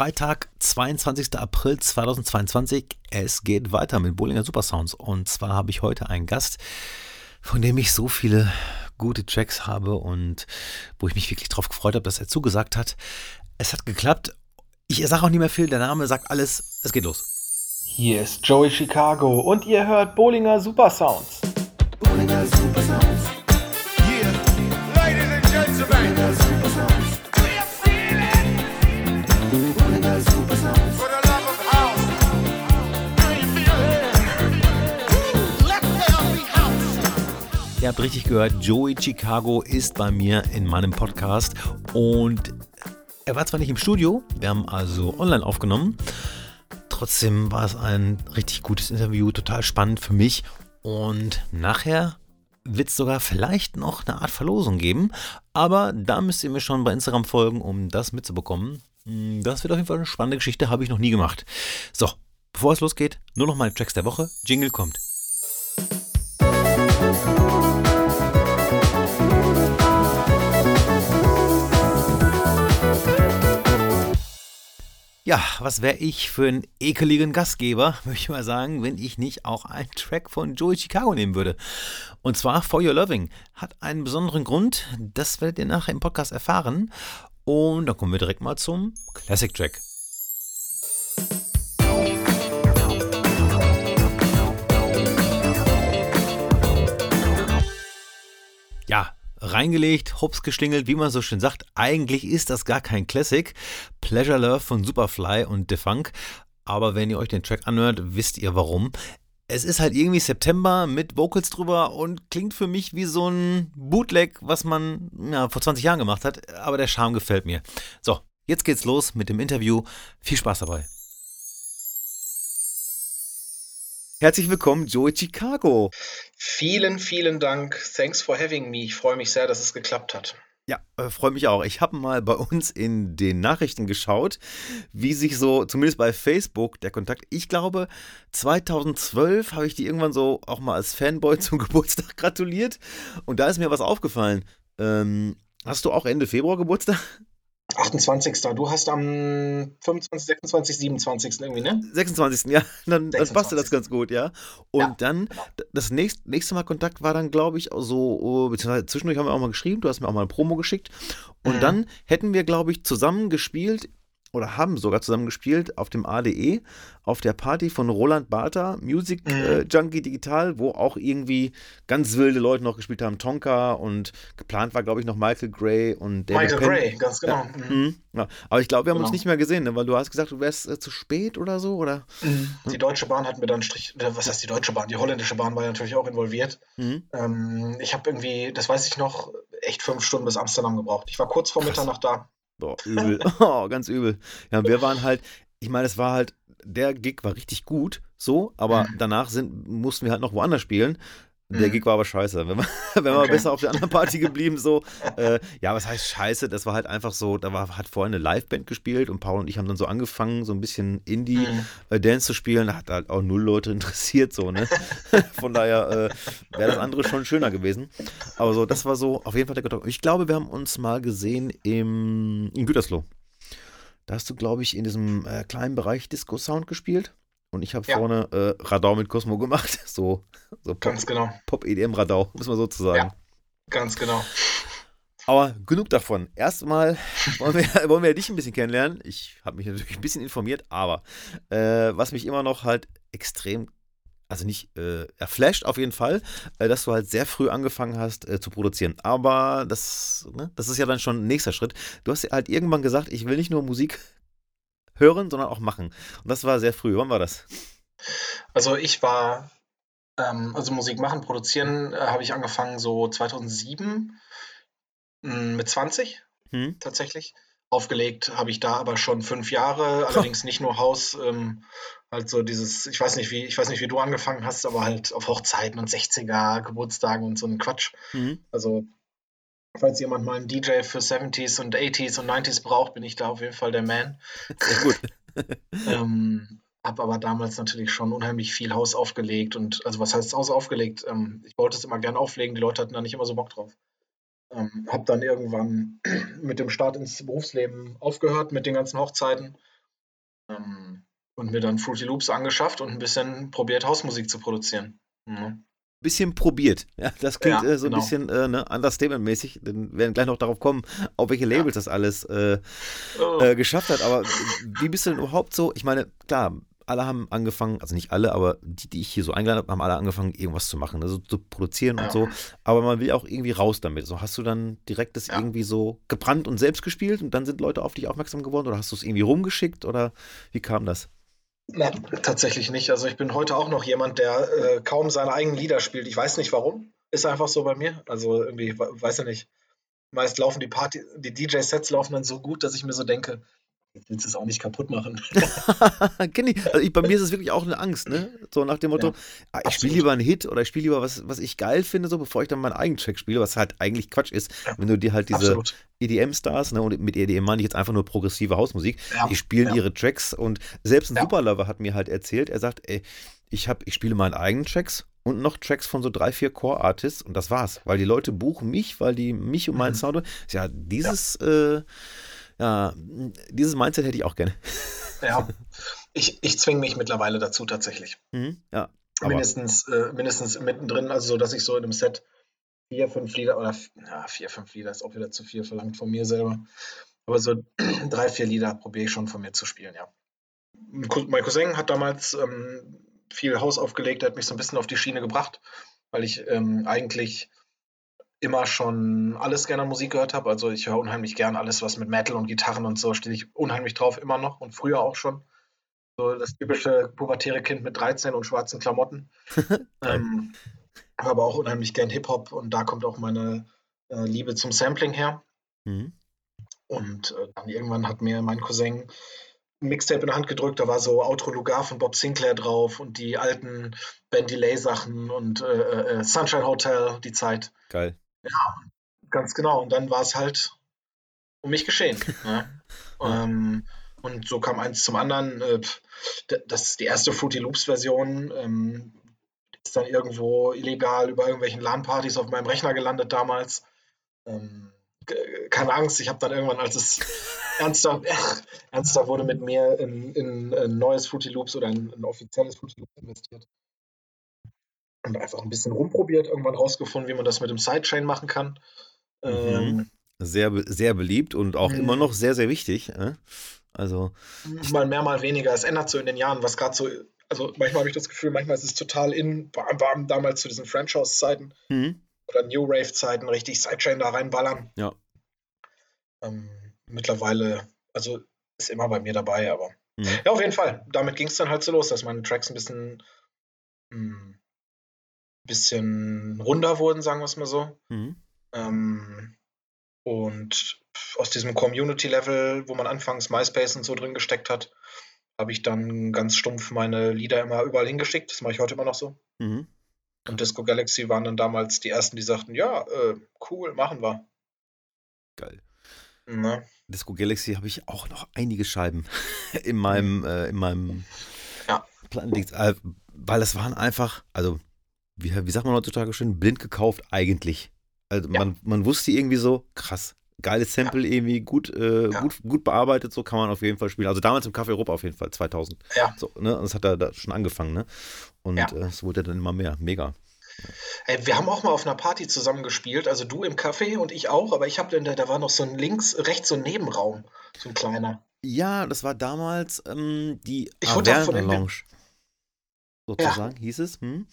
Freitag, 22. April 2022. Es geht weiter mit Bollinger Supersounds. Und zwar habe ich heute einen Gast, von dem ich so viele gute Tracks habe und wo ich mich wirklich darauf gefreut habe, dass er zugesagt hat. Es hat geklappt. Ich sage auch nicht mehr viel, der Name sagt alles. Es geht los. Hier ist Joey Chicago und ihr hört Bollinger Supersounds. Bollinger Supersounds. Habt richtig gehört, Joey Chicago ist bei mir in meinem Podcast und er war zwar nicht im Studio, wir haben also online aufgenommen, trotzdem war es ein richtig gutes Interview, total spannend für mich und nachher wird es sogar vielleicht noch eine Art Verlosung geben, aber da müsst ihr mir schon bei Instagram folgen, um das mitzubekommen. Hm, das wird auf jeden Fall eine spannende Geschichte, habe ich noch nie gemacht. So, bevor es losgeht, nur noch mal Tracks der Woche. Jingle kommt. Ja, was wäre ich für einen ekeligen Gastgeber, möchte ich mal sagen, wenn ich nicht auch einen Track von Joey Chicago nehmen würde. Und zwar For Your Loving. Hat einen besonderen Grund, das werdet ihr nachher im Podcast erfahren. Und dann kommen wir direkt mal zum Classic Track. Ja, reingelegt, hops gestingelt, wie man so schön sagt. Eigentlich ist das gar kein Classic. Pleasure Love von Superfly und Defunk. Aber wenn ihr euch den Track anhört, wisst ihr warum. Es ist halt irgendwie September mit Vocals drüber und klingt für mich wie so ein Bootleg, was man ja, vor 20 Jahren gemacht hat. Aber der Charme gefällt mir. So, jetzt geht's los mit dem Interview. Viel Spaß dabei. Herzlich willkommen, Joey Chicago. Vielen, vielen Dank. Thanks for having me. Ich freue mich sehr, dass es geklappt hat. Ja, äh, freue mich auch. Ich habe mal bei uns in den Nachrichten geschaut, wie sich so, zumindest bei Facebook, der Kontakt, ich glaube, 2012 habe ich die irgendwann so auch mal als Fanboy zum Geburtstag gratuliert. Und da ist mir was aufgefallen. Ähm, hast du auch Ende Februar Geburtstag? 28. Du hast am 25, 26, 27. irgendwie, ne? 26. Ja, dann, dann passte das ganz gut, ja. Und ja, dann, genau. das nächste, nächste Mal Kontakt war dann, glaube ich, so, oh, beziehungsweise zwischendurch haben wir auch mal geschrieben, du hast mir auch mal ein Promo geschickt. Und mhm. dann hätten wir, glaube ich, zusammen gespielt oder haben sogar zusammen gespielt auf dem ADE, auf der Party von Roland Barter, Music mhm. äh, Junkie Digital, wo auch irgendwie ganz wilde Leute noch gespielt haben, Tonka und geplant war, glaube ich, noch Michael Gray und David Michael Penn. Gray, ganz genau. Ja. Mhm. Ja. Aber ich glaube, wir haben genau. uns nicht mehr gesehen, ne? weil du hast gesagt, du wärst äh, zu spät oder so, oder? Mhm. Die Deutsche Bahn hat mir dann Strich, was heißt die Deutsche Bahn? Die holländische Bahn war ja natürlich auch involviert. Mhm. Ähm, ich habe irgendwie, das weiß ich noch, echt fünf Stunden bis Amsterdam gebraucht. Ich war kurz vor Mitternacht da. Boah, übel. Oh, ganz übel. Ja, wir waren halt, ich meine, es war halt, der Gig war richtig gut, so, aber mhm. danach sind, mussten wir halt noch woanders spielen. Der mhm. Gig war aber scheiße. Wenn wir, wenn wir okay. besser auf der anderen Party geblieben, so. Äh, ja, was heißt scheiße? Das war halt einfach so, da war, hat vorher eine Liveband gespielt und Paul und ich haben dann so angefangen, so ein bisschen Indie-Dance mhm. zu spielen. Da hat halt auch null Leute interessiert, so, ne? Von daher äh, wäre das andere schon schöner gewesen. Aber so, das war so auf jeden Fall der Gedanke. Ich glaube, wir haben uns mal gesehen im, in Gütersloh. Da hast du, glaube ich, in diesem äh, kleinen Bereich Disco-Sound gespielt. Und ich habe ja. vorne äh, Radau mit Cosmo gemacht. So, so Pop, ganz genau. Pop-EDM-Radau, muss man so zu sagen. Ja, ganz genau. Aber genug davon. Erstmal wollen wir, wollen wir dich ein bisschen kennenlernen. Ich habe mich natürlich ein bisschen informiert, aber äh, was mich immer noch halt extrem, also nicht äh, erflasht auf jeden Fall, äh, dass du halt sehr früh angefangen hast äh, zu produzieren. Aber das, ne, das ist ja dann schon ein nächster Schritt. Du hast halt irgendwann gesagt, ich will nicht nur Musik hören, sondern auch machen. Und das war sehr früh. Wann war das? Also ich war, ähm, also Musik machen, produzieren äh, habe ich angefangen so 2007 mh, hm, mit 20 hm. tatsächlich. Aufgelegt habe ich da aber schon fünf Jahre, allerdings nicht nur Haus, ähm, halt so dieses, ich weiß nicht, wie, ich weiß nicht, wie du angefangen hast, aber halt auf Hochzeiten und 60er, Geburtstagen und so ein Quatsch. Mhm. Also falls jemand mal einen DJ für 70s und 80s und 90s braucht, bin ich da auf jeden Fall der Man. Sehr gut. ähm, habe aber damals natürlich schon unheimlich viel Haus aufgelegt und also was heißt Haus aufgelegt? Ähm, ich wollte es immer gern auflegen, die Leute hatten da nicht immer so Bock drauf. Ähm, habe dann irgendwann mit dem Start ins Berufsleben aufgehört mit den ganzen Hochzeiten Ähm, und mir dann Fruity Loops angeschafft und ein bisschen probiert, Hausmusik zu produzieren. Mhm bisschen probiert. Ja, das klingt ja, äh, so genau. ein bisschen äh, ne, Understatement-mäßig. Dann werden gleich noch darauf kommen, auf welche Labels ja. das alles äh, oh. äh, geschafft hat. Aber wie bist du denn überhaupt so? Ich meine, klar, alle haben angefangen, also nicht alle, aber die, die ich hier so eingeladen habe, haben alle angefangen, irgendwas zu machen, also zu produzieren ja. und so. Aber man will auch irgendwie raus damit. So hast du dann direkt das irgendwie so gebrannt und selbst gespielt und dann sind Leute auf dich aufmerksam geworden oder hast du es irgendwie rumgeschickt oder wie kam das? Na, tatsächlich nicht. Also ich bin heute auch noch jemand, der äh, kaum seine eigenen Lieder spielt. Ich weiß nicht warum. Ist einfach so bei mir. Also irgendwie, weiß ich nicht. Meist laufen die Party, die DJ-Sets laufen dann so gut, dass ich mir so denke, willst du es auch nicht kaputt machen. Kenn ich. Also ich, bei mir ist es wirklich auch eine Angst, ne? So nach dem Motto, ja, ah, ich spiele lieber einen Hit oder ich spiele lieber was, was ich geil finde, so bevor ich dann meinen eigenen Track spiele, was halt eigentlich Quatsch ist, ja. wenn du dir halt diese EDM-Stars, ne, und mit EDM meine ich jetzt einfach nur progressive Hausmusik, ja. die spielen ihre Tracks und selbst ein Superlover hat mir halt erzählt, er sagt, ey, ich habe, ich spiele meine eigenen Tracks und noch Tracks von so drei, vier Core-Artists und das war's, weil die Leute buchen mich, weil die mich und meinen mhm. Sound, ja, dieses, äh, ja, dieses Mindset hätte ich auch gerne. Ja, ich, ich zwinge mich mittlerweile dazu tatsächlich. Mhm, ja. Mindestens, äh, mindestens mittendrin, also so, dass ich so in einem Set vier, fünf Lieder oder ja, vier, fünf Lieder ist auch wieder zu viel verlangt von mir selber. Aber so drei, vier Lieder probiere ich schon von mir zu spielen, ja. Mein Cousin hat damals ähm, viel Haus aufgelegt, der hat mich so ein bisschen auf die Schiene gebracht, weil ich ähm, eigentlich immer schon alles gerne Musik gehört habe. Also ich höre unheimlich gern alles, was mit Metal und Gitarren und so stehe ich unheimlich drauf, immer noch und früher auch schon. So das typische pubertäre Kind mit 13 und schwarzen Klamotten. ähm, aber auch unheimlich gern Hip-Hop und da kommt auch meine äh, Liebe zum Sampling her. Mhm. Und äh, dann irgendwann hat mir mein Cousin ein Mixtape in der Hand gedrückt, da war so Outro Lugar von Bob Sinclair drauf und die alten Ben Delay Sachen und äh, äh, äh Sunshine Hotel, die Zeit. Geil. Ja, ganz genau. Und dann war es halt um mich geschehen. ne? ähm, und so kam eins zum anderen. Äh, das ist die erste Fruity Loops Version. Ähm, ist dann irgendwo illegal über irgendwelchen LAN-Partys auf meinem Rechner gelandet damals. Ähm, keine Angst, ich habe dann irgendwann, als es ernster, ernster wurde mit mir in, in, ein neues Fruity Loops oder ein, ein offizielles Fruity Loops investiert und einfach ein bisschen rumprobiert, irgendwann rausgefunden, wie man das mit dem Sidechain machen kann. Mhm. Ähm, sehr, sehr beliebt und auch immer noch sehr, sehr wichtig. Äh? Also. Mal mehr, mal weniger. Es ändert so in den Jahren, was gerade so. Also manchmal habe ich das Gefühl, manchmal ist es total in, war, war damals zu diesen Franchise-Zeiten mhm. oder New Rave-Zeiten richtig Sidechain da reinballern. Ja. Ähm, mittlerweile, also ist immer bei mir dabei, aber. Mhm. Ja, auf jeden Fall. Damit ging es dann halt so los, dass meine Tracks ein bisschen mh, hm, bisschen runder wurden, sagen wir es mal so. Mhm. Ähm, und aus diesem Community-Level, wo man anfangs MySpace und so drin gesteckt hat, habe ich dann ganz stumpf meine Lieder immer überall hingeschickt. Das mache ich heute immer noch so. Mhm. Und Disco Galaxy waren dann damals die ersten, die sagten, ja, äh, cool, machen wir. Geil. Na? Disco Galaxy habe ich auch noch einige Scheiben in meinem, äh, in meinem ja. Plattendienst, äh, weil es waren einfach, also wie, wie sagt man heutzutage schön, blind gekauft eigentlich. Also ja. man, man wusste irgendwie so, krass, geiles Sample ja. irgendwie, gut, äh, ja. gut, gut bearbeitet, so kann man auf jeden Fall spielen. Also damals im Café Europa auf jeden Fall, 2000. Ja. So, ne? Das hat er da schon angefangen, ne? Und äh, es wurde dann immer mehr. Mega. Ey, wir haben auch mal auf einer Party zusammen gespielt, also du im Café und ich auch, aber ich habe da, da war noch so ein links, rechts so ein Nebenraum, so ein kleiner. Ja, das war damals ähm, die Averna Lounge. Sozusagen, hieß es. Hm?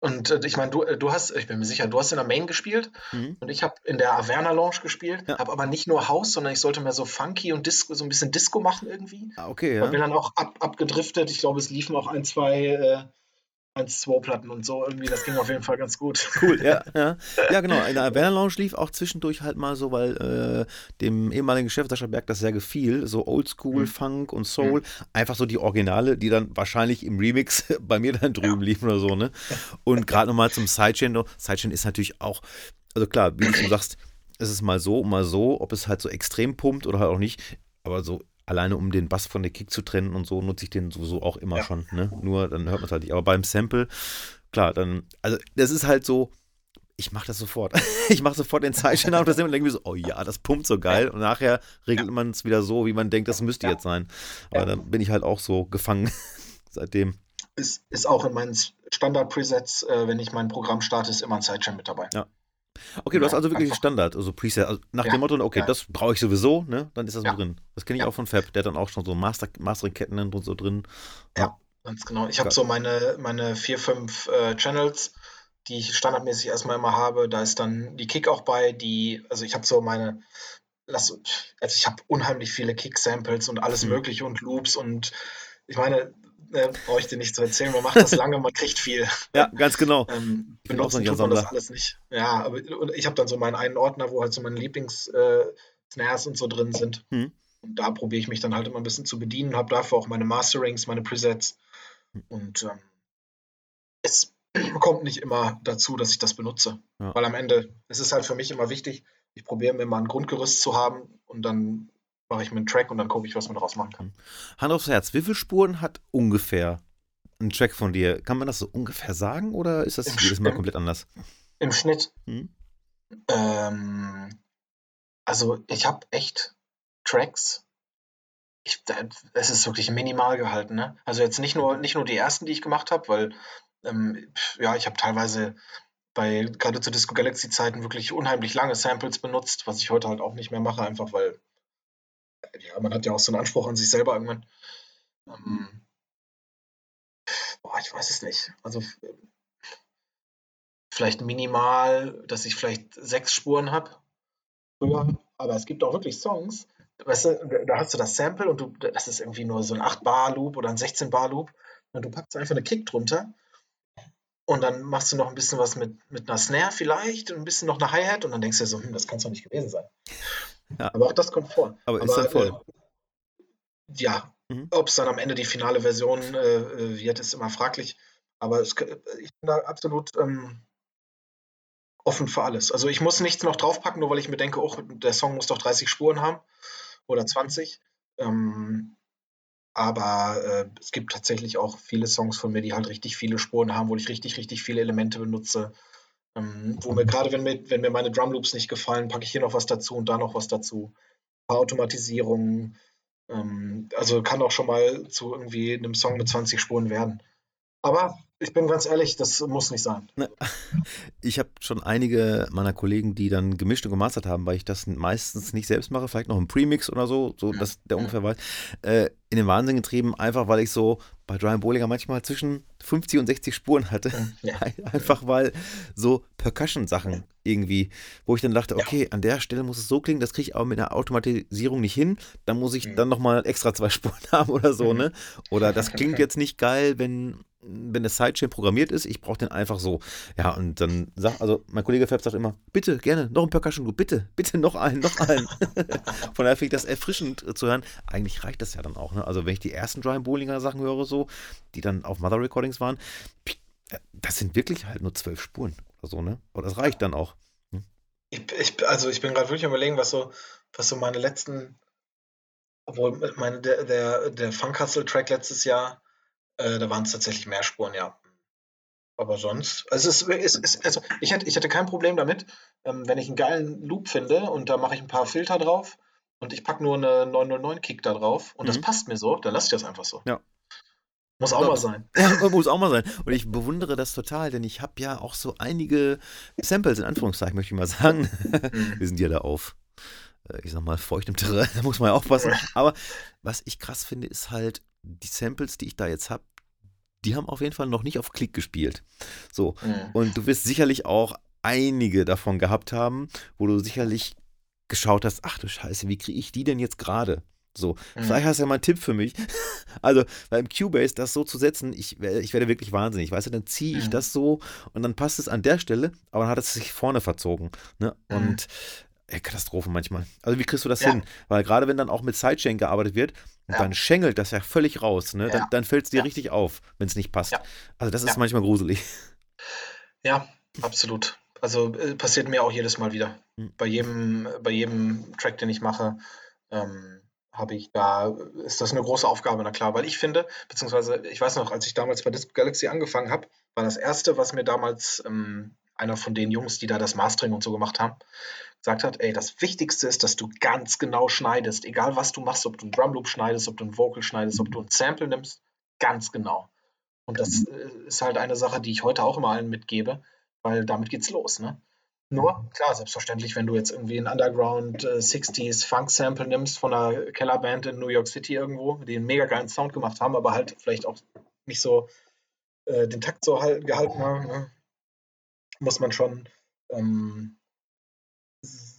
Und äh, ich meine, du, äh, du hast, ich bin mir sicher, du hast in der Main gespielt mhm. und ich habe in der Averna Lounge gespielt, ja. habe aber nicht nur Haus, sondern ich sollte mehr so funky und Disco, so ein bisschen Disco machen irgendwie. Ah, okay, ja. Und bin dann auch ab, abgedriftet. Ich glaube, es liefen auch ein, zwei äh, 1-2-Platten und so irgendwie, das ging auf jeden Fall ganz gut. Cool, ja, ja. Ja, genau. In der Averna Lounge lief auch zwischendurch halt mal so, weil äh, dem ehemaligen Chef Sascha Berg das sehr gefiel, so Oldschool, mhm. Funk und Soul, mhm. einfach so die Originale, die dann wahrscheinlich im Remix bei mir dann drüben ja. liefen oder so, ne? Und gerade nochmal zum Sidechain, Sidechain ist natürlich auch, also klar, wie du schon sagst, es ist mal so, mal so, ob es halt so extrem pumpt oder halt auch nicht, aber so alleine um den Bass von der Kick zu trennen und so nutze ich den sowieso auch immer ja. schon. Ne? Nur dann hört man es halt nicht. Aber beim Sample, klar, dann, also das ist halt so, ich mache das sofort. ich mache sofort den Sidechain auf das und denke mir so, oh ja, das pumpt so geil. Und nachher regelt man es wieder so, wie man denkt, das müsste jetzt sein. Aber dann bin ich halt auch so gefangen seitdem. Ist, ist auch in meinen Standard-Presets, äh, wenn ich mein Programm starte, ist immer ein Sidechain mit dabei. Ja. Okay, du hast also wirklich Standard, also Preset, also nach ja, dem Motto, okay, ja. das brauche ich sowieso, ne? Dann ist das ja. drin. Das kenne ich auch von Fab, der hat dann auch schon so Master, Mastering-Ketten und so drin. Ja, ganz genau. Ich habe so meine, meine vier, fünf äh, Channels, die ich standardmäßig erstmal immer habe. Da ist dann die Kick auch bei, die, also ich habe so meine, also ich habe unheimlich viele Kick-Samples und alles mhm. Mögliche und Loops und ich meine, äh, brauche ich dir nicht zu erzählen, man macht das lange, man kriegt viel. Ja, ganz genau. Ähm, ich bin auch so ein tut man das alles nicht. Ja, aber ich habe dann so meinen einen Ordner, wo halt so meine Lieblings-Snares äh, und so drin sind. Hm. Und da probiere ich mich dann halt immer ein bisschen zu bedienen, habe dafür auch meine Masterings, meine Presets. Hm. Und ähm, es kommt nicht immer dazu, dass ich das benutze. Ja. Weil am Ende, es ist halt für mich immer wichtig, ich probiere mir mal ein Grundgerüst zu haben und dann mache ich mir einen Track und dann gucke ich, was man daraus machen kann. Hand aufs Herz, wie viele Spuren hat ungefähr ein Track von dir? Kann man das so ungefähr sagen oder ist das Im jedes Mal komplett anders? Im Schnitt? Hm? Ähm, also ich habe echt Tracks. Ich, es ist wirklich minimal gehalten. Ne? Also jetzt nicht nur, nicht nur die ersten, die ich gemacht habe, weil ähm, ja, ich habe teilweise bei gerade zu Disco Galaxy Zeiten wirklich unheimlich lange Samples benutzt, was ich heute halt auch nicht mehr mache, einfach weil ja, man hat ja auch so einen Anspruch an sich selber irgendwann. Ähm, boah, ich weiß es nicht. Also vielleicht minimal, dass ich vielleicht sechs Spuren habe. Früher, aber es gibt auch wirklich Songs, weißt du, da hast du das Sample und du, das ist irgendwie nur so ein 8-Bar-Loop oder ein 16-Bar-Loop und du packst einfach eine Kick drunter und dann machst du noch ein bisschen was mit, mit einer Snare vielleicht und ein bisschen noch eine Hi-Hat und dann denkst du dir so, hm, das kann es doch nicht gewesen sein. Ja. Aber auch das kommt vor. Aber, ist dann voll. Äh, ja, mhm. ob es dann am Ende die finale Version äh, wird, ist immer fraglich. Aber es, ich bin da absolut ähm, offen für alles. Also ich muss nichts noch draufpacken, nur weil ich mir denke, oh, der Song muss doch 30 Spuren haben oder 20. Ähm, aber äh, es gibt tatsächlich auch viele Songs von mir, die halt richtig viele Spuren haben, wo ich richtig, richtig viele Elemente benutze. Ähm, wo mir gerade, wenn mir, wenn mir meine Drumloops nicht gefallen, packe ich hier noch was dazu und da noch was dazu. Ein paar Automatisierungen. Ähm, also kann auch schon mal zu irgendwie einem Song mit 20 Spuren werden. Aber ich bin ganz ehrlich, das muss nicht sein. Ne. Ich habe schon einige meiner Kollegen, die dann gemischt und gemastert haben, weil ich das meistens nicht selbst mache, vielleicht noch im Premix oder so, so dass der ungefähr weiß, äh, in den Wahnsinn getrieben, einfach weil ich so bei Brian Bollinger manchmal zwischen 50 und 60 Spuren hatte. Ja. Einfach weil so Percussion-Sachen irgendwie, wo ich dann dachte, okay, an der Stelle muss es so klingen, das kriege ich aber mit einer Automatisierung nicht hin, dann muss ich mhm. dann nochmal extra zwei Spuren haben oder so, mhm. ne? Oder das klingt jetzt nicht geil, wenn wenn der Sidechain programmiert ist, ich brauche den einfach so. Ja, und dann sagt, also mein Kollege Fab sagt immer, bitte, gerne, noch ein Percussion Group, bitte, bitte noch einen, noch einen. Von daher finde ich das erfrischend zu hören. Eigentlich reicht das ja dann auch, ne? Also wenn ich die ersten Brian Bowlinger Sachen höre, so, die dann auf Mother Recordings waren, das sind wirklich halt nur zwölf Spuren oder so, ne? Aber das reicht dann auch. Hm? Ich, ich, also ich bin gerade wirklich überlegen, was so, was so meine letzten, obwohl meine, der, der, der Funk Hustle Track letztes Jahr, äh, da waren es tatsächlich mehr Spuren, ja. Aber sonst, also, es ist, es ist, also ich, hätte, ich hätte kein Problem damit, ähm, wenn ich einen geilen Loop finde und da mache ich ein paar Filter drauf und ich packe nur eine 909-Kick da drauf und mhm. das passt mir so, dann lasse ich das einfach so. Ja. Muss auch mal sein. Ja, muss auch mal sein. Und ich bewundere das total, denn ich habe ja auch so einige Samples, in Anführungszeichen, möchte ich mal sagen. Mhm. Wir sind ja da auf, äh, ich sag mal, feuchtem Terrain, da muss man ja aufpassen. Aber was ich krass finde, ist halt, die Samples, die ich da jetzt habe, die haben auf jeden Fall noch nicht auf Klick gespielt. So. Mhm. Und du wirst sicherlich auch einige davon gehabt haben, wo du sicherlich geschaut hast, ach du Scheiße, wie kriege ich die denn jetzt gerade? So, mhm. vielleicht hast du ja mal einen Tipp für mich. Also beim Cubase das so zu setzen, ich, ich werde wirklich wahnsinnig. Weißt du, dann ziehe ich mhm. das so und dann passt es an der Stelle, aber dann hat es sich vorne verzogen. Ne? Mhm. Und ey, Katastrophe manchmal. Also wie kriegst du das ja. hin? Weil gerade wenn dann auch mit Sidechain gearbeitet wird, ja. dann schengelt das ja völlig raus. Ne? Dann, dann fällt es dir richtig auf, wenn es nicht passt. Also das ist manchmal gruselig. Ja, absolut. Also äh, passiert mir auch jedes Mal wieder. Mhm. Bei jedem, bei jedem Track, den ich mache, ähm, habe ich da, ist das eine große Aufgabe, na klar, weil ich finde, beziehungsweise ich weiß noch, als ich damals bei Disc Galaxy angefangen habe, war das erste, was mir damals ähm, einer von den Jungs, die da das Mastering und so gemacht haben, gesagt hat, ey, das Wichtigste ist, dass du ganz genau schneidest, egal was du machst, ob du einen Drumloop schneidest, ob du ein Vocal schneidest, ob du ein Sample nimmst, ganz genau. Und das äh, ist halt eine Sache, die ich heute auch immer allen mitgebe, weil damit geht's los, ne? Nur, klar, selbstverständlich, wenn du jetzt irgendwie ein Underground äh, 60s Funk-Sample nimmst von einer Kellerband in New York City irgendwo, die einen mega geilen Sound gemacht haben, aber halt vielleicht auch nicht so äh, den Takt so halt, gehalten haben, ne? muss man schon ähm,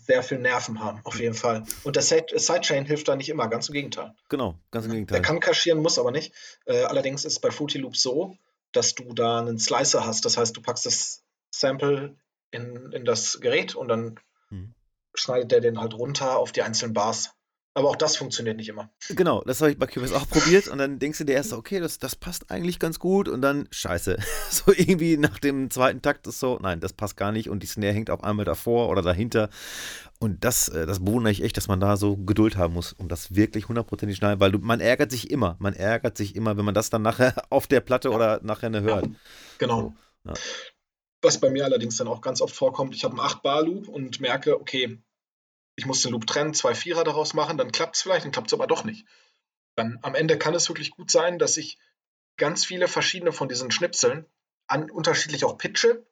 sehr viel Nerven haben, auf jeden Fall. Und der Sidechain hilft da nicht immer, ganz im Gegenteil. Genau, ganz im Gegenteil. Der kann kaschieren, muss aber nicht. Äh, allerdings ist es bei Fruity Loop so, dass du da einen Slicer hast. Das heißt, du packst das Sample in, in das Gerät und dann hm. schneidet der den halt runter auf die einzelnen Bars. Aber auch das funktioniert nicht immer. Genau, das habe ich bei Cubase auch probiert und dann denkst du dir erst, okay, das, das passt eigentlich ganz gut und dann scheiße. So irgendwie nach dem zweiten Takt ist so, nein, das passt gar nicht und die Snare hängt auf einmal davor oder dahinter. Und das, äh, das bewundere ich echt, dass man da so Geduld haben muss, um das wirklich hundertprozentig schnell, weil du, man ärgert sich immer, man ärgert sich immer, wenn man das dann nachher auf der Platte oder nachher hört. Genau. So, ja. Was bei mir allerdings dann auch ganz oft vorkommt, ich habe einen 8-Bar-Loop und merke, okay, ich muss den Loop trennen, zwei Vierer daraus machen, dann klappt es vielleicht, dann klappt es aber doch nicht. Dann am Ende kann es wirklich gut sein, dass ich ganz viele verschiedene von diesen Schnipseln an unterschiedlich auch pitche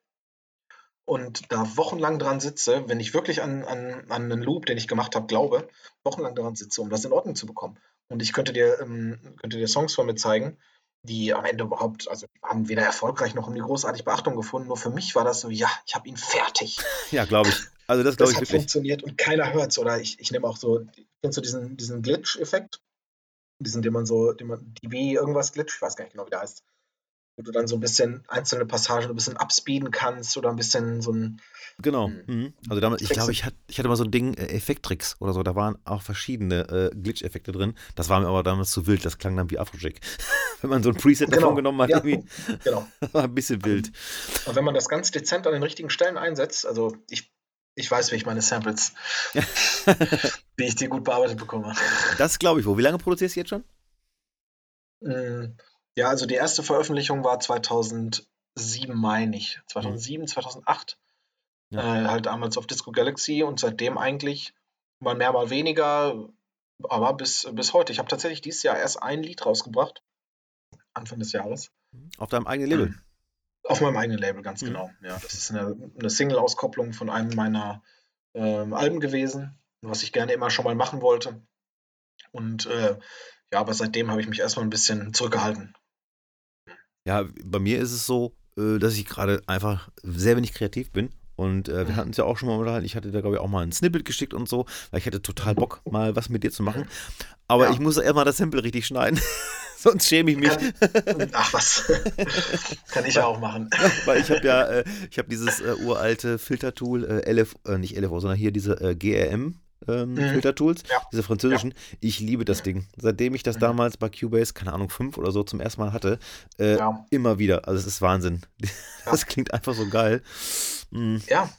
und da wochenlang dran sitze, wenn ich wirklich an, an, an einen Loop, den ich gemacht habe, glaube, wochenlang daran sitze, um das in Ordnung zu bekommen. Und ich könnte dir, ähm, könnte dir Songs von mir zeigen, die am Ende überhaupt, also haben weder erfolgreich noch um die großartig Beachtung gefunden. Nur für mich war das so, ja, ich habe ihn fertig. Ja, glaube ich. Also das glaube ich hat wirklich. funktioniert und keiner hört es. Oder ich, ich nehme auch so, kennst du diesen, diesen Glitch-Effekt? Diesen, den man so, den man, DB irgendwas Glitch, ich weiß gar nicht genau, wie der heißt wo du dann so ein bisschen einzelne Passagen ein bisschen abspeeden kannst oder ein bisschen so ein. Genau. Hm. Mhm. Also damals, ich glaube, ich hatte, ich hatte mal so ein Ding, äh, Effekttricks oder so, da waren auch verschiedene äh, Glitch-Effekte drin. Das war mir aber damals zu wild, das klang dann wie Afrojack. wenn man so ein Preset genau. davon genommen hat, ja, irgendwie. Genau. war ein bisschen wild. Und wenn man das ganz dezent an den richtigen Stellen einsetzt, also ich ich weiß, wie ich meine Samples, wie ich die gut bearbeitet bekomme. Das glaube ich wohl. Wie lange produzierst du jetzt schon? Hm, ja, also die erste Veröffentlichung war 2007, meine ich. 2007, mhm. 2008. Ja. Äh, halt damals auf Disco Galaxy und seitdem eigentlich mal mehr, mal weniger, aber bis, bis heute. Ich habe tatsächlich dieses Jahr erst ein Lied rausgebracht. Anfang des Jahres. Auf deinem eigenen Label? Auf meinem eigenen Label, ganz mhm. genau. Ja, das ist eine, eine Single-Auskopplung von einem meiner ähm, Alben gewesen, was ich gerne immer schon mal machen wollte. Und äh, ja, aber seitdem habe ich mich erstmal ein bisschen zurückgehalten. Ja, bei mir ist es so, äh, dass ich gerade einfach sehr wenig kreativ bin. Und äh, wir hatten es ja auch schon mal unterhalten. Ich hatte da, glaube ich, auch mal ein Snippet geschickt und so, weil ich hätte total Bock, mal was mit dir zu machen. Aber ja. ich muss erstmal das Sample richtig schneiden. Sonst schäme ich mich. ach was. Kann ich ja auch machen. weil ich habe ja, äh, ich habe dieses äh, uralte Filtertool, äh, LF, äh, nicht LFO, sondern hier diese äh, GRM ähm, mhm. Filtertools, ja. diese französischen. Ja. Ich liebe das Ding. Seitdem ich das mhm. damals bei Cubase, keine Ahnung, fünf oder so zum ersten Mal hatte, äh, ja. immer wieder. Also es ist Wahnsinn. Das klingt einfach so geil. Mhm. Ja.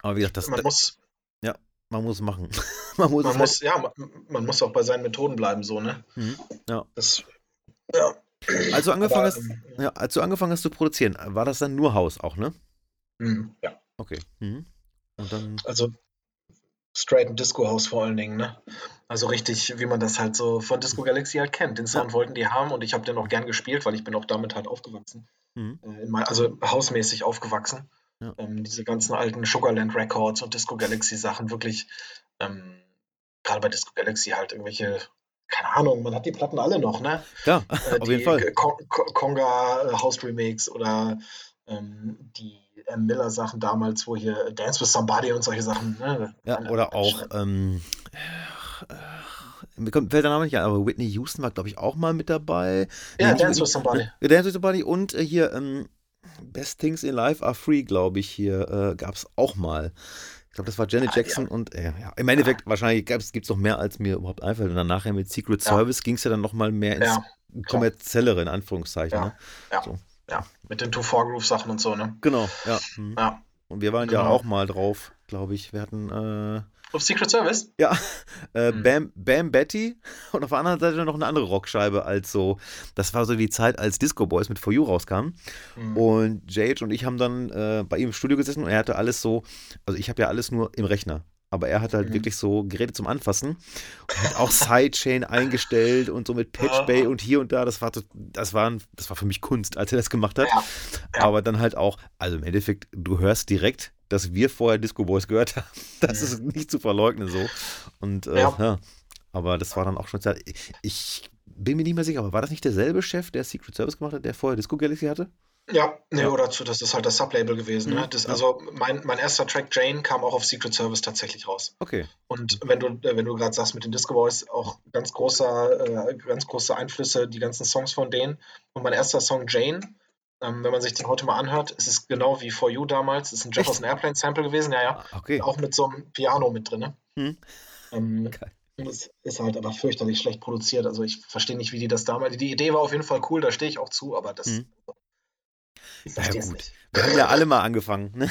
Aber wie gesagt, das. Man muss. Ja, man muss machen. man muss, man muss halt ja, man, man, muss auch bei seinen Methoden bleiben, so, ne? Mhm. Ja. Das, ja. Als du, angefangen Aber, hast, ähm, ja, als du angefangen hast zu produzieren, war das dann nur Haus auch, ne? Mhm, ja. Okay. Mhm. Und dann also straight ein Disco House vor allen Dingen, ne? Also richtig, wie man das halt so von Disco Galaxy halt kennt. Den Sound wollten die haben und ich habe den auch gern gespielt, weil ich bin auch damit halt aufgewachsen. Mhm. Äh, mein, also hausmäßig aufgewachsen. Ja. Ähm, diese ganzen alten Sugarland Records und Disco Galaxy Sachen wirklich, ähm, gerade bei Disco Galaxy halt irgendwelche, keine Ahnung, man hat die Platten alle noch, ne? Ja, äh, auf jeden Fall. Konga äh, House Remakes oder ähm, die M. Miller Sachen damals, wo hier Dance with Somebody und solche Sachen. Ne? Ja, oder auch, ähm, äh, mir kommt, fällt der Name nicht ein, aber Whitney Houston war, glaube ich, auch mal mit dabei. Ja, nee, Dance with Somebody. Dance with Somebody und äh, hier, ähm, Best Things in Life are Free, glaube ich, hier äh, gab es auch mal. Ich glaube, das war Janet ah, Jackson ja. und äh, ja, im Endeffekt, ja. wahrscheinlich gibt es noch mehr, als mir überhaupt einfällt. Und dann nachher mit Secret Service ging es ja dann nochmal mehr ins kommerziellere, in Anführungszeichen. Ne? Ja. So. Ja, mit den Two-Four-Groove-Sachen und so, ne? Genau, ja. Mhm. ja. Und wir waren genau. ja auch mal drauf, glaube ich. Wir hatten, äh, Auf Secret Service? Ja. Äh, hm. Bam, Bam Betty und auf der anderen Seite noch eine andere Rockscheibe als so. Das war so die Zeit, als Disco Boys mit For You rauskam. Hm. Und Jage und ich haben dann äh, bei ihm im Studio gesessen und er hatte alles so. Also ich habe ja alles nur im Rechner aber er hat halt mhm. wirklich so Geräte zum Anfassen und hat auch Sidechain eingestellt und so mit Patch Bay und hier und da. Das war, das, war, das war für mich Kunst, als er das gemacht hat. Ja. Ja. Aber dann halt auch, also im Endeffekt, du hörst direkt, dass wir vorher Disco Boys gehört haben. Das mhm. ist nicht zu verleugnen so. Und äh, ja. ja. Aber das war dann auch schon. Ich bin mir nicht mehr sicher, aber war das nicht derselbe Chef, der Secret Service gemacht hat, der vorher Disco Galaxy hatte? Ja, nee, ja. oder zu, das ist halt das Sublabel gewesen. Ne? Mhm. Das, also mein, mein erster Track Jane kam auch auf Secret Service tatsächlich raus. Okay. Und wenn du, äh, wenn du gerade sagst mit den Disco Boys, auch ganz großer, äh, ganz große Einflüsse, die ganzen Songs von denen. Und mein erster Song Jane, ähm, wenn man sich den heute mal anhört, ist es genau wie For You damals. ist ein Jefferson Echt? Airplane Sample gewesen, ja, ja. Ah, okay. Auch mit so einem Piano mit drin. Ne? Mhm. Ähm, okay. Das ist halt aber fürchterlich schlecht produziert. Also ich verstehe nicht, wie die das damals. Die Idee war auf jeden Fall cool, da stehe ich auch zu, aber das. Mhm. Ja, gut. Nicht. Wir haben ja alle mal angefangen. Ne?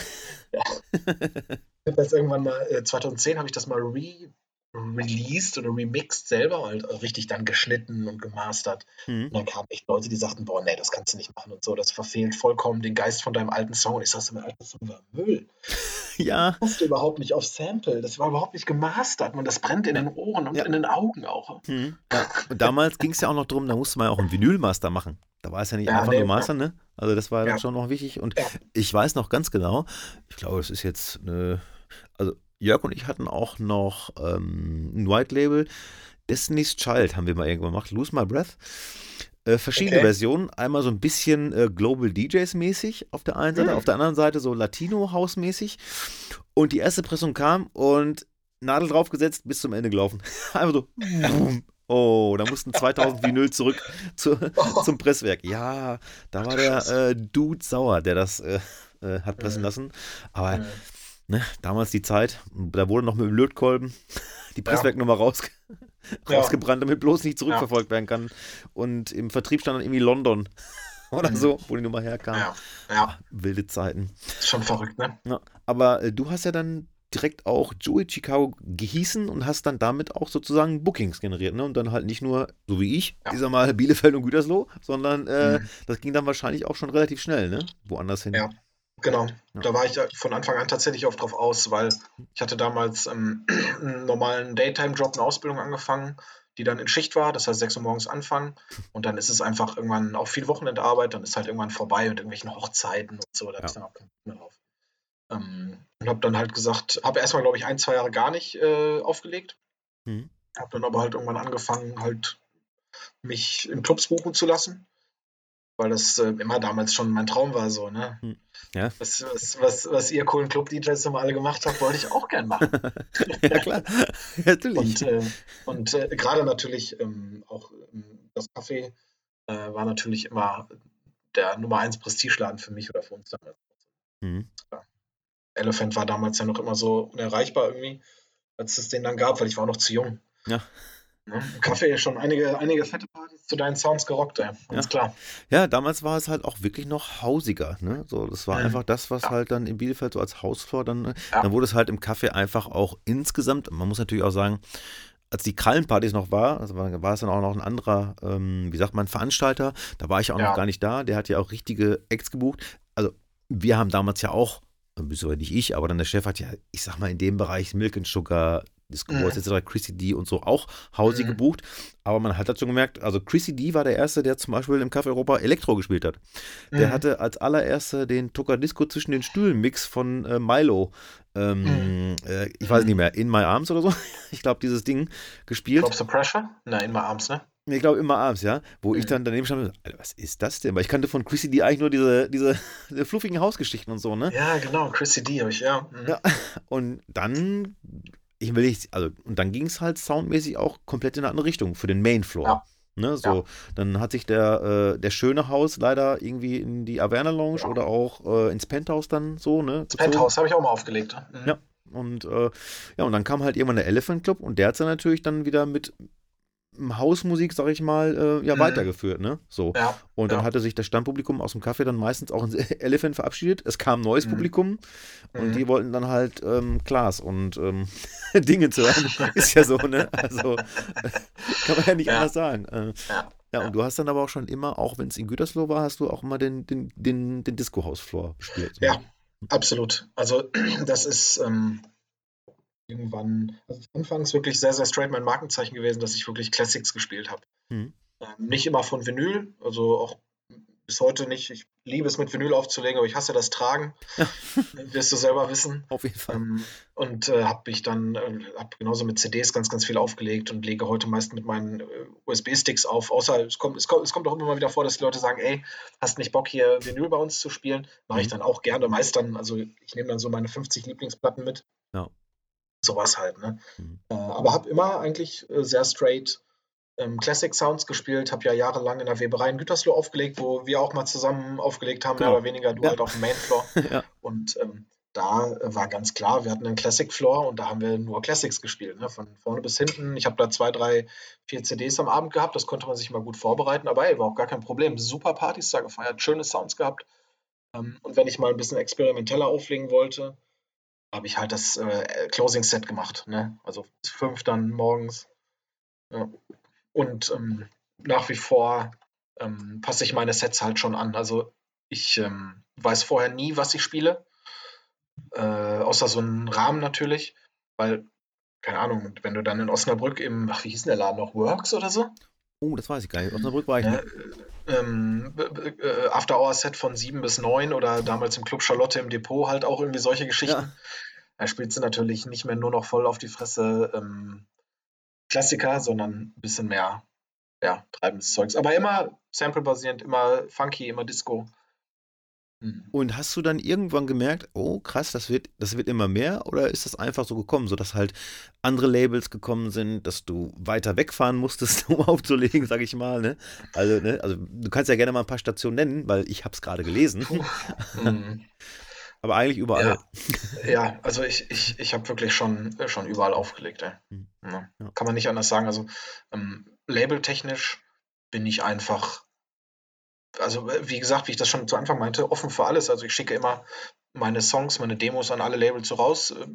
Ja. Ich habe das irgendwann mal, äh, 2010 habe ich das mal re released oder remixed selber, halt richtig dann geschnitten und gemastert. Mhm. Und dann kamen echt Leute, die sagten, boah, nee, das kannst du nicht machen und so, das verfehlt vollkommen den Geist von deinem alten Song. Und ich sagte, mein alter Song war Müll. Ja. Das passte überhaupt nicht auf Sample, das war überhaupt nicht gemastert und das brennt in den Ohren und ja. in den Augen auch. Mhm. Ja. Und damals ging es ja auch noch darum, da musste man ja auch einen Vinylmaster machen. Da war es ja nicht ja, einfach nee, nur Master, ne? Also das war ja. schon noch wichtig. Und ich weiß noch ganz genau, ich glaube, es ist jetzt eine, also Jörg und ich hatten auch noch ähm, ein White Label. Destiny's Child haben wir mal irgendwann gemacht. Lose My Breath. Äh, verschiedene okay. Versionen. Einmal so ein bisschen äh, Global DJs mäßig auf der einen Seite, mhm. auf der anderen Seite so Latino House mäßig. Und die erste Pressung kam und Nadel draufgesetzt, bis zum Ende gelaufen. Einfach so. Oh, da mussten 2000 Vinyl zurück zu, zum Presswerk. Ja, da war der äh, Dude sauer, der das äh, äh hat pressen lassen. Aber ne, damals die Zeit, da wurde noch mit dem Lötkolben die Presswerknummer raus, rausgebrannt, damit bloß nicht zurückverfolgt werden kann. Und im Vertrieb stand dann irgendwie London oder mhm. so, wo die Nummer herkam. Ja. ja. Wilde Zeiten. Schon verrückt, ne? Ja. Aber äh, du hast ja dann direkt auch Joey Chicago gehießen und hast dann damit auch sozusagen Bookings generiert, ne? Und dann halt nicht nur, so wie ich, ja. ich sag mal, Bielefeld und Gütersloh, sondern äh, mhm. das ging dann wahrscheinlich auch schon relativ schnell, ne? Woanders hin. Ja. Genau, ja. da war ich von Anfang an tatsächlich auch drauf aus, weil ich hatte damals ähm, einen normalen Daytime-Job, eine Ausbildung angefangen, die dann in Schicht war, das heißt 6 Uhr morgens anfangen und dann ist es einfach irgendwann auch viel Wochenendarbeit, dann ist halt irgendwann vorbei und irgendwelchen Hochzeiten und so, da ja. ist dann auch kein mehr drauf. Ähm, und habe dann halt gesagt, habe erstmal, glaube ich, ein, zwei Jahre gar nicht äh, aufgelegt. Mhm. Habe dann aber halt irgendwann angefangen, halt mich in Clubs buchen zu lassen weil das äh, immer damals schon mein Traum war, so, ne? Hm. Ja. Was, was, was, was ihr coolen Club-DJs immer alle gemacht habt, wollte ich auch gern machen. ja, klar. natürlich. Und, äh, und äh, gerade natürlich ähm, auch ähm, das Café äh, war natürlich immer der Nummer 1 Prestigeladen für mich oder für uns damals. Mhm. Ja. Elephant war damals ja noch immer so unerreichbar irgendwie, als es den dann gab, weil ich war auch noch zu jung. Ja. Ne? Kaffee schon einige, einige fette Partys zu deinen Sounds gerockt, ey. Ganz ja. klar. Ja, damals war es halt auch wirklich noch hausiger. Ne? So, das war mhm. einfach das, was ja. halt dann in Bielefeld so als Hausflor dann, ne? ja. dann wurde es halt im Kaffee einfach auch insgesamt, man muss natürlich auch sagen, als die Krallenpartys noch war, also war, war, es dann auch noch ein anderer, ähm, wie sagt man, Veranstalter, da war ich auch noch gar nicht da, der hat ja auch richtige Acts gebucht. Also wir haben damals ja auch beziehungsweise nicht ich, aber dann der Chef hat ja, ich sag mal, in dem Bereich Milk and Sugar, Disco Boys mhm. etc., Chrissy D und so auch Hausi mhm. gebucht. Aber man hat dazu gemerkt, also Chrissy D war der Erste, der zum Beispiel im Café Europa Elektro gespielt hat. Der mhm. hatte als allererster den Tucker Disco zwischen den Stühlen Mix von äh, Milo. Ähm, mhm. äh, ich weiß nicht mehr, In My Arms oder so. Ich glaube, dieses Ding gespielt. Glaubst du Pressure? Nein, In My Arms, ne? Ich glaube immer abends, ja. Wo ich mhm. dann daneben stand, was ist das denn? Weil ich kannte von Chrissy D eigentlich nur diese, diese, diese fluffigen Hausgeschichten und so, ne? Ja, genau, Chrissy D habe ich, ja. Mhm. ja. Und dann ich will nicht, also, und dann ging es halt soundmäßig auch komplett in eine andere Richtung für den Mainfloor. Ja. Ne, so, ja. dann hat sich der, äh, der schöne Haus leider irgendwie in die Averna Lounge oder auch äh, ins Penthouse dann so, ne? Das Penthouse habe ich auch mal aufgelegt. Mhm. Ja. Und äh, ja, und dann kam halt irgendwann der Elephant Club und der hat dann natürlich dann wieder mit Hausmusik, sag ich mal, äh, ja, mhm. weitergeführt, ne? So. Ja, und dann ja. hatte sich das Stammpublikum aus dem Café dann meistens auch ins Elephant verabschiedet. Es kam neues mhm. Publikum und mhm. die wollten dann halt ähm, Klaas und ähm, Dinge zu hören. Ist ja so, ne? Also kann man ja nicht anders sagen. Äh, ja. Ja, und du hast dann aber auch schon immer, auch wenn es in Gütersloh war, hast du auch immer den, den, den, den Disco-Haus-Floor gespielt. Ja, absolut. Also das ist ähm, irgendwann, also anfangs wirklich sehr, sehr straight mein Markenzeichen gewesen, dass ich wirklich Classics gespielt habe. Mhm. Ähm, nicht immer von Vinyl, also auch bis heute nicht. Ich liebe es mit Vinyl aufzulegen, aber ich hasse das Tragen. Ja. Wirst du selber wissen. Auf jeden Fall. Ähm, und äh, habe ich dann, äh, habe genauso mit CDs ganz, ganz viel aufgelegt und lege heute meist mit meinen äh, USB-Sticks auf. Außer es kommt, es kommt, es kommt auch immer mal wieder vor, dass die Leute sagen, ey, hast nicht Bock hier Vinyl bei uns zu spielen? Mache ich mhm. dann auch gerne. Meist dann, also ich nehme dann so meine 50 Lieblingsplatten mit. Ja. Sowas halt, ne? Mhm. Äh, aber habe immer eigentlich äh, sehr straight ähm, Classic Sounds gespielt, habe ja jahrelang in der Weberei in Gütersloh aufgelegt, wo wir auch mal zusammen aufgelegt haben, genau. mehr oder weniger, du ja. halt auf dem Mainfloor. ja. Und ähm, da äh, war ganz klar, wir hatten einen Classic Floor und da haben wir nur Classics gespielt, ne? von vorne bis hinten. Ich habe da zwei, drei, vier CDs am Abend gehabt, das konnte man sich mal gut vorbereiten, aber ey, war auch gar kein Problem. Super Partys da gefeiert, schöne Sounds gehabt. Ähm, und wenn ich mal ein bisschen experimenteller auflegen wollte, habe ich halt das äh, Closing Set gemacht. Ne? Also fünf dann morgens. Ja. Und ähm, nach wie vor ähm, passe ich meine Sets halt schon an. Also ich ähm, weiß vorher nie, was ich spiele. Äh, außer so einen Rahmen natürlich. Weil, keine Ahnung, wenn du dann in Osnabrück im, ach, wie hieß denn der Laden noch? Works oder so? Oh, das weiß ich gar nicht. Osnabrück war ich nicht. Ähm, äh, After-Hour-Set von 7 bis 9 oder damals im Club Charlotte im Depot halt auch irgendwie solche Geschichten. Ja. Da spielt sie natürlich nicht mehr nur noch voll auf die Fresse ähm, Klassiker, sondern ein bisschen mehr ja, treibendes Zeugs. Aber immer sample-basierend, immer funky, immer Disco. Hm. Und hast du dann irgendwann gemerkt, oh krass, das wird, das wird immer mehr oder ist das einfach so gekommen, sodass halt andere Labels gekommen sind, dass du weiter wegfahren musstest, um aufzulegen, sag ich mal, ne? Also, ne? Also du kannst ja gerne mal ein paar Stationen nennen, weil ich habe es gerade gelesen. Mhm. Aber eigentlich überall. Ja, ja also ich, ich, ich habe wirklich schon, schon überall aufgelegt. Ey. Mhm. Ja. Kann man nicht anders sagen. Also ähm, labeltechnisch bin ich einfach, also wie gesagt, wie ich das schon zu Anfang meinte, offen für alles. Also ich schicke immer meine Songs, meine Demos an alle Labels so raus. Äh,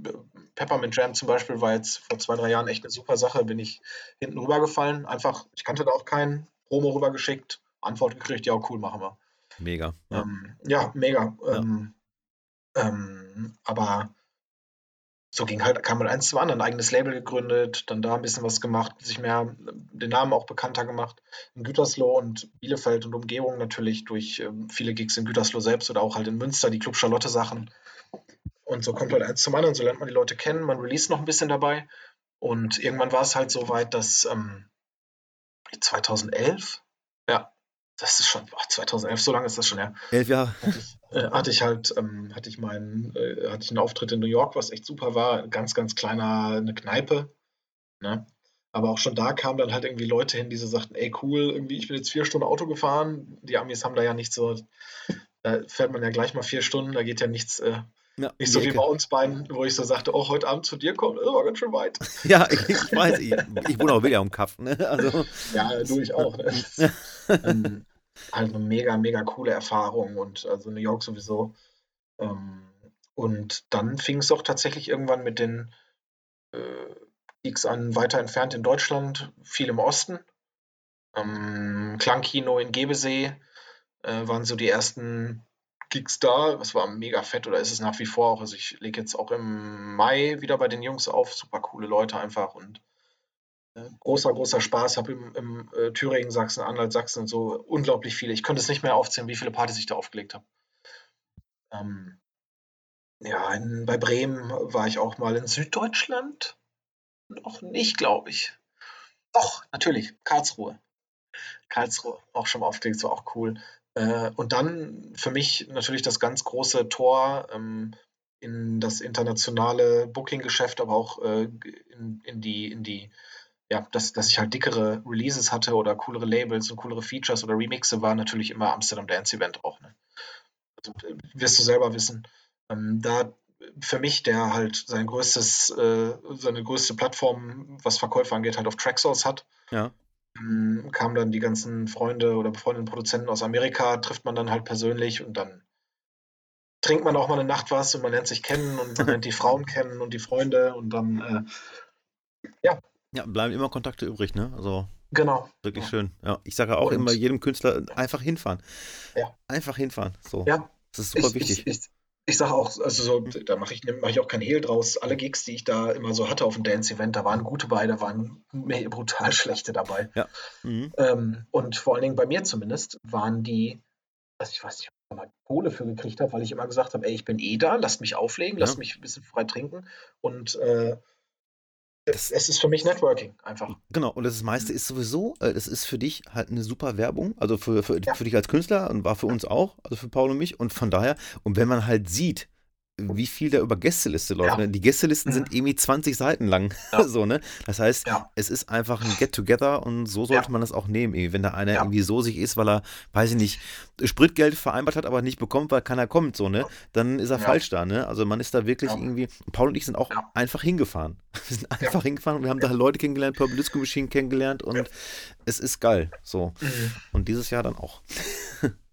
Peppermint Jam zum Beispiel war jetzt vor zwei, drei Jahren echt eine super Sache. Bin ich hinten rübergefallen. Einfach, ich kannte da auch keinen. Promo rübergeschickt, Antwort gekriegt, ja, cool, machen wir. Mega. Ja, ähm, ja mega. Ja. Ähm, ähm, aber so ging halt, kam halt eins zum anderen, ein eigenes Label gegründet, dann da ein bisschen was gemacht, sich mehr den Namen auch bekannter gemacht. In Gütersloh und Bielefeld und Umgebung natürlich durch ähm, viele Gigs in Gütersloh selbst oder auch halt in Münster, die Club Charlotte Sachen. Und so kommt halt eins zum anderen, so lernt man die Leute kennen, man release noch ein bisschen dabei. Und irgendwann war es halt so weit, dass ähm, 2011, ja, das ist schon, boah, 2011, so lange ist das schon her. Elf Jahre. Hatte ich, äh, hatte ich halt, ähm, hatte ich meinen, äh, hatte ich einen Auftritt in New York, was echt super war. Ganz, ganz kleiner, eine Kneipe. Ne? Aber auch schon da kamen dann halt irgendwie Leute hin, die so sagten, ey cool, irgendwie, ich bin jetzt vier Stunden Auto gefahren. Die Amis haben da ja nicht so, da fährt man ja gleich mal vier Stunden, da geht ja nichts, äh, ja, nicht so wie bei uns beiden, wo ich so sagte, oh, heute Abend zu dir kommen, das war ganz schön weit. Ja, ich, ich weiß, ich, ich wohne auch wieder am Kaff, ne? Also. Ja, du ich auch. Ne? ähm, halt eine mega, mega coole Erfahrung und also New York sowieso. Ähm, und dann fing es doch tatsächlich irgendwann mit den äh, Gigs an, weiter entfernt in Deutschland, viel im Osten. Ähm, Klangkino in Gebesee äh, waren so die ersten Gigs da. Das war mega fett oder ist es nach wie vor auch. Also ich lege jetzt auch im Mai wieder bei den Jungs auf. Super coole Leute einfach und äh, großer, großer Spaß. Habe im, im äh, Thüringen, Sachsen, Anhalt, Sachsen und so unglaublich viele. Ich könnte es nicht mehr aufzählen, wie viele Partys ich da aufgelegt habe. Ähm, ja, in, bei Bremen war ich auch mal in Süddeutschland. Noch nicht, glaube ich. Doch, natürlich, Karlsruhe. Karlsruhe, auch schon mal aufgelegt, so auch cool. Äh, und dann für mich natürlich das ganz große Tor ähm, in das internationale Booking-Geschäft, aber auch äh, in, in, die, in die, ja, dass, dass ich halt dickere Releases hatte oder coolere Labels und coolere Features oder Remixe war natürlich immer Amsterdam Dance Event auch. Ne? Also, wirst du selber wissen. Ähm, da für mich, der halt sein größtes, äh, seine größte Plattform, was Verkäufe angeht, halt auf Tracksource hat. Ja ähm, kamen dann die ganzen Freunde oder befreundeten Produzenten aus Amerika, trifft man dann halt persönlich und dann trinkt man auch mal eine Nacht was und man lernt sich kennen und man lernt die Frauen kennen und die Freunde und dann, äh, ja. Ja, bleiben immer Kontakte übrig, ne? Also Genau. Wirklich ja. schön. Ja, ich sage auch und, immer jedem Künstler einfach hinfahren. Ja. Einfach hinfahren. So. Ja. Das ist super ich, wichtig. Ich, ich, ich sage auch, also so, da mache ich, mach ich auch kein Hehl draus. Alle Gigs, die ich da immer so hatte auf dem Dance-Event, da waren gute bei, da waren brutal schlechte dabei. Ja. Mhm. Ähm, und vor allen Dingen bei mir zumindest waren die, also ich weiß nicht, ob ich mal Kohle für gekriegt habe, weil ich immer gesagt habe, ey, ich bin eh da, lasst mich auflegen, lasst mich ein bisschen frei trinken und äh, das, es ist für mich Networking einfach. Genau, und das meiste ist sowieso, äh, das ist für dich halt eine super Werbung, also für, für, ja. für dich als Künstler und war für uns auch, also für Paul und mich. Und von daher, und wenn man halt sieht, wie viel da über Gästeliste läuft. Ja. Ne? Die Gästelisten mhm. sind irgendwie 20 Seiten lang. Ja. so, ne? Das heißt, ja. es ist einfach ein Get-Together und so sollte man das auch nehmen. Wenn da einer irgendwie so sich ist, weil er, weiß ich nicht, Spritgeld vereinbart hat, aber nicht bekommt, weil keiner kommt, so, ne? Dann ist er falsch da, ne? Also man ist da wirklich irgendwie. Paul und ich sind auch einfach hingefahren. Wir sind einfach hingefahren und wir haben da Leute kennengelernt, Purple Disco Machine kennengelernt und es ist geil. So. Mhm. Und dieses Jahr dann auch.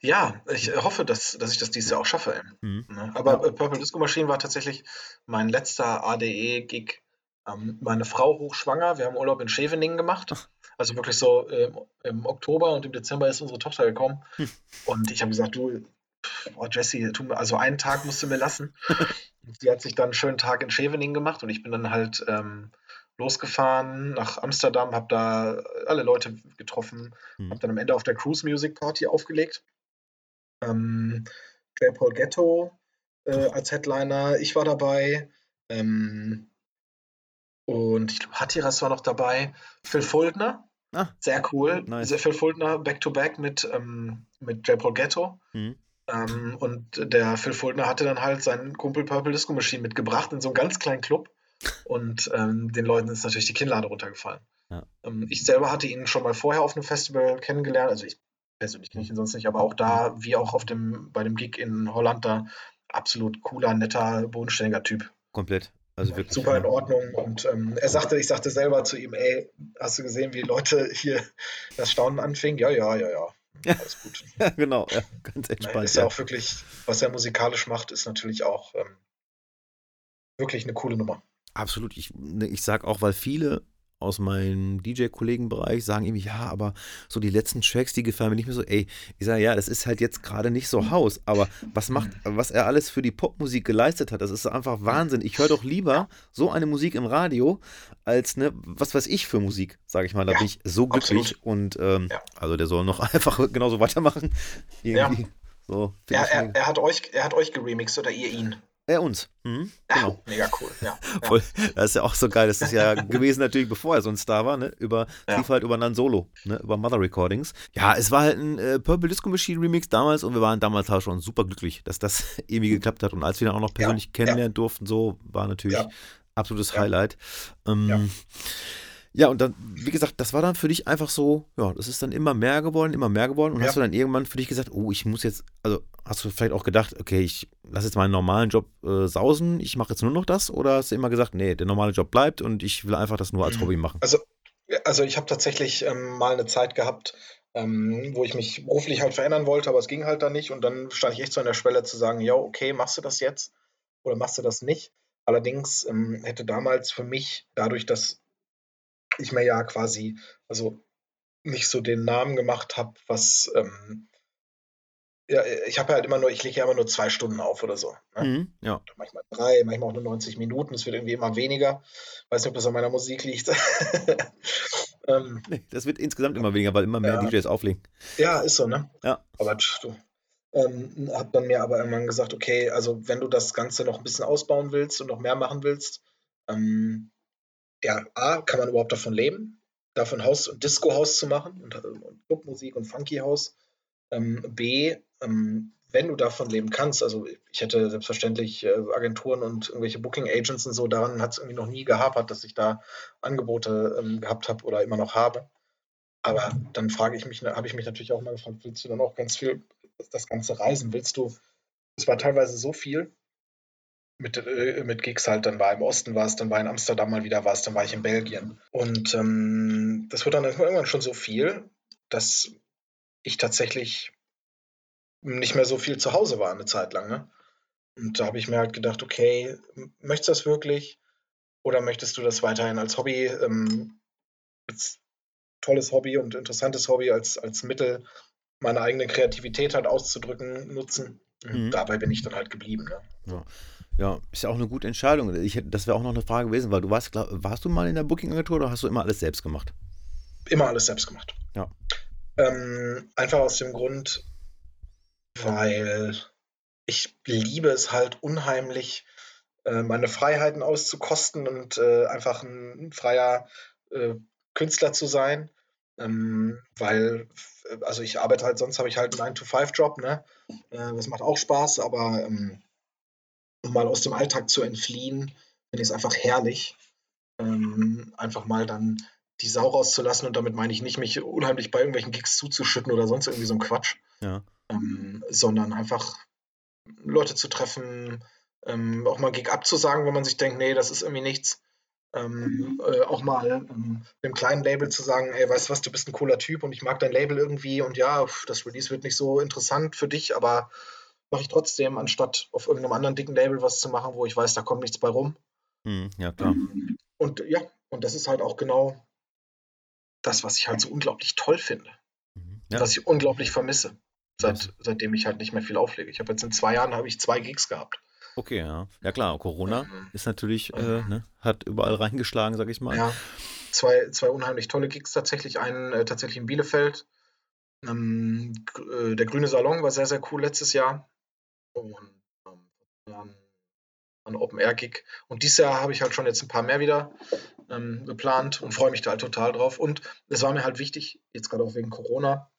Ja, ich hoffe, dass, dass ich das dieses Jahr auch schaffe. Mhm. Ne? Aber ja. Äh, Purple Disco Machine war tatsächlich mein letzter ADE-Gig. Ähm, meine Frau hochschwanger. Wir haben Urlaub in Scheveningen gemacht. Also wirklich so äh, im Oktober und im Dezember ist unsere Tochter gekommen. Hm. Und ich habe gesagt, du, oh Jesse, also einen Tag musst du mir lassen. sie hat sich dann einen schönen Tag in Scheveningen gemacht und ich bin dann halt ähm, losgefahren nach Amsterdam, habe da alle Leute getroffen, mhm. habe dann am Ende auf der Cruise Music Party aufgelegt. Ähm, J. Paul Ghetto äh, als Headliner, ich war dabei. Ähm, und ich glaube, Hattiras war noch dabei. Phil Fuldner, ah, sehr cool. Nice. Phil Fuldner back-to-back -back mit, ähm, mit J. Paul Ghetto. Mhm. Ähm, und der Phil Fuldner hatte dann halt seinen Kumpel Purple Disco Machine mitgebracht in so einen ganz kleinen Club. Und ähm, den Leuten ist natürlich die Kinnlade runtergefallen. Ja. Ähm, ich selber hatte ihn schon mal vorher auf einem Festival kennengelernt. Also ich persönlich kenne ich ihn sonst nicht, aber auch da, wie auch auf dem, bei dem Gig in Holland, da absolut cooler, netter, bodenständiger Typ. Komplett. Also wirklich. Super in Ordnung. Und ähm, er sagte, ich sagte selber zu ihm, ey, hast du gesehen, wie Leute hier das Staunen anfingen? Ja, ja, ja, ja. Alles gut. ja, genau, ja, ganz entspannt. Ist ja auch wirklich, was er musikalisch macht, ist natürlich auch ähm, wirklich eine coole Nummer. Absolut. Ich, ne, ich sage auch, weil viele aus meinem DJ-Kollegenbereich sagen irgendwie, ja, aber so die letzten Tracks, die gefallen mir nicht mehr so, ey, ich sage, ja, das ist halt jetzt gerade nicht so Haus, aber was macht, was er alles für die Popmusik geleistet hat, das ist einfach Wahnsinn. Ich höre doch lieber so eine Musik im Radio, als, ne, was weiß ich für Musik, sage ich mal, da ja, bin ich so glücklich absolut. und ähm, ja. also der soll noch einfach genauso weitermachen. Irgendwie. Ja. So, er, er, er, hat euch, er hat euch geremixed oder ihr ihn? Er uns. Mhm, genau. mega cool, ja. Voll, das ist ja auch so geil. Das ist ja gewesen natürlich, bevor er so ein Star war, ne? Über, ja. lief halt über Nan Solo, ne? Über Mother Recordings. Ja, es war halt ein äh, Purple Disco Machine Remix damals und wir waren damals halt schon super glücklich, dass das irgendwie geklappt hat. Und als wir dann auch noch persönlich ja. kennenlernen durften, so war natürlich absolutes Highlight. Ähm, ja, und dann, wie gesagt, das war dann für dich einfach so, ja, das ist dann immer mehr geworden, immer mehr geworden. Und ja. hast du dann irgendwann für dich gesagt, oh, ich muss jetzt, also hast du vielleicht auch gedacht, okay, ich lasse jetzt meinen normalen Job äh, sausen, ich mache jetzt nur noch das? Oder hast du immer gesagt, nee, der normale Job bleibt und ich will einfach das nur als mhm. Hobby machen? Also, also ich habe tatsächlich ähm, mal eine Zeit gehabt, ähm, wo ich mich beruflich halt verändern wollte, aber es ging halt dann nicht. Und dann stand ich echt so an der Schwelle zu sagen, ja, okay, machst du das jetzt oder machst du das nicht? Allerdings ähm, hätte damals für mich, dadurch, dass ich mir ja quasi, also nicht so den Namen gemacht habe, was, ähm, ja, ich habe halt immer nur, ich lege ja immer nur zwei Stunden auf oder so. Ne? Mhm, ja. Manchmal drei, manchmal auch nur 90 Minuten, es wird irgendwie immer weniger. Weiß nicht, ob das an meiner Musik liegt. ähm, nee, das wird insgesamt immer weniger, weil immer mehr ja. DJs auflegen. Ja, ist so, ne? Ja. Aber du, ähm, hab dann mir aber irgendwann gesagt, okay, also wenn du das Ganze noch ein bisschen ausbauen willst und noch mehr machen willst, ähm, ja, A, kann man überhaupt davon leben, davon Haus- und Disco-Haus zu machen und, und Clubmusik und Funky-Haus. Ähm, B, ähm, wenn du davon leben kannst, also ich hätte selbstverständlich äh, Agenturen und irgendwelche Booking Agents und so, daran hat es irgendwie noch nie gehapert, dass ich da Angebote ähm, gehabt habe oder immer noch habe. Aber dann frage ich mich, habe ich mich natürlich auch mal gefragt, willst du dann auch ganz viel das ganze Reisen? Willst du, es war teilweise so viel, mit, äh, mit Gigs halt, dann war im Osten was, dann war in Amsterdam mal wieder was, dann war ich in Belgien. Und ähm, das wird dann irgendwann schon so viel, dass ich tatsächlich nicht mehr so viel zu Hause war eine Zeit lang. Ne? Und da habe ich mir halt gedacht, okay, möchtest du das wirklich? Oder möchtest du das weiterhin als Hobby, ähm, als tolles Hobby und interessantes Hobby, als, als Mittel, meine eigene Kreativität halt auszudrücken, nutzen? Mhm. Dabei bin ich dann halt geblieben. Ne? Ja. ja. ist ja auch eine gute Entscheidung. Ich, das wäre auch noch eine Frage gewesen, weil du warst, glaub, warst du mal in der Booking-Agentur oder hast du immer alles selbst gemacht? Immer alles selbst gemacht. Ja. Ähm, einfach aus dem Grund, weil ich liebe es halt unheimlich, äh, meine Freiheiten auszukosten und äh, einfach ein freier äh, Künstler zu sein. Ähm, weil, also ich arbeite halt, sonst habe ich halt einen 9-to-5-Job, ne? Äh, das macht auch Spaß, aber ähm, um mal aus dem Alltag zu entfliehen, finde ich es einfach herrlich. Ähm, einfach mal dann die Sau rauszulassen und damit meine ich nicht, mich unheimlich bei irgendwelchen Gigs zuzuschütten oder sonst irgendwie so ein Quatsch. Ja. Ähm, sondern einfach Leute zu treffen, auch mal einen Gig abzusagen, wenn man sich denkt, nee, das ist irgendwie nichts. Ähm, äh, auch mal ähm, dem kleinen Label zu sagen, ey, weißt du was, du bist ein cooler Typ und ich mag dein Label irgendwie und ja, das Release wird nicht so interessant für dich, aber mache ich trotzdem, anstatt auf irgendeinem anderen dicken Label was zu machen, wo ich weiß, da kommt nichts bei rum. Hm, ja, klar. Ähm, und ja, und das ist halt auch genau das, was ich halt so unglaublich toll finde. Mhm, ja. Was ich unglaublich vermisse, seit, seitdem ich halt nicht mehr viel auflege. Ich habe jetzt in zwei Jahren habe ich zwei Gigs gehabt. Okay, ja. Ja klar, Corona mhm. ist natürlich, äh, ne, hat überall reingeschlagen, sag ich mal. Ja, zwei, zwei unheimlich tolle Gigs tatsächlich. Einen äh, tatsächlich in Bielefeld. Ähm, äh, der Grüne Salon war sehr, sehr cool letztes Jahr. Und ähm, ein Open-Air-Gig. Und dieses Jahr habe ich halt schon jetzt ein paar mehr wieder ähm, geplant und freue mich da halt total drauf. Und es war mir halt wichtig, jetzt gerade auch wegen Corona,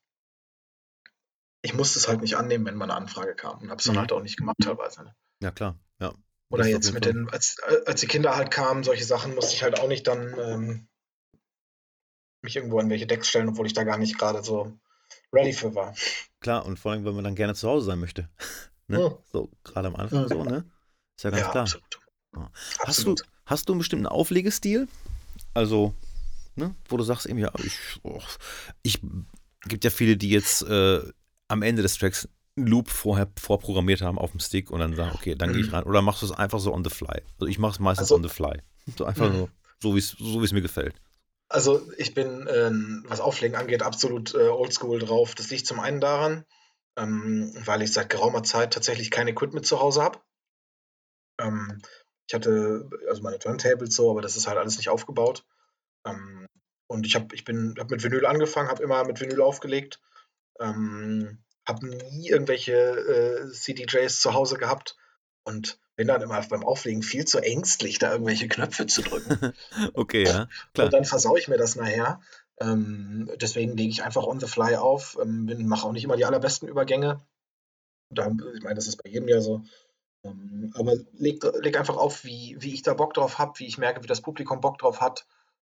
ich musste es halt nicht annehmen, wenn mal eine Anfrage kam und habe es dann mhm. halt auch nicht gemacht teilweise. Ja, klar, ja. Oder jetzt mit den, als, als die Kinder halt kamen, solche Sachen musste ich halt auch nicht dann ähm, mich irgendwo an welche Decks stellen, obwohl ich da gar nicht gerade so ready für war. Klar, und vor allem, wenn man dann gerne zu Hause sein möchte. ne? Ja. So, gerade am Anfang ja. so, ne? Ist ja ganz ja, klar. Absolut. Hast, absolut. Du, hast du einen bestimmten Auflegestil? Also, ne, wo du sagst, eben, ja, ich, oh, ich gibt ja viele, die jetzt äh, am Ende des Tracks einen Loop vorher vorprogrammiert haben auf dem Stick und dann sagen, okay, dann gehe ich mhm. rein. Oder machst du es einfach so on the fly? Also ich mache es meistens also, on the fly. So einfach mhm. so, so wie es so mir gefällt. Also ich bin, äh, was Auflegen angeht, absolut äh, oldschool drauf. Das liegt zum einen daran, ähm, weil ich seit geraumer Zeit tatsächlich kein Equipment zu Hause habe. Ähm, ich hatte also meine Turntables so, aber das ist halt alles nicht aufgebaut. Ähm, und ich habe ich bin hab mit Vinyl angefangen, habe immer mit Vinyl aufgelegt. Ähm, habe nie irgendwelche äh, CDJs zu Hause gehabt und bin dann immer beim Auflegen viel zu ängstlich, da irgendwelche Knöpfe zu drücken. okay, ja. Klar. Und dann versaue ich mir das nachher. Ähm, deswegen lege ich einfach on the fly auf, ähm, mache auch nicht immer die allerbesten Übergänge. Da, ich meine, das ist bei jedem ja so. Ähm, aber leg, leg einfach auf, wie, wie ich da Bock drauf habe, wie ich merke, wie das Publikum Bock drauf hat.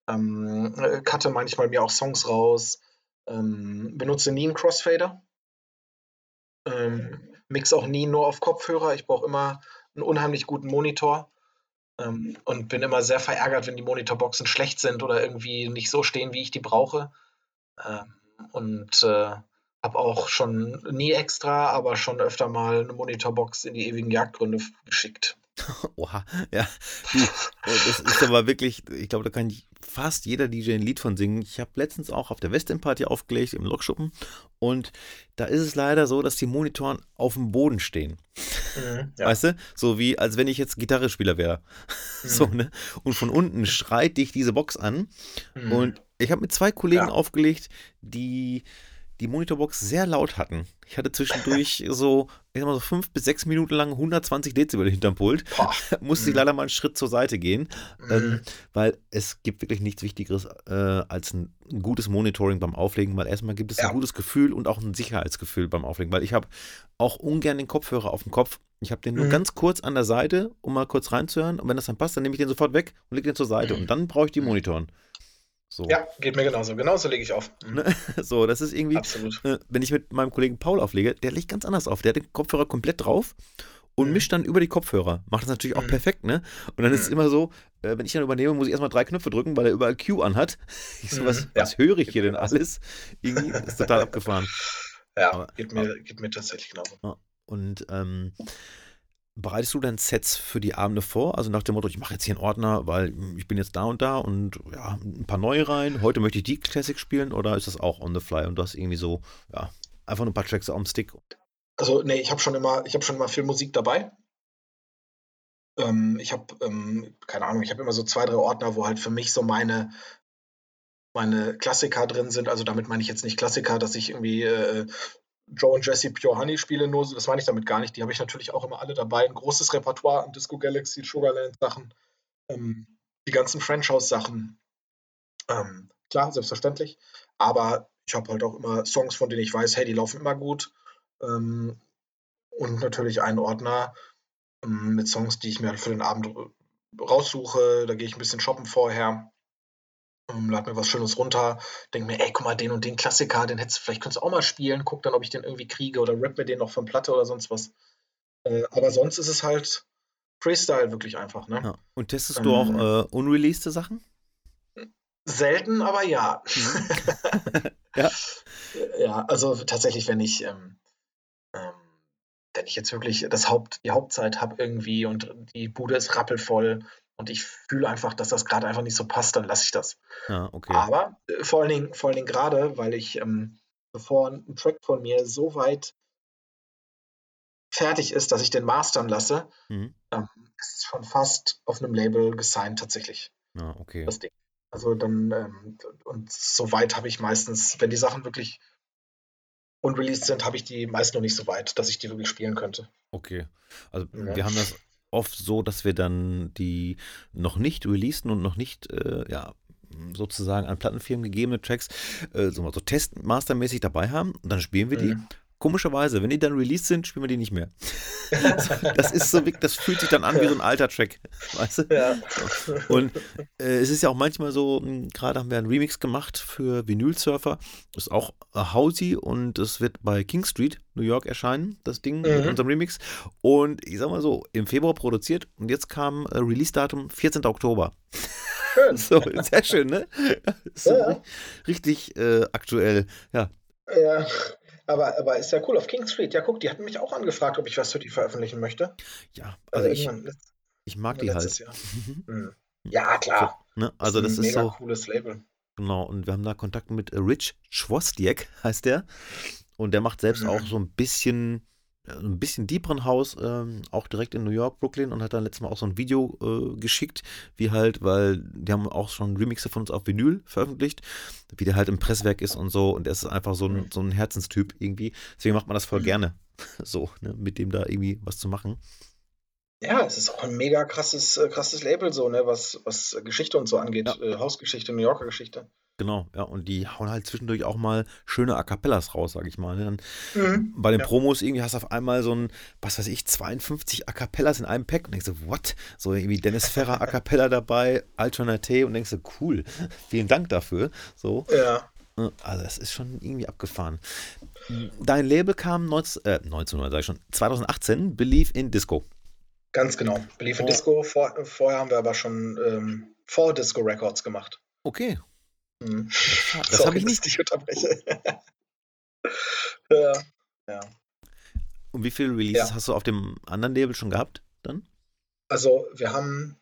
Ähm, äh, cutte manchmal mir auch Songs raus. Ähm, benutze nie einen Crossfader. Ähm, mix auch nie nur auf Kopfhörer. Ich brauche immer einen unheimlich guten Monitor. Ähm, und bin immer sehr verärgert, wenn die Monitorboxen schlecht sind oder irgendwie nicht so stehen, wie ich die brauche. Ähm, und äh, habe auch schon nie extra, aber schon öfter mal eine Monitorbox in die ewigen Jagdgründe geschickt. Oha, ja. Das ist aber wirklich, ich glaube, da kann fast jeder DJ ein Lied von singen. Ich habe letztens auch auf der Westend-Party aufgelegt im Lokschuppen und da ist es leider so, dass die Monitoren auf dem Boden stehen. Mhm, ja. Weißt du? So wie, als wenn ich jetzt Gitarrespieler wäre. Mhm. So, ne? Und von unten schreit dich diese Box an. Mhm. Und ich habe mit zwei Kollegen ja. aufgelegt, die die Monitorbox sehr laut hatten. Ich hatte zwischendurch so, ich sag mal so fünf bis sechs Minuten lang 120 Dezibel hinterm Pult. Boah. Musste ich mhm. leider mal einen Schritt zur Seite gehen, mhm. ähm, weil es gibt wirklich nichts Wichtigeres äh, als ein, ein, gutes Monitoring beim Auflegen, weil erstmal gibt es ja. ein gutes Gefühl und auch ein Sicherheitsgefühl beim Auflegen, weil ich habe auch ungern den Kopfhörer auf dem Kopf. Ich habe den nur mhm. ganz kurz an der Seite, um mal kurz reinzuhören und wenn das dann passt, dann nehme ich den sofort weg und lege den zur Seite mhm. und dann brauche ich die mhm. Monitoren. So. Ja, geht mir genauso. Genauso lege ich auf. Mhm. Ne? So, das ist irgendwie, Absolut. Äh, wenn ich mit meinem Kollegen Paul auflege, der legt ganz anders auf. Der hat den Kopfhörer komplett drauf und mhm. mischt dann über die Kopfhörer. Macht das natürlich auch mhm. perfekt, ne? Und dann ist es mhm. immer so, äh, wenn ich dann übernehme, muss ich erstmal drei Knöpfe drücken, weil er überall Q anhat. Ich so, was, ja. was höre ich hier denn alles? Irgendwie ist total abgefahren. Ja, aber, geht, mir, aber, geht mir tatsächlich genauso. Und ähm, bereitest du dann Sets für die Abende vor? Also nach dem Motto, ich mache jetzt hier einen Ordner, weil ich bin jetzt da und da und ja, ein paar neue rein. Heute möchte ich die Classic spielen oder ist das auch on the fly und du hast irgendwie so, ja, einfach nur ein paar Tracks am Stick? Also, nee, ich habe schon immer, ich habe schon immer viel Musik dabei. Ähm, ich habe, ähm, keine Ahnung, ich habe immer so zwei, drei Ordner, wo halt für mich so meine, meine Klassiker drin sind. Also damit meine ich jetzt nicht Klassiker, dass ich irgendwie äh, Joe und Jesse Pure Honey spiele, nur das meine ich damit gar nicht. Die habe ich natürlich auch immer alle dabei. Ein großes Repertoire an Disco Galaxy, Sugarland Sachen, ähm, die ganzen French House Sachen. Ähm, klar, selbstverständlich. Aber ich habe halt auch immer Songs, von denen ich weiß, hey, die laufen immer gut. Ähm, und natürlich einen Ordner ähm, mit Songs, die ich mir halt für den Abend raussuche. Da gehe ich ein bisschen shoppen vorher. Ähm, lad mir was Schönes runter, denke mir, ey, guck mal, den und den Klassiker, den hättest vielleicht könntest du auch mal spielen, guck dann, ob ich den irgendwie kriege oder rap mir den noch von Platte oder sonst was. Äh, aber sonst ist es halt Freestyle wirklich einfach, ne? Ja. Und testest ähm, du auch äh, unreleased Sachen? Selten, aber ja. Mhm. ja. ja, also tatsächlich, wenn ich, ähm, ähm, wenn ich jetzt wirklich das Haupt, die Hauptzeit habe irgendwie und die Bude ist rappelvoll und ich fühle einfach, dass das gerade einfach nicht so passt, dann lasse ich das. Ja, okay. Aber äh, vor allen Dingen, vor allen Dingen gerade, weil ich, ähm, bevor ein Track von mir so weit fertig ist, dass ich den mastern lasse, mhm. ähm, ist schon fast auf einem Label gesigned tatsächlich. Ja, okay. Das Ding. Also dann, ähm, und so weit habe ich meistens, wenn die Sachen wirklich unreleased sind, habe ich die meist noch nicht so weit, dass ich die wirklich spielen könnte. Okay. Also ja. wir haben das oft so, dass wir dann die noch nicht releaseden und noch nicht, äh, ja, sozusagen an Plattenfirmen gegebene Tracks äh, so, so testmastermäßig dabei haben und dann spielen wir die. Mhm. Komischerweise, wenn die dann released sind, spielen wir die nicht mehr. das ist so, das fühlt sich dann an wie so ein alter Track, weißt du? Ja. Und äh, es ist ja auch manchmal so, hm, gerade haben wir einen Remix gemacht für Vinyl Surfer, ist auch Housey und es wird bei King Street, New York erscheinen, das Ding mhm. mit unserem Remix. Und ich sag mal so, im Februar produziert und jetzt kam äh, Release-Datum 14. Oktober. Schön. so, sehr schön, ne? So ja. Richtig äh, aktuell, ja. Ja, aber, aber ist ja cool auf King Street. Ja, guck, die hatten mich auch angefragt, ob ich was für die veröffentlichen möchte. Ja, also, also ich, ich mag die halt. Jahr. Mhm. Ja, klar. So, ne? Also das ist, ein das ist so cooles Label. Genau, und wir haben da Kontakt mit Rich Schwostiek, heißt der. Und der macht selbst mhm. auch so ein bisschen ein bisschen deeperen Haus, ähm, auch direkt in New York, Brooklyn und hat dann letztes Mal auch so ein Video äh, geschickt, wie halt, weil die haben auch schon Remixe von uns auf Vinyl veröffentlicht, wie der halt im Presswerk ist und so und er ist einfach so ein, so ein Herzenstyp irgendwie. Deswegen macht man das voll mhm. gerne, so, ne, mit dem da irgendwie was zu machen. Ja, es ist auch ein mega krasses, äh, krasses Label, so, ne, was, was Geschichte und so angeht, ja. äh, Hausgeschichte, New Yorker Geschichte. Genau, ja, und die hauen halt zwischendurch auch mal schöne A Cappellas raus, sag ich mal. Ne? Dann mhm, bei den ja. Promos irgendwie hast du auf einmal so ein, was weiß ich, 52 A Cappellas in einem Pack und denkst du, what? So irgendwie Dennis Ferrer A Cappella dabei, Alternate und denkst du, cool, vielen Dank dafür. So. Ja. Also, das ist schon irgendwie abgefahren. Dein Label kam 19, äh, 1900, sag ich schon, 2018, Believe in Disco. Ganz genau. Believe in oh. Disco. Vor, vorher haben wir aber schon ähm, vor Disco Records gemacht. Okay, hm. Das, habe ich nicht. Ich unterbreche. ja. ja. Und wie viele Releases ja. hast du auf dem anderen Label schon gehabt dann? Also wir haben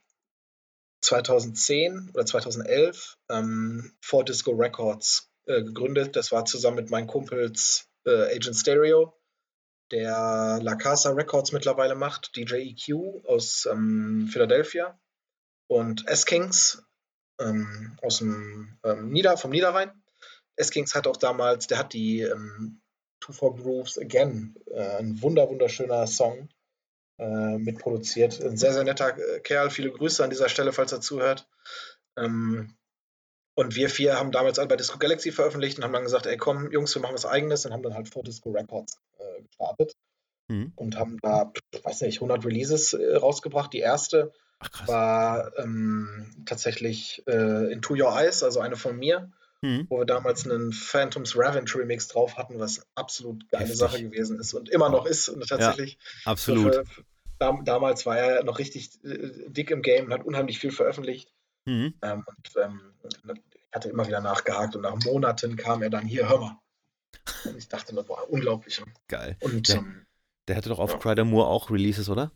2010 oder 2011 ähm, For Disco Records äh, gegründet. Das war zusammen mit meinen Kumpels äh, Agent Stereo, der La Casa Records mittlerweile macht, DJ EQ aus ähm, Philadelphia und S-Kings ähm, aus dem ähm, Nieder, vom Niederrhein. Eskings hat auch damals, der hat die ähm, Two Four Grooves Again, äh, ein wunder wunderschöner Song äh, mitproduziert. Ein sehr, sehr netter äh, Kerl. Viele Grüße an dieser Stelle, falls er zuhört. Ähm, und wir vier haben damals alle bei Disco Galaxy veröffentlicht und haben dann gesagt, ey komm, Jungs, wir machen was eigenes und haben dann halt vor Disco Records äh, gestartet. Mhm. Und haben da, ich weiß nicht, 100 Releases äh, rausgebracht. Die erste Ach, war ähm, tatsächlich äh, In To Your Eyes, also eine von mir, mhm. wo wir damals einen Phantoms Revenge Remix drauf hatten, was absolut geile Heftig. Sache gewesen ist und immer noch ist tatsächlich. Ja, absolut. Für, Dam damals war er noch richtig äh, dick im Game und hat unheimlich viel veröffentlicht. Mhm. Ähm, und ähm, ich hatte immer wieder nachgehakt und nach Monaten kam er dann hier, hör mal. Und ich dachte, das war unglaublich. Geil. Und, der, ähm, der hatte doch auf ja. Crider Moore auch Releases, oder?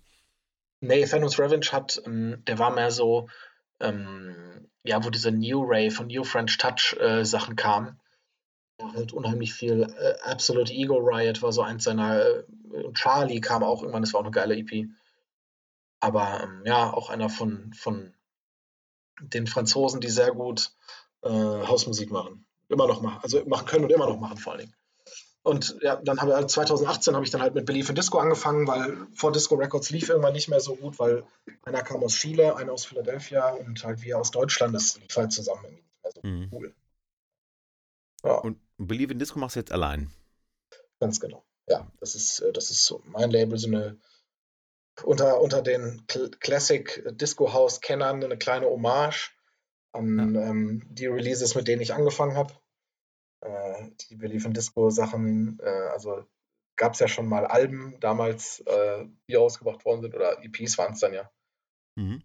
Nee, Thanos Revenge hat, ähm, der war mehr so, ähm, ja, wo diese New Ray von New French Touch äh, Sachen kamen. Halt unheimlich viel. Äh, Absolute Ego Riot war so eins seiner. Äh, Charlie kam auch irgendwann, das war auch eine geile EP. Aber ähm, ja, auch einer von, von den Franzosen, die sehr gut äh, Hausmusik machen. Immer noch machen, also machen können und immer noch machen vor allen Dingen. Und ja, dann habe ich 2018 habe ich dann halt mit Belief in Disco angefangen, weil vor Disco Records lief irgendwann nicht mehr so gut, weil einer kam aus Chile, einer aus Philadelphia und halt wir aus Deutschland, das lief halt zusammen irgendwie nicht mehr so mhm. cool. Ja. Und Believe in Disco machst du jetzt allein. Ganz genau. Ja, das ist, äh, das ist so mein Label, so eine unter, unter den Classic Disco House Kennern eine kleine Hommage an ja. ähm, die Releases, mit denen ich angefangen habe äh, die Belief in Disco Sachen, äh, also gab es ja schon mal Alben damals, äh, die rausgebracht worden sind, oder EPs waren es dann ja. Mhm.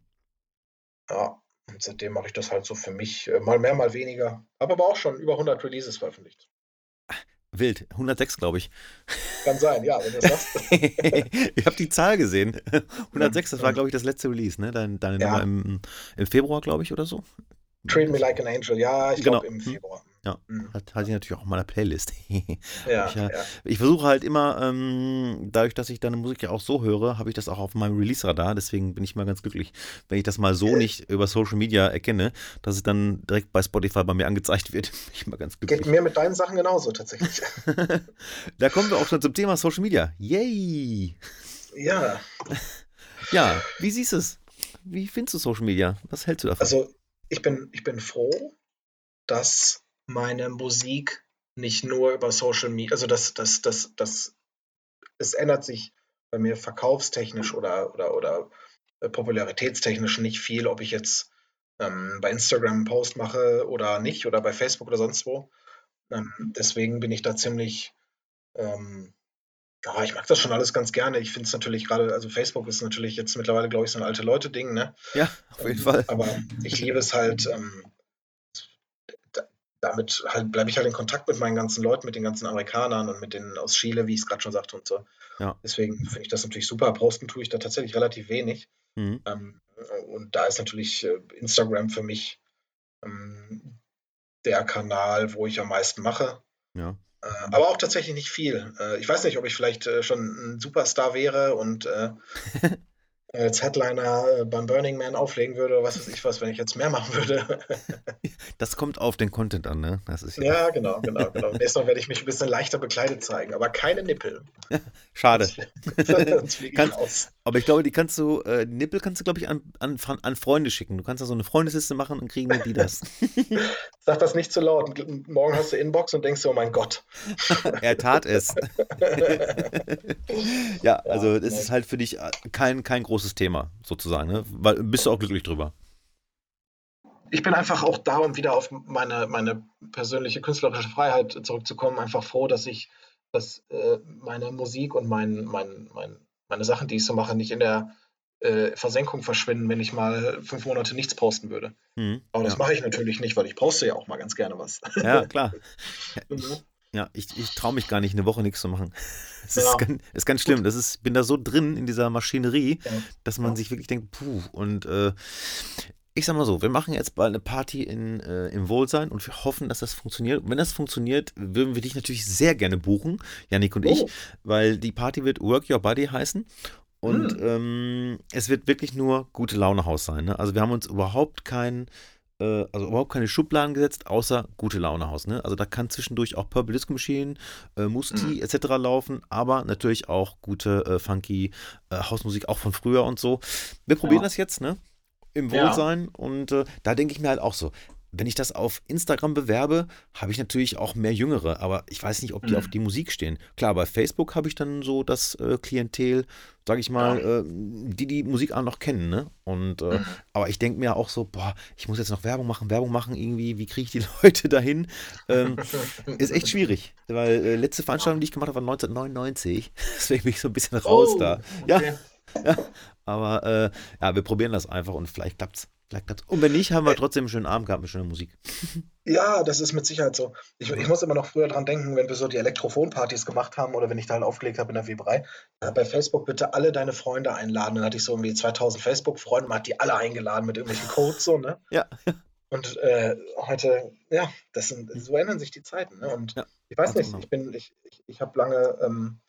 Ja, und seitdem mache ich das halt so für mich, äh, mal mehr, mal weniger. Habe aber auch schon über 100 Releases veröffentlicht. Wild, 106 glaube ich. Kann sein, ja, wenn du das sagst. ich habe die Zahl gesehen. 106, das war glaube ich das letzte Release, ne? Deine, deine ja. Nummer im, im Februar, glaube ich, oder so. Treat Me Like an Angel, ja, ich genau. glaube im Februar. Ja, mhm. hat, hat ich natürlich auch in meiner Playlist. ja, ich, ja. ich versuche halt immer, ähm, dadurch, dass ich deine Musik ja auch so höre, habe ich das auch auf meinem Release-Radar. Deswegen bin ich mal ganz glücklich, wenn ich das mal so nicht über Social Media erkenne, dass es dann direkt bei Spotify bei mir angezeigt wird. Bin ich mal ganz glücklich. Geht mir mit deinen Sachen genauso tatsächlich. da kommen wir auch schon zum Thema Social Media. Yay! Ja. Ja, wie siehst du es? Wie findest du Social Media? Was hältst du davon? Also, ich bin, ich bin froh, dass meine Musik nicht nur über Social Media, also das, das, das, das, es ändert sich bei mir verkaufstechnisch oder, oder, oder äh, popularitätstechnisch nicht viel, ob ich jetzt ähm, bei Instagram einen Post mache oder nicht oder bei Facebook oder sonst wo. Ähm, deswegen bin ich da ziemlich, ähm, ja, ich mag das schon alles ganz gerne. Ich finde es natürlich gerade, also Facebook ist natürlich jetzt mittlerweile, glaube ich, so ein alte Leute-Ding, ne? Ja, auf jeden Fall. Aber ich liebe es halt, ähm, damit halt bleibe ich halt in Kontakt mit meinen ganzen Leuten, mit den ganzen Amerikanern und mit denen aus Chile, wie ich es gerade schon sagte und so. Ja. Deswegen finde ich das natürlich super. Posten tue ich da tatsächlich relativ wenig. Mhm. Ähm, und da ist natürlich äh, Instagram für mich ähm, der Kanal, wo ich am meisten mache. Ja. Äh, aber auch tatsächlich nicht viel. Äh, ich weiß nicht, ob ich vielleicht äh, schon ein Superstar wäre und äh, als Headliner äh, beim Burning Man auflegen würde oder was weiß ich was, wenn ich jetzt mehr machen würde. das kommt auf den Content an, ne? Das ist ja, ja genau, genau, genau. Nächstes Mal werde ich mich ein bisschen leichter bekleidet zeigen, aber keine Nippel. Schade. Sonst ich aus. Aber ich glaube, die kannst du, äh, Nippel kannst du, glaube ich, an, an, an Freunde schicken. Du kannst da so eine Freundesliste machen und kriegen die das. Sag das nicht zu laut. Morgen hast du Inbox und denkst dir, oh mein Gott. er tat es. ja, also das ist halt für dich äh, kein, kein großes Thema, sozusagen. Ne? Weil, bist du auch glücklich drüber? Ich bin einfach auch da, um wieder auf meine, meine persönliche künstlerische Freiheit zurückzukommen, einfach froh, dass ich, dass äh, meine Musik und mein, mein, mein, meine Sachen, die ich so mache, nicht in der äh, Versenkung verschwinden, wenn ich mal fünf Monate nichts posten würde. Mhm, Aber das ja. mache ich natürlich nicht, weil ich poste ja auch mal ganz gerne was. Ja, klar. Mhm. Ja, ich, ich traue mich gar nicht, eine Woche nichts zu machen. Es ja. ist, ganz, ist ganz schlimm. Das ist, bin da so drin in dieser Maschinerie, ja. dass man sich wirklich denkt, puh. Und äh, ich sag mal so, wir machen jetzt bald eine Party in, äh, im Wohlsein und wir hoffen, dass das funktioniert. Und wenn das funktioniert, würden wir dich natürlich sehr gerne buchen, Janik und oh. ich, weil die Party wird Work Your Body heißen. Und hm. ähm, es wird wirklich nur gute Laune Haus sein. Ne? Also wir haben uns überhaupt kein, äh, also überhaupt keine Schubladen gesetzt, außer gute Laune Haus. Ne? Also da kann zwischendurch auch Purple Disco Machine, äh, Musti hm. etc. laufen, aber natürlich auch gute äh, funky äh, Hausmusik auch von früher und so. Wir probieren ja. das jetzt, ne? Im Wohlsein ja. und äh, da denke ich mir halt auch so, wenn ich das auf Instagram bewerbe, habe ich natürlich auch mehr Jüngere, aber ich weiß nicht, ob die mhm. auf die Musik stehen. Klar, bei Facebook habe ich dann so das äh, Klientel, sage ich mal, ja. äh, die die Musik auch noch kennen, ne? Und äh, mhm. aber ich denke mir auch so, boah, ich muss jetzt noch Werbung machen, Werbung machen irgendwie, wie kriege ich die Leute dahin? Ähm, ist echt schwierig, weil äh, letzte Veranstaltung, die ich gemacht habe, war 1999, deswegen bin ich so ein bisschen raus oh, da. Ja. Ja, aber äh, ja, wir probieren das einfach und vielleicht klappt's. Vielleicht klappt's. Und wenn nicht, haben wir trotzdem einen schönen Abend gehabt mit schöner Musik. Ja, das ist mit Sicherheit so. Ich, ich muss immer noch früher dran denken, wenn wir so die Elektrophon-Partys gemacht haben oder wenn ich da halt aufgelegt habe in der Weberei. Bei Facebook bitte alle deine Freunde einladen. Dann hatte ich so irgendwie 2000 Facebook-Freunde, man hat die alle eingeladen mit irgendwelchen Codes so, ne? Ja. Und äh, heute, ja, das sind, so ändern sich die Zeiten. Ne? Und ja, ich weiß nicht, genau. ich bin, ich, ich, ich habe lange, ähm,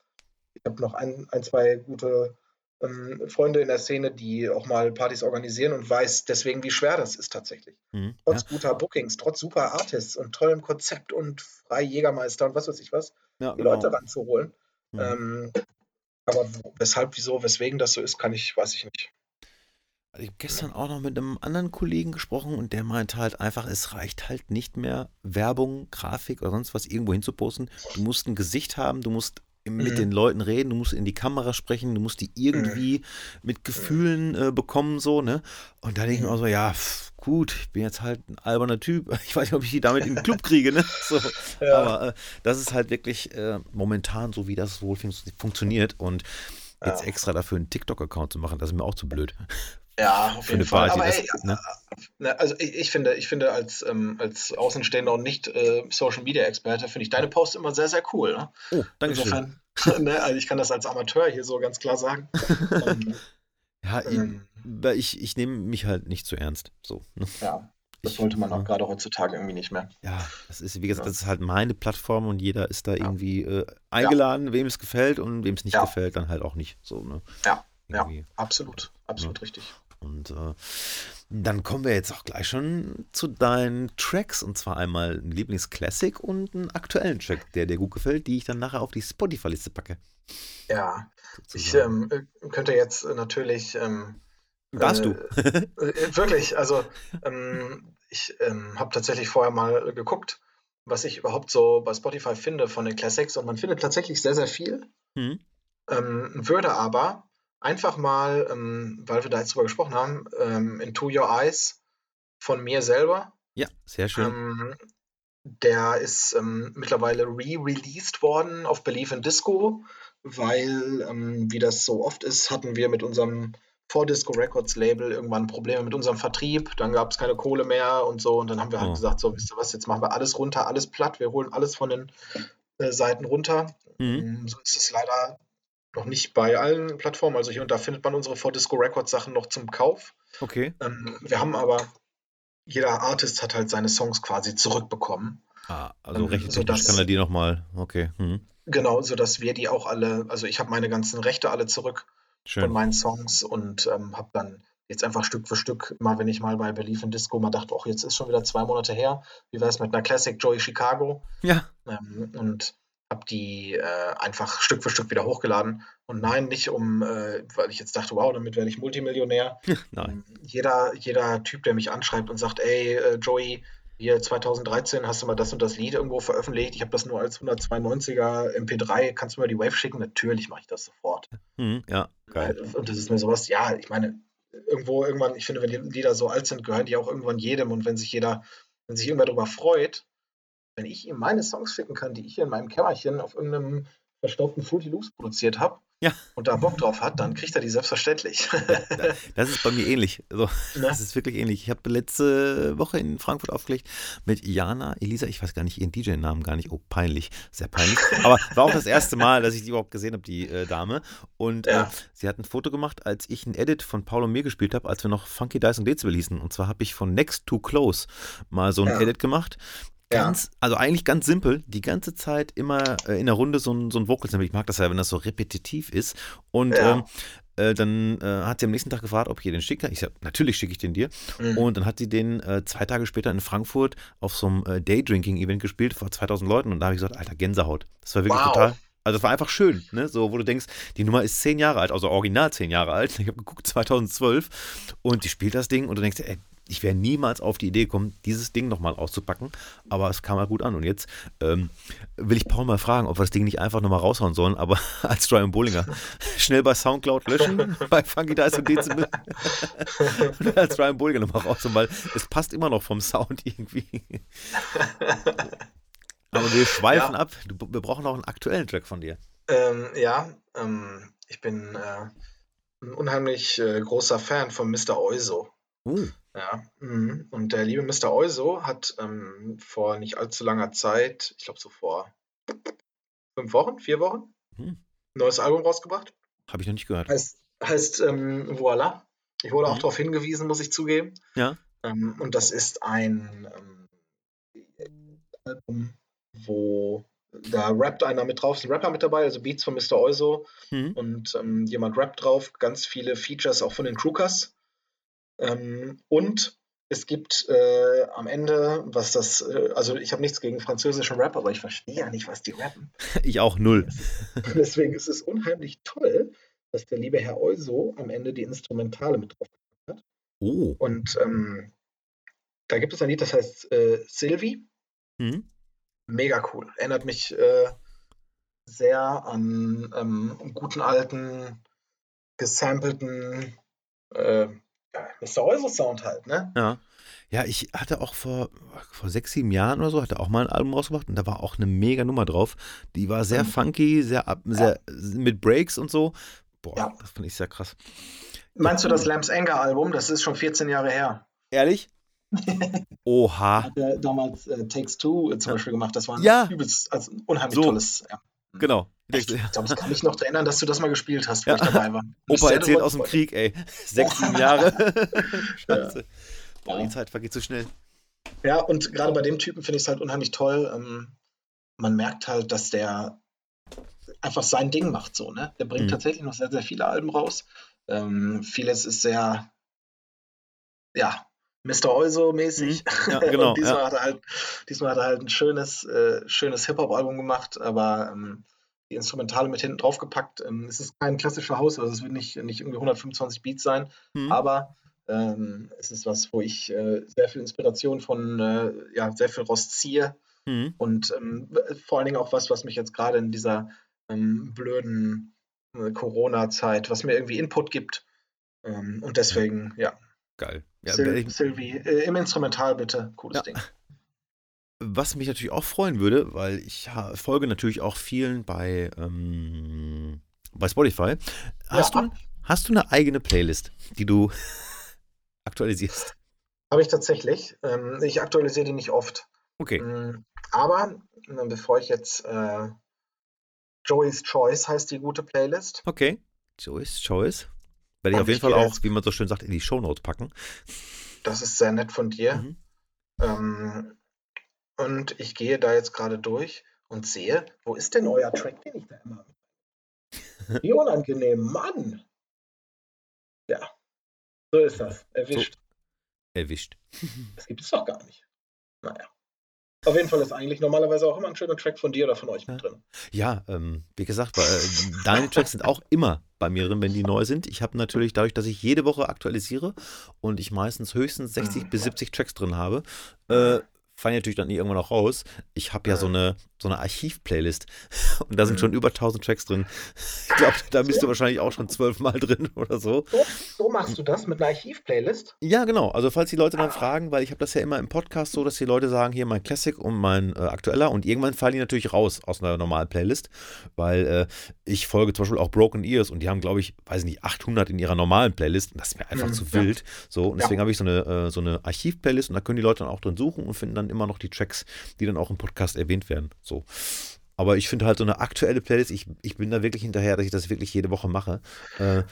ich habe noch ein, ein, zwei gute ähm, Freunde in der Szene, die auch mal Partys organisieren und weiß deswegen, wie schwer das ist tatsächlich. Mhm, trotz ja. guter Bookings, trotz super Artists und tollem Konzept und frei Jägermeister und was weiß ich was, ja, die genau. Leute ranzuholen. Mhm. Ähm, aber weshalb, wieso, weswegen das so ist, kann ich, weiß ich nicht. Also ich habe gestern auch noch mit einem anderen Kollegen gesprochen und der meinte halt einfach, es reicht halt nicht mehr, Werbung, Grafik oder sonst was irgendwo hinzuposten. Du musst ein Gesicht haben, du musst mit mhm. den Leuten reden, du musst in die Kamera sprechen, du musst die irgendwie mhm. mit Gefühlen äh, bekommen, so, ne? Und da denke ich mir mhm. auch so, ja, pff, gut, ich bin jetzt halt ein alberner Typ. Ich weiß nicht, ob ich die damit in den Club kriege, ne? So. Ja. Aber äh, das ist halt wirklich äh, momentan so, wie das wohl fun funktioniert. Und jetzt ja. extra dafür einen TikTok-Account zu machen, das ist mir auch zu blöd. Ja, auf jeden Fall. Aber ey, ne? Ne, also ich, ich, finde, ich finde als, ähm, als Außenstehender und nicht äh, Social Media Experte finde ich deine Posts immer sehr, sehr cool. Ne? Oh, danke Insofern, schön. ne, also ich kann das als Amateur hier so ganz klar sagen. ähm, ja, ähm, ich, ich nehme mich halt nicht zu ernst. So. Ne? Ja. Das sollte man auch gerade heutzutage irgendwie nicht mehr. Ja, das ist, wie gesagt, das ist halt meine Plattform und jeder ist da ja. irgendwie äh, eingeladen, ja. wem es gefällt und wem es nicht ja. gefällt, dann halt auch nicht. So, ne? Ja, ja, absolut, absolut richtig. Und äh, dann kommen wir jetzt auch gleich schon zu deinen Tracks. Und zwar einmal ein Lieblingsklassik und einen aktuellen Track, der dir gut gefällt, die ich dann nachher auf die Spotify-Liste packe. Ja, sozusagen. ich ähm, könnte jetzt natürlich. Ähm, Darfst äh, du? äh, wirklich, also ähm, ich ähm, habe tatsächlich vorher mal geguckt, was ich überhaupt so bei Spotify finde von den Classics und man findet tatsächlich sehr, sehr viel. Mhm. würde aber einfach mal, ähm, weil wir da jetzt drüber gesprochen haben, ähm, Into Your Eyes von mir selber. Ja, sehr schön. Ähm, der ist ähm, mittlerweile re-released worden auf Believe in Disco, weil, ähm, wie das so oft ist, hatten wir mit unserem vor Disco Records Label irgendwann Probleme mit unserem Vertrieb. Dann gab es keine Kohle mehr und so. Und dann haben wir halt oh. gesagt: So, wisst ihr was, jetzt machen wir alles runter, alles platt. Wir holen alles von den äh, Seiten runter. Mhm. Ähm, so ist es leider noch nicht bei allen Plattformen. Also hier und da findet man unsere For Disco Records Sachen noch zum Kauf. Okay. Ähm, wir haben aber, jeder Artist hat halt seine Songs quasi zurückbekommen. Ah, also ähm, recht kann er die nochmal, okay. Mhm. Genau, sodass wir die auch alle, also ich habe meine ganzen Rechte alle zurück Schön. von meinen Songs und ähm, habe dann jetzt einfach Stück für Stück, immer wenn ich mal bei Belief in Disco mal dachte, ach, jetzt ist schon wieder zwei Monate her, wie wäre es mit einer Classic Joy Chicago? Ja. Ähm, und habe die äh, einfach Stück für Stück wieder hochgeladen. Und nein, nicht um, äh, weil ich jetzt dachte, wow, damit werde ich Multimillionär. nein. Ähm, jeder, jeder Typ, der mich anschreibt und sagt, ey, äh, Joey, hier 2013 hast du mal das und das Lied irgendwo veröffentlicht. Ich habe das nur als 192er MP3. Kannst du mir die Wave schicken? Natürlich mache ich das sofort. Mhm, ja, geil. Und das ist mir sowas, ja, ich meine, irgendwo, irgendwann, ich finde, wenn die Lieder so alt sind, gehören die auch irgendwann jedem. Und wenn sich jeder, wenn sich irgendwer darüber freut, wenn ich ihm meine Songs schicken kann, die ich hier in meinem Kämmerchen auf irgendeinem verstaubten Fruity Loops produziert habe, ja. und da Bock drauf hat, dann kriegt er die selbstverständlich. das ist bei mir ähnlich. Also, ne? Das ist wirklich ähnlich. Ich habe letzte Woche in Frankfurt aufgelegt mit Jana, Elisa, ich weiß gar nicht ihren DJ-Namen gar nicht. Oh, peinlich. Sehr peinlich. Aber war auch das erste Mal, dass ich die überhaupt gesehen habe, die äh, Dame. Und ja. äh, sie hat ein Foto gemacht, als ich ein Edit von Paul und mir gespielt habe, als wir noch Funky Dice und Dezibel hießen. Und zwar habe ich von Next to Close mal so ein ja. Edit gemacht ganz, ja. also eigentlich ganz simpel, die ganze Zeit immer äh, in der Runde so ein, so ein Vocal Sample. Ich mag das ja, wenn das so repetitiv ist. Und ja. ähm, äh, dann äh, hat sie am nächsten Tag gefragt, ob ich ihr den schicke. Ich sage, natürlich schicke ich den dir. Mhm. Und dann hat sie den äh, zwei Tage später in Frankfurt auf so einem äh, Daydrinking-Event gespielt vor 2000 Leuten. Und da habe ich gesagt, Alter, Gänsehaut. Das war wirklich wow. total. Also es war einfach schön, ne? So, wo du denkst, die Nummer ist zehn Jahre alt, also original zehn Jahre alt. Ich habe geguckt, 2012 und die spielt das Ding und du denkst, ey, ich wäre niemals auf die Idee gekommen, dieses Ding nochmal auszupacken, aber es kam mal gut an. Und jetzt ähm, will ich Paul mal fragen, ob wir das Ding nicht einfach nochmal raushauen sollen, aber als Brian Bollinger schnell bei Soundcloud löschen, bei Funky Dice und Dezibel und als Brian Bollinger nochmal raushauen, weil es passt immer noch vom Sound irgendwie. aber wir schweifen ja. ab. wir brauchen auch einen aktuellen Track von dir. Ähm, ja, ähm, ich bin äh, ein unheimlich äh, großer Fan von Mr. Euso. Uh. Ja, mh. und der liebe Mr. Euso hat ähm, vor nicht allzu langer Zeit, ich glaube so vor fünf Wochen, vier Wochen, hm. ein neues Album rausgebracht. Habe ich noch nicht gehört. Heißt, heißt ähm, Voila. Ich wurde mhm. auch darauf hingewiesen, muss ich zugeben. Ja. Ähm, und das ist ein ähm, Album, wo da rappt einer mit drauf, ist ein Rapper mit dabei, also Beats von Mr. Euso mhm. und ähm, jemand rappt drauf, ganz viele Features auch von den Krukers. Ähm, und es gibt äh, am Ende, was das, äh, also ich habe nichts gegen französischen Rap, aber ich verstehe ja nicht, was die rappen. Ich auch null. Deswegen ist es unheimlich toll, dass der liebe Herr Euso am Ende die Instrumentale mit drauf hat. Oh. Und ähm, da gibt es ein Lied, das heißt äh, Sylvie. Mhm. Mega cool. Erinnert mich äh, sehr an ähm, guten alten, gesampelten äh, Mr. Euso Sound halt, ne? Ja. Ja, ich hatte auch vor, vor sechs, sieben Jahren oder so, hatte auch mal ein Album rausgebracht und da war auch eine mega Nummer drauf. Die war sehr mhm. funky, sehr, sehr ja. mit Breaks und so. Boah, ja. das fand ich sehr krass. Meinst du das Lambs Anger Album? Das ist schon 14 Jahre her. Ehrlich? Oha. Hat er damals äh, Takes Two äh, zum Beispiel gemacht. Das war ein ja. übelst, also unheimlich so. tolles. Ja. Genau. Ich, ich glaube, ich kann mich noch erinnern, dass du das mal gespielt hast, wo ja. ich dabei war. Opa erzählt aus dem Krieg, ey. Sechs, sieben Jahre. Scheiße. Boah, die Zeit vergeht so schnell. Ja, und gerade bei dem Typen finde ich es halt unheimlich toll. Ähm, man merkt halt, dass der einfach sein Ding macht so, ne? Der bringt mhm. tatsächlich noch sehr, sehr viele Alben raus. Ähm, vieles ist sehr, ja, Mr. Euso-mäßig. Mhm. Ja, genau, diesmal, ja. hat er halt, diesmal hat er halt ein schönes, äh, schönes Hip-Hop-Album gemacht, aber ähm, die Instrumentale mit hinten drauf gepackt. Ähm, es ist kein klassischer Haus, also es wird nicht, nicht irgendwie 125 Beats sein, mhm. aber ähm, es ist was, wo ich äh, sehr viel Inspiration von, äh, ja, sehr viel rausziehe. Mhm. Und ähm, vor allen Dingen auch was, was mich jetzt gerade in dieser ähm, blöden äh, Corona-Zeit, was mir irgendwie Input gibt. Ähm, und deswegen, ja. Geil. Ja, Sil Sylvie, äh, im Instrumental bitte. Cooles ja. Ding. Was mich natürlich auch freuen würde, weil ich folge natürlich auch vielen bei, ähm, bei Spotify. Hast, ja. du, hast du eine eigene Playlist, die du aktualisierst? Habe ich tatsächlich. Ähm, ich aktualisiere die nicht oft. Okay. Ähm, aber bevor ich jetzt äh, Joey's Choice heißt die gute Playlist. Okay. Joey's Choice. Werde ich auf jeden Fall auch, wie man so schön sagt, in die Shownotes packen. Das ist sehr nett von dir. Mhm. Ähm, und ich gehe da jetzt gerade durch und sehe, wo ist denn euer Track, den ich da immer. Wie unangenehm, Mann! Ja, so ist das. Erwischt. So. Erwischt. Das gibt es doch gar nicht. Naja. Auf jeden Fall ist eigentlich normalerweise auch immer ein schöner Track von dir oder von euch mit drin. Ja, ähm, wie gesagt, äh, deine Tracks sind auch immer bei mir drin, wenn die neu sind. Ich habe natürlich dadurch, dass ich jede Woche aktualisiere und ich meistens höchstens 60 mhm. bis 70 Tracks drin habe, äh, fallen natürlich dann nie irgendwann auch raus. Ich habe ja so eine, so eine Archiv-Playlist und da sind schon über 1000 Tracks drin. Ich glaube, da bist du wahrscheinlich auch schon zwölfmal drin oder so. so. So machst du das mit einer Archiv-Playlist? Ja, genau. Also falls die Leute dann fragen, weil ich habe das ja immer im Podcast so, dass die Leute sagen, hier mein Classic und mein äh, aktueller und irgendwann fallen die natürlich raus aus einer normalen Playlist, weil äh, ich folge zum Beispiel auch Broken Ears und die haben, glaube ich, weiß nicht, 800 in ihrer normalen Playlist und das ist mir einfach mhm, zu wild. Ja. So, und deswegen ja. habe ich so eine, äh, so eine Archiv-Playlist und da können die Leute dann auch drin suchen und finden dann immer noch die Tracks, die dann auch im Podcast erwähnt werden. So. Aber ich finde halt so eine aktuelle Playlist, ich, ich bin da wirklich hinterher, dass ich das wirklich jede Woche mache. Äh,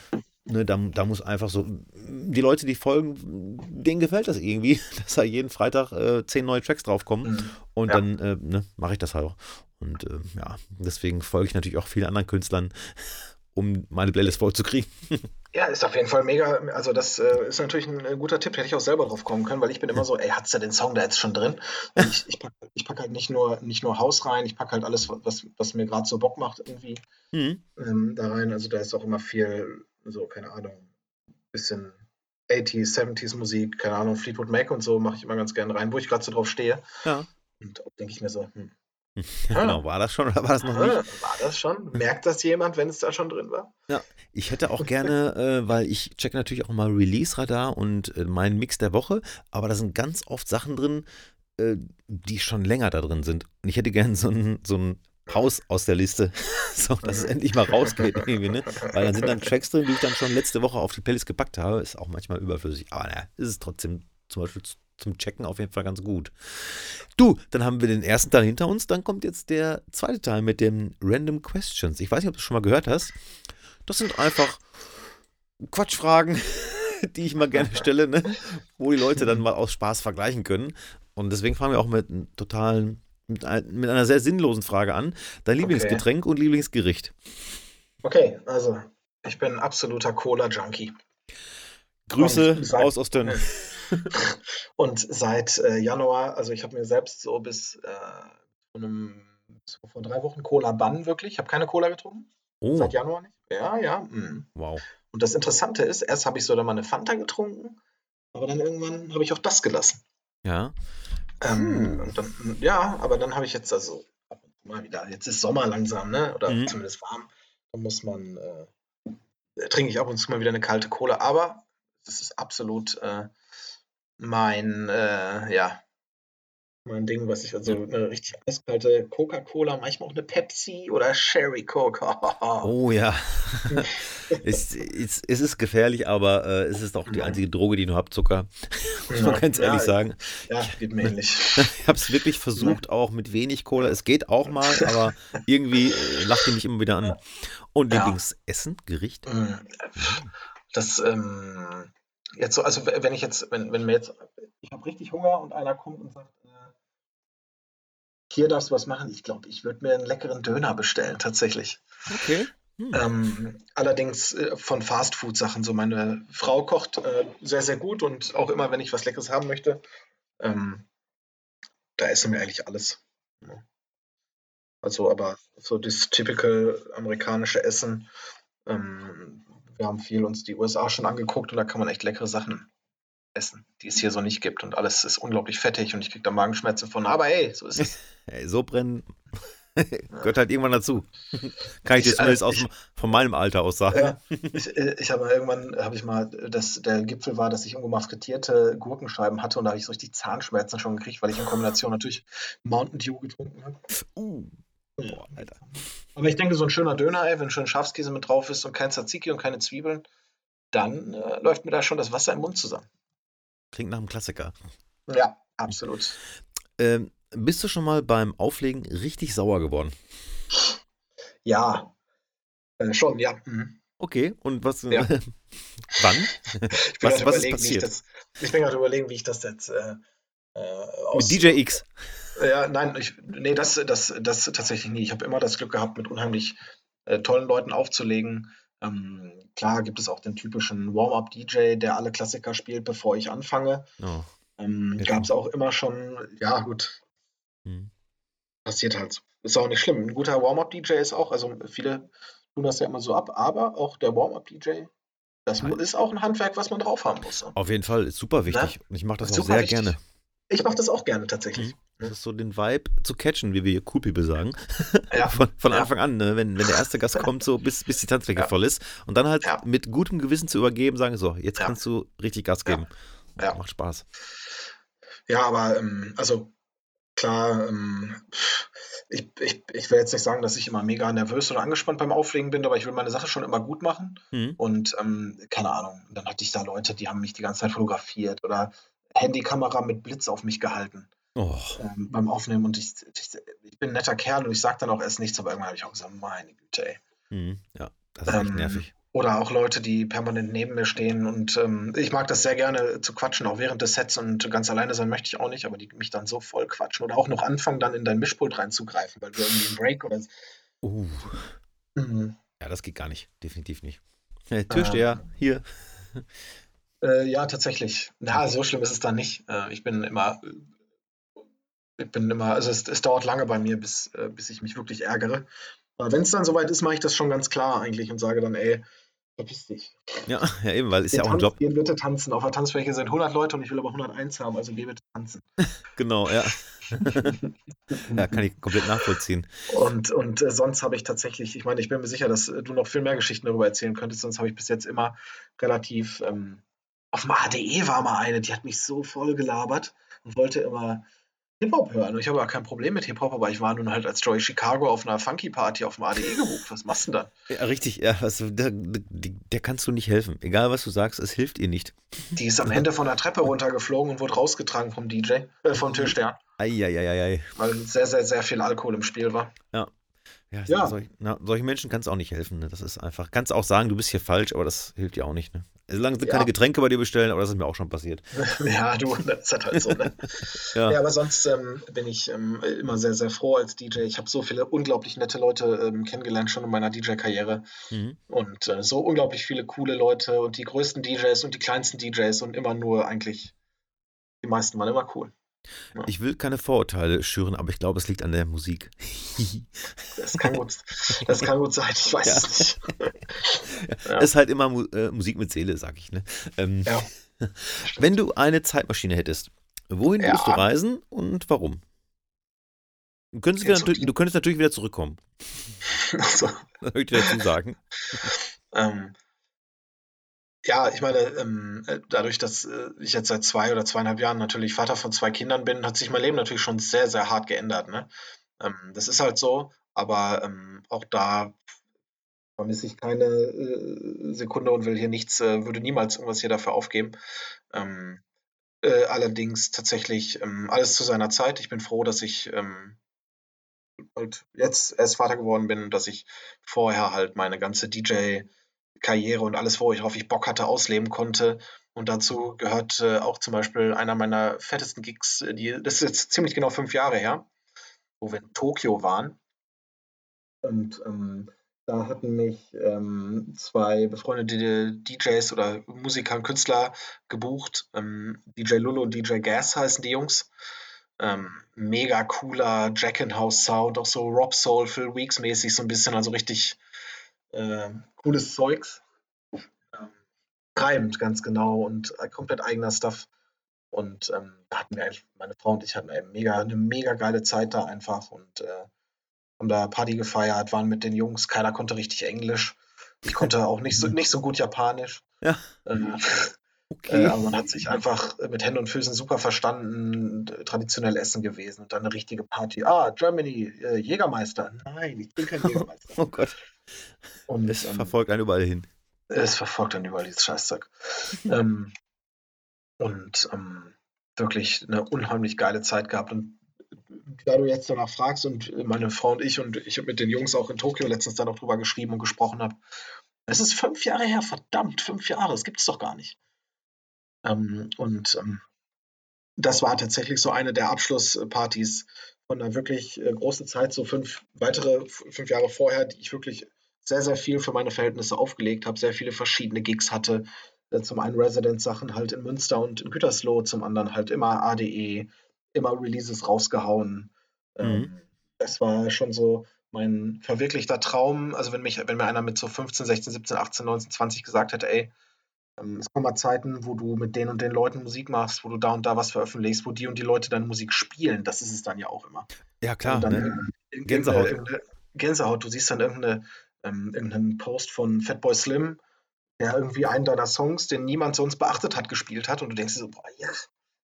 ne, da, da muss einfach so, die Leute, die folgen, denen gefällt das irgendwie, dass da jeden Freitag äh, zehn neue Tracks draufkommen. Mhm. Und ja. dann äh, ne, mache ich das halt auch. Und äh, ja, deswegen folge ich natürlich auch vielen anderen Künstlern, um meine Playlist vollzukriegen. Ja, ist auf jeden Fall mega. Also, das äh, ist natürlich ein, ein, guter Tipp. Hätte ich auch selber drauf kommen können, weil ich bin immer so, ey, hat's da den Song da jetzt schon drin? Ich, ich packe pack halt nicht nur, nicht nur Haus rein, ich packe halt alles, was, was mir gerade so Bock macht, irgendwie mhm. ähm, da rein. Also, da ist auch immer viel, so, keine Ahnung, bisschen 80s, 70s Musik, keine Ahnung, Fleetwood Mac und so mache ich immer ganz gerne rein, wo ich gerade so drauf stehe. Ja. Und denke ich mir so, hm, genau, war das schon oder war das noch nicht? War das schon? Merkt das jemand, wenn es da schon drin war? Ja, ich hätte auch gerne, äh, weil ich checke natürlich auch mal Release-Radar und äh, meinen Mix der Woche, aber da sind ganz oft Sachen drin, äh, die schon länger da drin sind. Und ich hätte gerne so ein, so raus aus der Liste. so, dass es endlich mal rausgeht irgendwie, ne? Weil dann sind dann Tracks drin, die ich dann schon letzte Woche auf die Playlist gepackt habe. Ist auch manchmal überflüssig. Aber naja, ist es trotzdem zum Beispiel zum Checken auf jeden Fall ganz gut. Du, dann haben wir den ersten Teil hinter uns. Dann kommt jetzt der zweite Teil mit den Random Questions. Ich weiß nicht, ob du schon mal gehört hast. Das sind einfach Quatschfragen, die ich mal gerne stelle, ne? wo die Leute dann mal aus Spaß vergleichen können. Und deswegen fangen wir auch mit einem totalen, mit, mit einer sehr sinnlosen Frage an. Dein Lieblingsgetränk okay. und Lieblingsgericht. Okay, also ich bin ein absoluter Cola-Junkie. Grüße aus Osten. und seit äh, Januar, also ich habe mir selbst so bis äh, einem, so vor drei Wochen Cola bannen wirklich. Ich habe keine Cola getrunken. Oh. Seit Januar nicht. Ja, ja. Mh. Wow. Und das Interessante ist, erst habe ich so dann mal eine Fanta getrunken, aber dann irgendwann habe ich auch das gelassen. Ja. Ähm, dann, ja, aber dann habe ich jetzt also mal wieder, jetzt ist Sommer langsam, ne? Oder mhm. zumindest warm. Dann muss man, äh, trinke ich ab und zu mal wieder eine kalte Cola, aber das ist absolut äh, mein, äh, ja, mein Ding, was ich, also eine richtig eiskalte Coca-Cola, manchmal auch eine Pepsi oder Sherry Coca. oh ja. es, es, es, ist gefährlich, aber äh, es ist auch die einzige Droge, die du habt, Zucker. Muss man ganz ehrlich ja, sagen. Ja, geht mir ähnlich. ich habe es wirklich versucht, auch mit wenig Cola. Es geht auch mal, aber irgendwie äh, lacht die mich immer wieder an. Und Lieblingsessen, Gericht? Mm, das, ähm, jetzt so, also wenn ich jetzt, wenn, wenn mir jetzt, ich habe richtig Hunger und einer kommt und sagt, äh, hier darfst du was machen, ich glaube, ich würde mir einen leckeren Döner bestellen, tatsächlich. Okay. Hm. Ähm, allerdings äh, von Fastfood-Sachen. So, meine Frau kocht äh, sehr, sehr gut und auch immer, wenn ich was Leckeres haben möchte, ähm, da essen wir eigentlich alles. Ja. Also, aber so das typische amerikanische Essen, ähm, wir haben viel uns die USA schon angeguckt und da kann man echt leckere Sachen essen, die es hier so nicht gibt. Und alles ist unglaublich fettig und ich kriege da Magenschmerzen von. Aber hey, so ist es. hey, so brennen gehört halt irgendwann dazu. Kann ich, ich dir zumindest aus, von meinem Alter aus sagen. Ja, ich, ich habe irgendwann, habe ich mal, das, der Gipfel war, dass ich irgendwo mal frittierte Gurkenscheiben hatte und da habe ich so richtig Zahnschmerzen schon gekriegt, weil ich in Kombination natürlich Mountain Dew getrunken habe. Uh. Boah, Alter. Aber ich denke, so ein schöner Döner, ey, wenn schön Schafskäse mit drauf ist und kein Tzatziki und keine Zwiebeln, dann äh, läuft mir da schon das Wasser im Mund zusammen. Klingt nach einem Klassiker. Ja, absolut. Ähm, bist du schon mal beim Auflegen richtig sauer geworden? Ja, äh, schon, ja. Mhm. Okay, und was? Ja. wann? was, was ist passiert? Das, ich bin gerade überlegen, wie ich das jetzt äh, äh, aus. Mit DJ X. Ja, nein, ich, nee, das, das, das tatsächlich nie. Ich habe immer das Glück gehabt, mit unheimlich äh, tollen Leuten aufzulegen. Ähm, klar gibt es auch den typischen Warm-up-DJ, der alle Klassiker spielt, bevor ich anfange. Oh. Ähm, Gab es auch immer schon, ja gut, hm. passiert halt. Ist auch nicht schlimm. Ein guter Warm-up-DJ ist auch, also viele tun das ja immer so ab, aber auch der Warm-up-DJ, das ist auch ein Handwerk, was man drauf haben muss. Auf jeden Fall, ist super wichtig. Ne? Und ich mache das auch sehr wichtig. gerne. Ich mache das auch gerne tatsächlich. Mhm. Das ist so den Vibe zu catchen, wie wir hier Cool People sagen. Ja. von, von Anfang ja. an, ne? wenn, wenn der erste Gast kommt, so bis, bis die Tanzfläche ja. voll ist. Und dann halt mit gutem Gewissen zu übergeben, sagen, so, jetzt kannst du richtig Gas geben. Ja. Macht Spaß. Ja, aber ähm, also klar, ähm, ich, ich, ich will jetzt nicht sagen, dass ich immer mega nervös oder angespannt beim Auflegen bin, aber ich will meine Sache schon immer gut machen. Mhm. Und ähm, keine Ahnung, dann hatte ich da Leute, die haben mich die ganze Zeit fotografiert oder Handykamera mit Blitz auf mich gehalten. Ähm, beim Aufnehmen und ich, ich, ich, bin ein netter Kerl und ich sage dann auch erst nichts, aber irgendwann habe ich auch gesagt, meine Güte, ey. Mhm, ja, das ist echt ähm, nervig. Oder auch Leute, die permanent neben mir stehen und ähm, ich mag das sehr gerne zu quatschen, auch während des Sets und ganz alleine sein möchte ich auch nicht, aber die mich dann so voll quatschen oder auch noch anfangen, dann in dein Mischpult reinzugreifen, weil du irgendwie einen Break oder. Uh. Mhm. Ja, das geht gar nicht, definitiv nicht. Hey, Türsteher, ähm, hier. Äh, ja, tatsächlich. Na, so schlimm ist es dann nicht. Äh, ich bin immer, ich bin immer, also es, es dauert lange bei mir, bis, äh, bis ich mich wirklich ärgere. Aber wenn es dann soweit ist, mache ich das schon ganz klar eigentlich und sage dann, ey, verpiss dich. Ja, ja eben, weil es ja auch ein Job. Geh bitte tanzen. Auf der Tanzfläche sind 100 Leute und ich will aber 101 haben, also geh bitte tanzen. genau, ja. ja, kann ich komplett nachvollziehen. Und, und äh, sonst habe ich tatsächlich, ich meine, ich bin mir sicher, dass du noch viel mehr Geschichten darüber erzählen könntest, sonst habe ich bis jetzt immer relativ ähm, auf dem ADE war mal eine, die hat mich so voll gelabert und wollte immer Hip-Hop hören. Ich habe ja kein Problem mit Hip-Hop, aber ich war nun halt als Joey Chicago auf einer Funky-Party auf dem ADE gebucht. Was machst du denn dann? Ja, richtig, ja, also, der, der, kannst du nicht helfen. Egal, was du sagst, es hilft ihr nicht. Die ist am Ende von der Treppe runtergeflogen und wurde rausgetragen vom DJ, äh, vom Türstern. Eieieiei. Weil sehr, sehr, sehr viel Alkohol im Spiel war. Ja. Ja, ja. Solch, na, solchen Menschen kannst du auch nicht helfen. Ne? Das ist einfach. Kannst auch sagen, du bist hier falsch, aber das hilft dir auch nicht. Ne? Solange sie ja. keine Getränke bei dir bestellen, aber das ist mir auch schon passiert. ja, du, das ist halt so. Ne? ja. ja. aber sonst ähm, bin ich ähm, immer sehr, sehr froh als DJ. Ich habe so viele unglaublich nette Leute ähm, kennengelernt schon in meiner DJ-Karriere. Mhm. Und äh, so unglaublich viele coole Leute und die größten DJs und die kleinsten DJs und immer nur eigentlich, die meisten waren immer cool. Ja. Ich will keine Vorurteile schüren, aber ich glaube, es liegt an der Musik. das, kann gut, das kann gut sein, ich weiß ja. es nicht. ja. Es ist halt immer äh, Musik mit Seele, sag ich. Ne? Ähm, ja. Wenn du eine Zeitmaschine hättest, wohin würdest du reisen und warum? Du könntest, wieder, du könntest natürlich wieder zurückkommen. Also. Das möchte ich dazu sagen. Ähm, ja, ich meine, ähm, äh, dadurch, dass äh, ich jetzt seit zwei oder zweieinhalb Jahren natürlich Vater von zwei Kindern bin, hat sich mein Leben natürlich schon sehr, sehr hart geändert. Ne? Ähm, das ist halt so, aber ähm, auch da vermisse ich keine äh, Sekunde und will hier nichts, würde niemals irgendwas hier dafür aufgeben. Allerdings tatsächlich alles zu seiner Zeit. Ich bin froh, dass ich halt jetzt erst Vater geworden bin, dass ich vorher halt meine ganze DJ- Karriere und alles, worauf ich Bock hatte, ausleben konnte. Und dazu gehört äh, auch zum Beispiel einer meiner fettesten Gigs, äh, die, das ist jetzt ziemlich genau fünf Jahre her, wo wir in Tokio waren. Und ähm, da hatten mich ähm, zwei befreundete DJs oder Musiker und Künstler gebucht. Ähm, DJ Lulu und DJ Gas heißen die Jungs. Ähm, mega cooler Jack in House Sound, auch so Rob Soul, Phil Weeks mäßig, so ein bisschen, also richtig äh, cooles Zeugs. Ähm, treibend, ganz genau und äh, komplett eigener Stuff. Und ähm, da hatten wir eigentlich, meine Frau und ich hatten eine mega, eine mega geile Zeit da einfach und äh, haben da Party gefeiert, waren mit den Jungs, keiner konnte richtig Englisch. Ich konnte auch nicht so, nicht so gut Japanisch. Ja. Äh, okay. Äh, aber man hat sich einfach mit Händen und Füßen super verstanden, traditionell essen gewesen und dann eine richtige Party. Ah, Germany, äh, Jägermeister. Nein, ich bin kein Jägermeister. oh Gott. Und, es ähm, verfolgt einen überall hin. Es verfolgt einen überall, dieses Scheißzeug. ähm, und ähm, wirklich eine unheimlich geile Zeit gehabt. Und da du jetzt danach fragst und meine Frau und ich und ich habe mit den Jungs auch in Tokio letztens da noch drüber geschrieben und gesprochen habe, es ist fünf Jahre her, verdammt, fünf Jahre, das gibt es doch gar nicht. Ähm, und ähm, das war tatsächlich so eine der Abschlusspartys von einer wirklich äh, großen Zeit, so fünf weitere, fünf Jahre vorher, die ich wirklich sehr, sehr viel für meine Verhältnisse aufgelegt habe, sehr viele verschiedene Gigs hatte. Äh, zum einen Resident-Sachen halt in Münster und in Gütersloh, zum anderen halt immer ADE, immer Releases rausgehauen. Ähm, mhm. Das war schon so mein verwirklichter Traum. Also wenn mich, wenn mir einer mit so 15, 16, 17, 18, 19, 20 gesagt hätte, ey, ähm, es kommen mal Zeiten, wo du mit den und den Leuten Musik machst, wo du da und da was veröffentlichst, wo die und die Leute deine Musik spielen. Das ist es dann ja auch immer. Ja, klar. Ne? Gänsehaut. Gänsehaut. Du siehst dann irgendeine, ähm, irgendeinen Post von Fatboy Slim, der irgendwie einen deiner Songs, den niemand sonst beachtet hat, gespielt hat und du denkst dir so, boah, ja,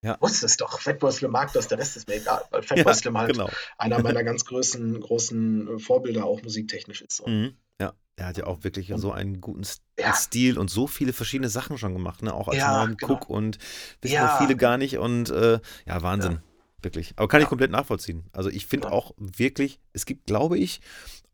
ja. wusste es doch. Fatboy Slim mag das, der Rest ist mir egal, weil Fatboy ja, Slim halt genau. einer meiner ganz größten, großen Vorbilder auch musiktechnisch ist. Mhm. Ja, er hat ja auch wirklich so einen guten ja. Stil und so viele verschiedene Sachen schon gemacht, ne? Auch als ja, Norm genau. Cook und wissen ja. viele gar nicht und äh, ja, Wahnsinn. Ja. Wirklich. Aber kann ich komplett nachvollziehen. Also ich finde auch wirklich, es gibt, glaube ich,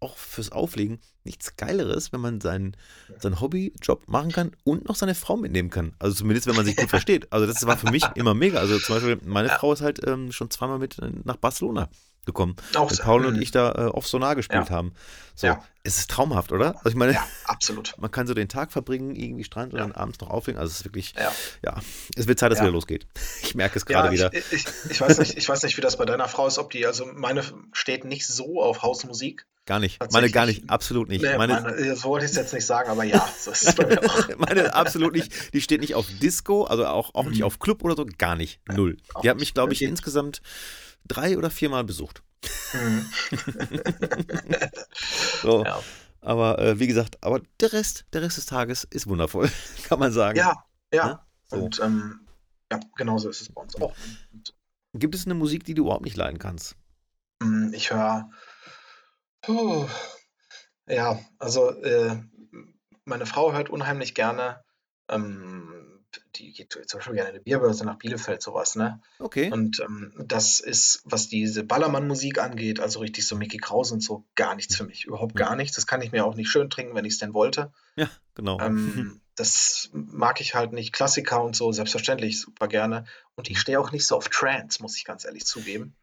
auch fürs Auflegen nichts Geileres, wenn man seinen, seinen Hobbyjob machen kann und noch seine Frau mitnehmen kann. Also zumindest, wenn man sich gut versteht. Also das war für mich immer mega. Also zum Beispiel, meine Frau ist halt ähm, schon zweimal mit äh, nach Barcelona gekommen. Auch so. Paul und ich da äh, auf Sonar gespielt ja. haben. So, ja. es ist traumhaft, oder? Also ich meine, ja, absolut. Man kann so den Tag verbringen, irgendwie Strand und dann abends noch auflegen. Also es ist wirklich, ja, es wird Zeit, dass wieder losgeht. Ich merke es gerade wieder. Ich, ich, ich, weiß nicht, ich weiß nicht, wie das bei deiner Frau ist, ob die, also meine steht nicht so auf Hausmusik. Gar nicht. Meine gar nicht, absolut nicht. Nee, meine, meine, so wollte ich es jetzt nicht sagen, aber ja, so ist es bei mir auch. meine absolut nicht. Die steht nicht auf Disco, also auch, auch mhm. nicht auf Club oder so, gar nicht. Null. Die hat mich, glaube ich, insgesamt drei oder viermal besucht. Mhm. so. Ja. Aber äh, wie gesagt, aber der Rest, der Rest des Tages ist wundervoll, kann man sagen. Ja, ja. ja? Ne? So. Und ähm, ja, genauso ist es bei uns auch. Und Gibt es eine Musik, die du überhaupt nicht leiden kannst? Hm, ich höre. Ja, also äh, meine Frau hört unheimlich gerne ähm, die geht zum Beispiel gerne in eine Bierbörse nach Bielefeld, sowas, ne? Okay. Und ähm, das ist, was diese Ballermann-Musik angeht, also richtig so Mickey Krause und so, gar nichts für mich. Überhaupt gar nichts. Das kann ich mir auch nicht schön trinken, wenn ich es denn wollte. Ja, genau. Ähm, das mag ich halt nicht. Klassiker und so, selbstverständlich, super gerne. Und ich stehe auch nicht so auf Trance, muss ich ganz ehrlich zugeben.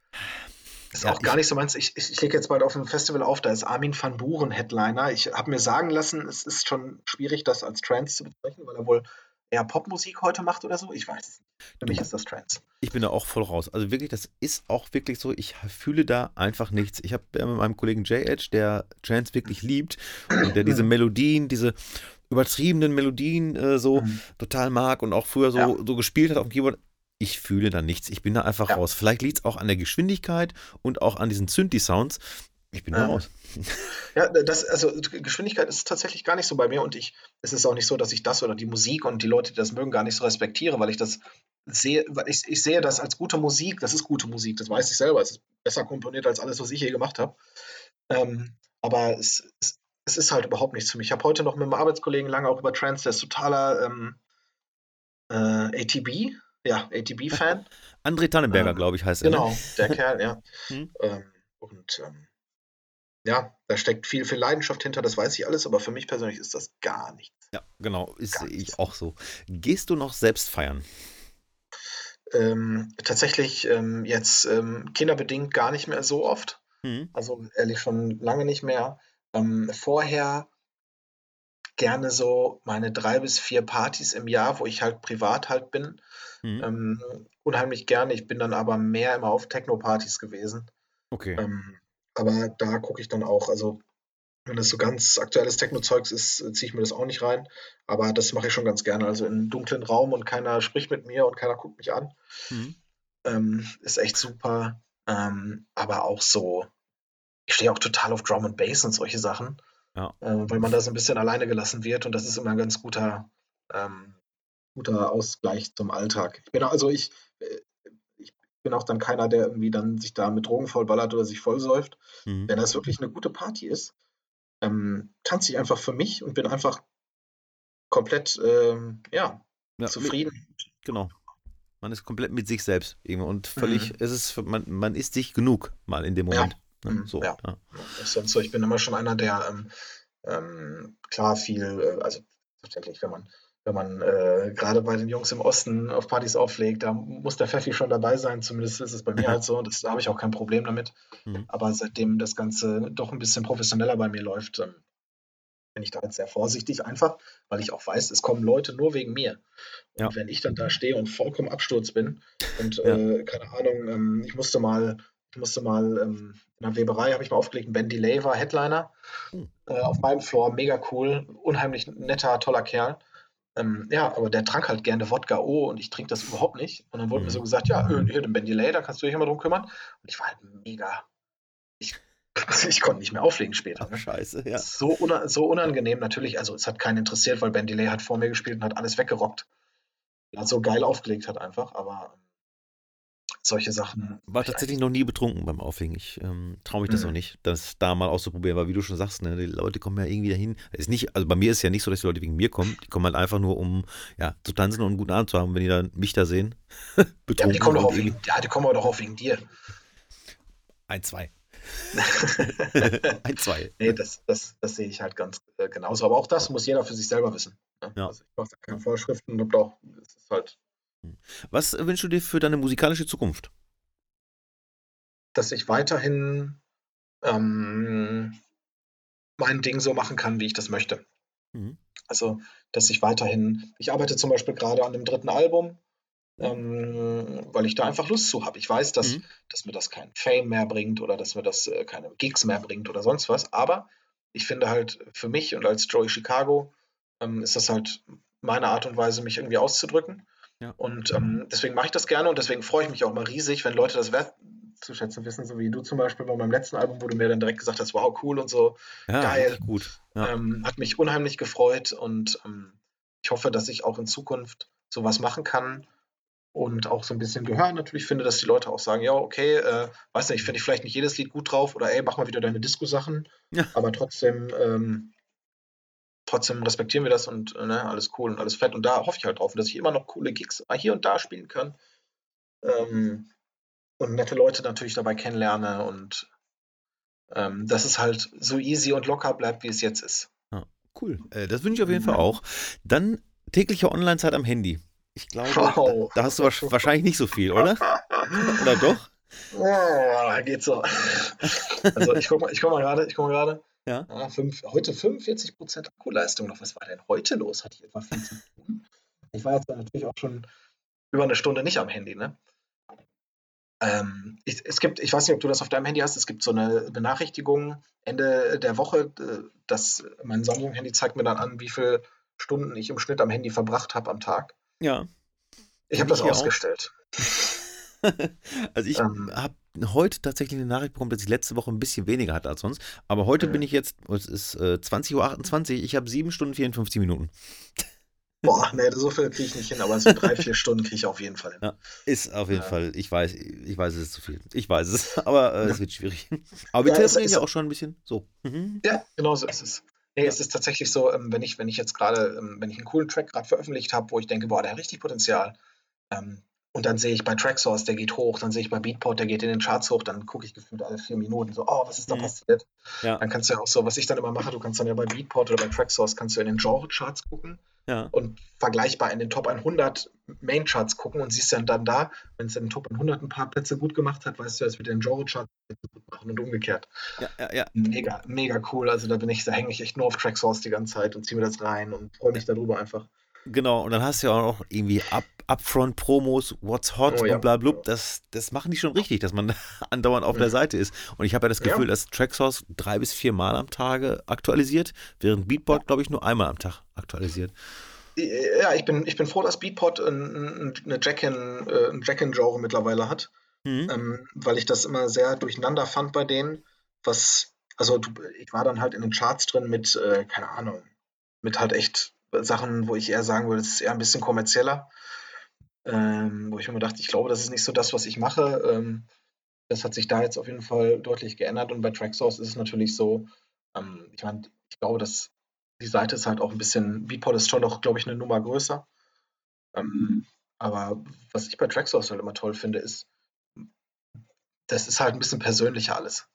Ist ja, auch gar nicht so meins. Ich, ich, ich lege jetzt bald auf einem Festival auf, da ist Armin van Buren Headliner. Ich habe mir sagen lassen, es ist schon schwierig, das als Trance zu bezeichnen, weil er wohl eher Popmusik heute macht oder so. Ich weiß es nicht. Für mich ist das Trance. Ich bin da auch voll raus. Also wirklich, das ist auch wirklich so. Ich fühle da einfach nichts. Ich habe mit meinem Kollegen J-Edge, der Trance wirklich liebt und der diese Melodien, diese übertriebenen Melodien äh, so mhm. total mag und auch früher so, ja. so gespielt hat auf dem Keyboard. Ich fühle da nichts. Ich bin da einfach ja. raus. Vielleicht liegt es auch an der Geschwindigkeit und auch an diesen Synthi-Sounds. Ich bin da ähm, raus. Ja, das, also Geschwindigkeit ist tatsächlich gar nicht so bei mir und ich, es ist auch nicht so, dass ich das oder die Musik und die Leute, die das mögen, gar nicht so respektiere, weil ich das sehe, weil ich, ich sehe das als gute Musik, das ist gute Musik, das weiß ich selber, es ist besser komponiert als alles, was ich je gemacht habe. Ähm, aber es, es, es, ist halt überhaupt nichts für mich. Ich habe heute noch mit einem Arbeitskollegen lange auch über Trance, der ist totaler ähm, äh, ATB, ja, ATB-Fan. André Tannenberger, ähm, glaube ich, heißt er. Ne? Genau, der Kerl, ja. Hm? Ähm, und ähm, ja, da steckt viel, viel Leidenschaft hinter, das weiß ich alles, aber für mich persönlich ist das gar nichts. Ja, genau, ist ich auch so. Gehst du noch selbst feiern? Ähm, tatsächlich ähm, jetzt ähm, kinderbedingt gar nicht mehr so oft. Mhm. Also ehrlich schon lange nicht mehr. Ähm, vorher gerne so meine drei bis vier Partys im Jahr, wo ich halt privat halt bin. Mhm. Ähm, unheimlich gerne. Ich bin dann aber mehr immer auf Techno-Partys gewesen. Okay. Ähm, aber da gucke ich dann auch, also wenn das so ganz aktuelles Techno-Zeugs ist, ziehe ich mir das auch nicht rein. Aber das mache ich schon ganz gerne. Also in einem dunklen Raum und keiner spricht mit mir und keiner guckt mich an. Mhm. Ähm, ist echt super. Ähm, aber auch so, ich stehe auch total auf Drum and Bass und solche Sachen. Ja. Äh, weil man da so ein bisschen alleine gelassen wird und das ist immer ein ganz guter, ähm, guter Ausgleich zum Alltag. Ich bin also ich, äh, bin auch dann keiner, der irgendwie dann sich da mit Drogen vollballert oder sich vollsäuft. Mhm. Wenn das wirklich eine gute Party ist, ähm, tanze ich einfach für mich und bin einfach komplett, ähm, ja, ja, zufrieden. Genau. Man ist komplett mit sich selbst und völlig, mhm. es ist, man, man ist sich genug mal in dem Moment. Ja. Ne? Mhm. So, ja. ja. So. Ich bin immer schon einer, der ähm, ähm klar viel, äh, also selbstverständlich, wenn man wenn man äh, gerade bei den Jungs im Osten auf Partys auflegt, da muss der Pfeffi schon dabei sein. Zumindest ist es bei mir halt so. Das, da habe ich auch kein Problem damit. Mhm. Aber seitdem das Ganze doch ein bisschen professioneller bei mir läuft, ähm, bin ich da jetzt sehr vorsichtig, einfach, weil ich auch weiß, es kommen Leute nur wegen mir. Und ja. wenn ich dann da stehe und vollkommen Absturz bin und ja. äh, keine Ahnung, ähm, ich musste mal, ich musste mal ähm, in der Weberei habe ich mal aufgelegt, Ben Delay war Headliner mhm. äh, auf meinem Floor, mega cool, unheimlich netter, toller Kerl. Ähm, ja, aber der trank halt gerne Wodka O und ich trinke das überhaupt nicht. Und dann wurde mhm. mir so gesagt, ja, hier, den Ben Delay, da kannst du dich immer drum kümmern. Und ich war halt mega. Ich, ich konnte nicht mehr auflegen später. Ne? Scheiße, ja. So, una, so unangenehm natürlich. Also es hat keinen interessiert, weil Ben Delay hat vor mir gespielt und hat alles weggerockt. Er hat so geil aufgelegt hat einfach, aber solche Sachen. War tatsächlich noch nie betrunken beim Auflegen. Ich ähm, traue mich das mhm. noch nicht, das da mal auszuprobieren, weil wie du schon sagst, ne, die Leute kommen ja irgendwie dahin. Ist nicht, also bei mir ist es ja nicht so, dass die Leute wegen mir kommen. Die kommen halt einfach nur, um ja, zu tanzen und einen guten Abend zu haben, wenn die dann mich da sehen. betrunken. Ja, die kommen, doch auch wegen, ja, die kommen aber doch auch wegen dir. Ein, zwei. Ein, zwei. Nee, das, das, das sehe ich halt ganz äh, genauso. Aber auch das muss jeder für sich selber wissen. Ne? Ja. Also ich mache da keine Vorschriften und auch, es ist halt. Was wünschst du dir für deine musikalische Zukunft? Dass ich weiterhin ähm, mein Ding so machen kann, wie ich das möchte. Mhm. Also, dass ich weiterhin, ich arbeite zum Beispiel gerade an dem dritten Album, ähm, weil ich da einfach Lust zu habe. Ich weiß, dass, mhm. dass mir das kein Fame mehr bringt oder dass mir das äh, keine Gigs mehr bringt oder sonst was, aber ich finde halt für mich und als Joey Chicago ähm, ist das halt meine Art und Weise, mich irgendwie auszudrücken. Ja. Und ähm, deswegen mache ich das gerne und deswegen freue ich mich auch mal riesig, wenn Leute das wertzuschätzen wissen, so wie du zum Beispiel bei meinem letzten Album, wo du mir dann direkt gesagt hast, wow, cool und so, ja, geil. Gut. Ja. Ähm, hat mich unheimlich gefreut und ähm, ich hoffe, dass ich auch in Zukunft sowas machen kann und auch so ein bisschen Gehör natürlich finde, dass die Leute auch sagen, ja, okay, äh, weiß nicht, finde ich vielleicht nicht jedes Lied gut drauf oder ey, mach mal wieder deine Disco-Sachen, ja. aber trotzdem, ähm, trotzdem respektieren wir das und ne, alles cool und alles fett und da hoffe ich halt drauf, dass ich immer noch coole Gigs hier und da spielen kann ähm, und nette Leute natürlich dabei kennenlerne und ähm, dass es halt so easy und locker bleibt, wie es jetzt ist. Ja, cool, äh, das wünsche ich auf jeden Fall auch. Dann tägliche Online-Zeit am Handy. Ich glaube, oh. da, da, hast du wahrscheinlich nicht so viel, oder? oder doch? Oh, geht so. Also ich gucke mal, guck mal gerade, ich guck mal gerade. Ja. ja fünf, heute 45% Akkuleistung noch. Was war denn heute los? Hatte ich etwa viel zu tun? Ich war jetzt natürlich auch schon über eine Stunde nicht am Handy, ne? Ähm, ich, es gibt, ich weiß nicht, ob du das auf deinem Handy hast, es gibt so eine Benachrichtigung Ende der Woche, äh, dass mein Samsung-Handy zeigt mir dann an, wie viele Stunden ich im Schnitt am Handy verbracht habe am Tag. Ja. Ich habe das ausgestellt. also ich ähm, habe heute tatsächlich eine Nachricht bekommen, dass ich letzte Woche ein bisschen weniger hatte als sonst. Aber heute mhm. bin ich jetzt, es ist äh, 20.28 Uhr, ich habe 7 Stunden 54 Minuten. Boah, nee, so viel kriege ich nicht hin, aber so drei, vier Stunden kriege ich auf jeden Fall hin. Ja, ist auf jeden ja. Fall, ich weiß, ich weiß, es ist zu viel. Ich weiß es, aber äh, es wird schwierig. Aber wir ja, telefonieren ja auch schon ein bisschen so. Mhm. Ja, genau so ist es. Nee, es ist tatsächlich so, ähm, wenn ich, wenn ich jetzt gerade, ähm, wenn ich einen coolen Track gerade veröffentlicht habe, wo ich denke, boah, der hat richtig Potenzial, ähm, und dann sehe ich bei Tracksource, der geht hoch, dann sehe ich bei Beatport, der geht in den Charts hoch, dann gucke ich gefühlt alle vier Minuten so, oh, was ist da mhm. passiert? Ja. Dann kannst du ja auch so, was ich dann immer mache, du kannst dann ja bei Beatport oder bei Tracksource, kannst du in den Genre-Charts gucken ja. und vergleichbar in den Top 100 Main-Charts gucken und siehst dann, dann da, wenn es in den Top 100 ein paar Plätze gut gemacht hat, weißt du, es wird den Genre-Charts gut machen und umgekehrt. Ja, ja, ja. Mega, mega cool. Also da bin ich, da hänge ich echt nur auf Tracksource die ganze Zeit und ziehe mir das rein und freue mich darüber einfach. Genau, und dann hast du ja auch noch irgendwie Up, Upfront-Promos, What's Hot oh, ja. und bla blub. Das, das machen die schon richtig, dass man andauernd auf ja. der Seite ist. Und ich habe ja das Gefühl, ja. dass Tracksource drei bis vier Mal am Tage aktualisiert, während Beatport, glaube ich, nur einmal am Tag aktualisiert. Ja, ich bin, ich bin froh, dass Beatport eine äh, ein Jack-in-Genre mittlerweile hat, mhm. ähm, weil ich das immer sehr durcheinander fand bei denen, was, also ich war dann halt in den Charts drin mit, äh, keine Ahnung, mit halt echt Sachen, wo ich eher sagen würde, es ist eher ein bisschen kommerzieller. Ähm, wo ich mir dachte, ich glaube, das ist nicht so das, was ich mache. Ähm, das hat sich da jetzt auf jeden Fall deutlich geändert und bei Tracksource ist es natürlich so, ähm, ich meine, ich glaube, dass die Seite ist halt auch ein bisschen, Beatport ist schon noch, glaube ich, eine Nummer größer. Ähm, aber was ich bei Tracksource halt immer toll finde, ist, das ist halt ein bisschen persönlicher alles.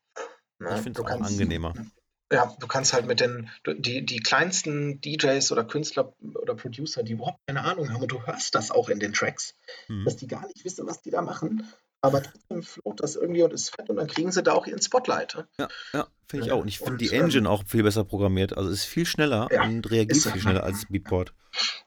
Ne? Ich finde es auch angenehmer ja, du kannst halt mit den, die, die kleinsten DJs oder Künstler oder Producer, die überhaupt keine Ahnung haben, und du hörst das auch in den Tracks, mhm. dass die gar nicht wissen, was die da machen, aber trotzdem float das irgendwie und ist fett und dann kriegen sie da auch ihren Spotlight. Ne? Ja, ja finde ich auch. Und ich finde die Engine ähm, auch viel besser programmiert. Also ist viel schneller ja, und reagiert viel schneller als Beatport.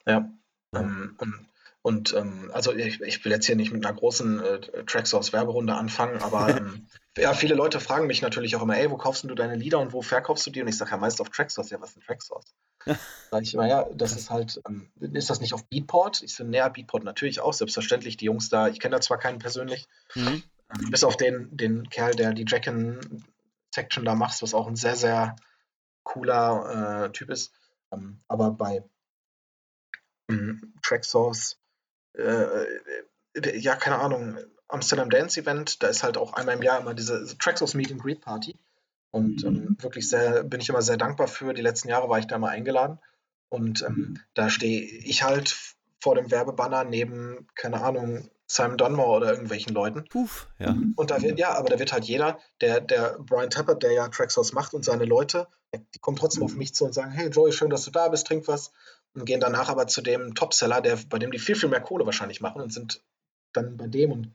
Ja. ja. Um, ähm, und und ähm, also ich, ich, will jetzt hier nicht mit einer großen äh, Tracksource-Werberunde anfangen, aber ähm, ja, viele Leute fragen mich natürlich auch immer, ey, wo kaufst du deine Lieder und wo verkaufst du die? Und ich sage ja meist auf Tracksource. Ja, was ist ein Tracksource? Sag ich immer, ja, das ist halt, ähm, ist das nicht auf Beatport? Ich so, näher Beatport natürlich auch, selbstverständlich. Die Jungs da, ich kenne da zwar keinen persönlich, mhm. ähm, bis auf den, den Kerl, der die Jacken-Section da macht, was auch ein sehr, sehr cooler äh, Typ ist. Ähm, aber bei ähm, Tracksource äh, äh, ja, keine Ahnung, Amsterdam Dance Event, da ist halt auch einmal im Jahr immer diese Traxos Meet and Greet Party. Und ähm, mhm. wirklich sehr, bin ich immer sehr dankbar für. Die letzten Jahre war ich da mal eingeladen. Und ähm, mhm. da stehe ich halt vor dem Werbebanner neben, keine Ahnung, Simon Dunmore oder irgendwelchen Leuten. Puff, ja. Und da wird, ja, aber da wird halt jeder, der, der Brian Tappert, der ja Traxos macht und seine Leute, die kommen trotzdem auf mich zu und sagen, hey Joey, schön, dass du da bist, trink was und gehen danach aber zu dem Topseller, der, bei dem die viel, viel mehr Kohle wahrscheinlich machen und sind dann bei dem und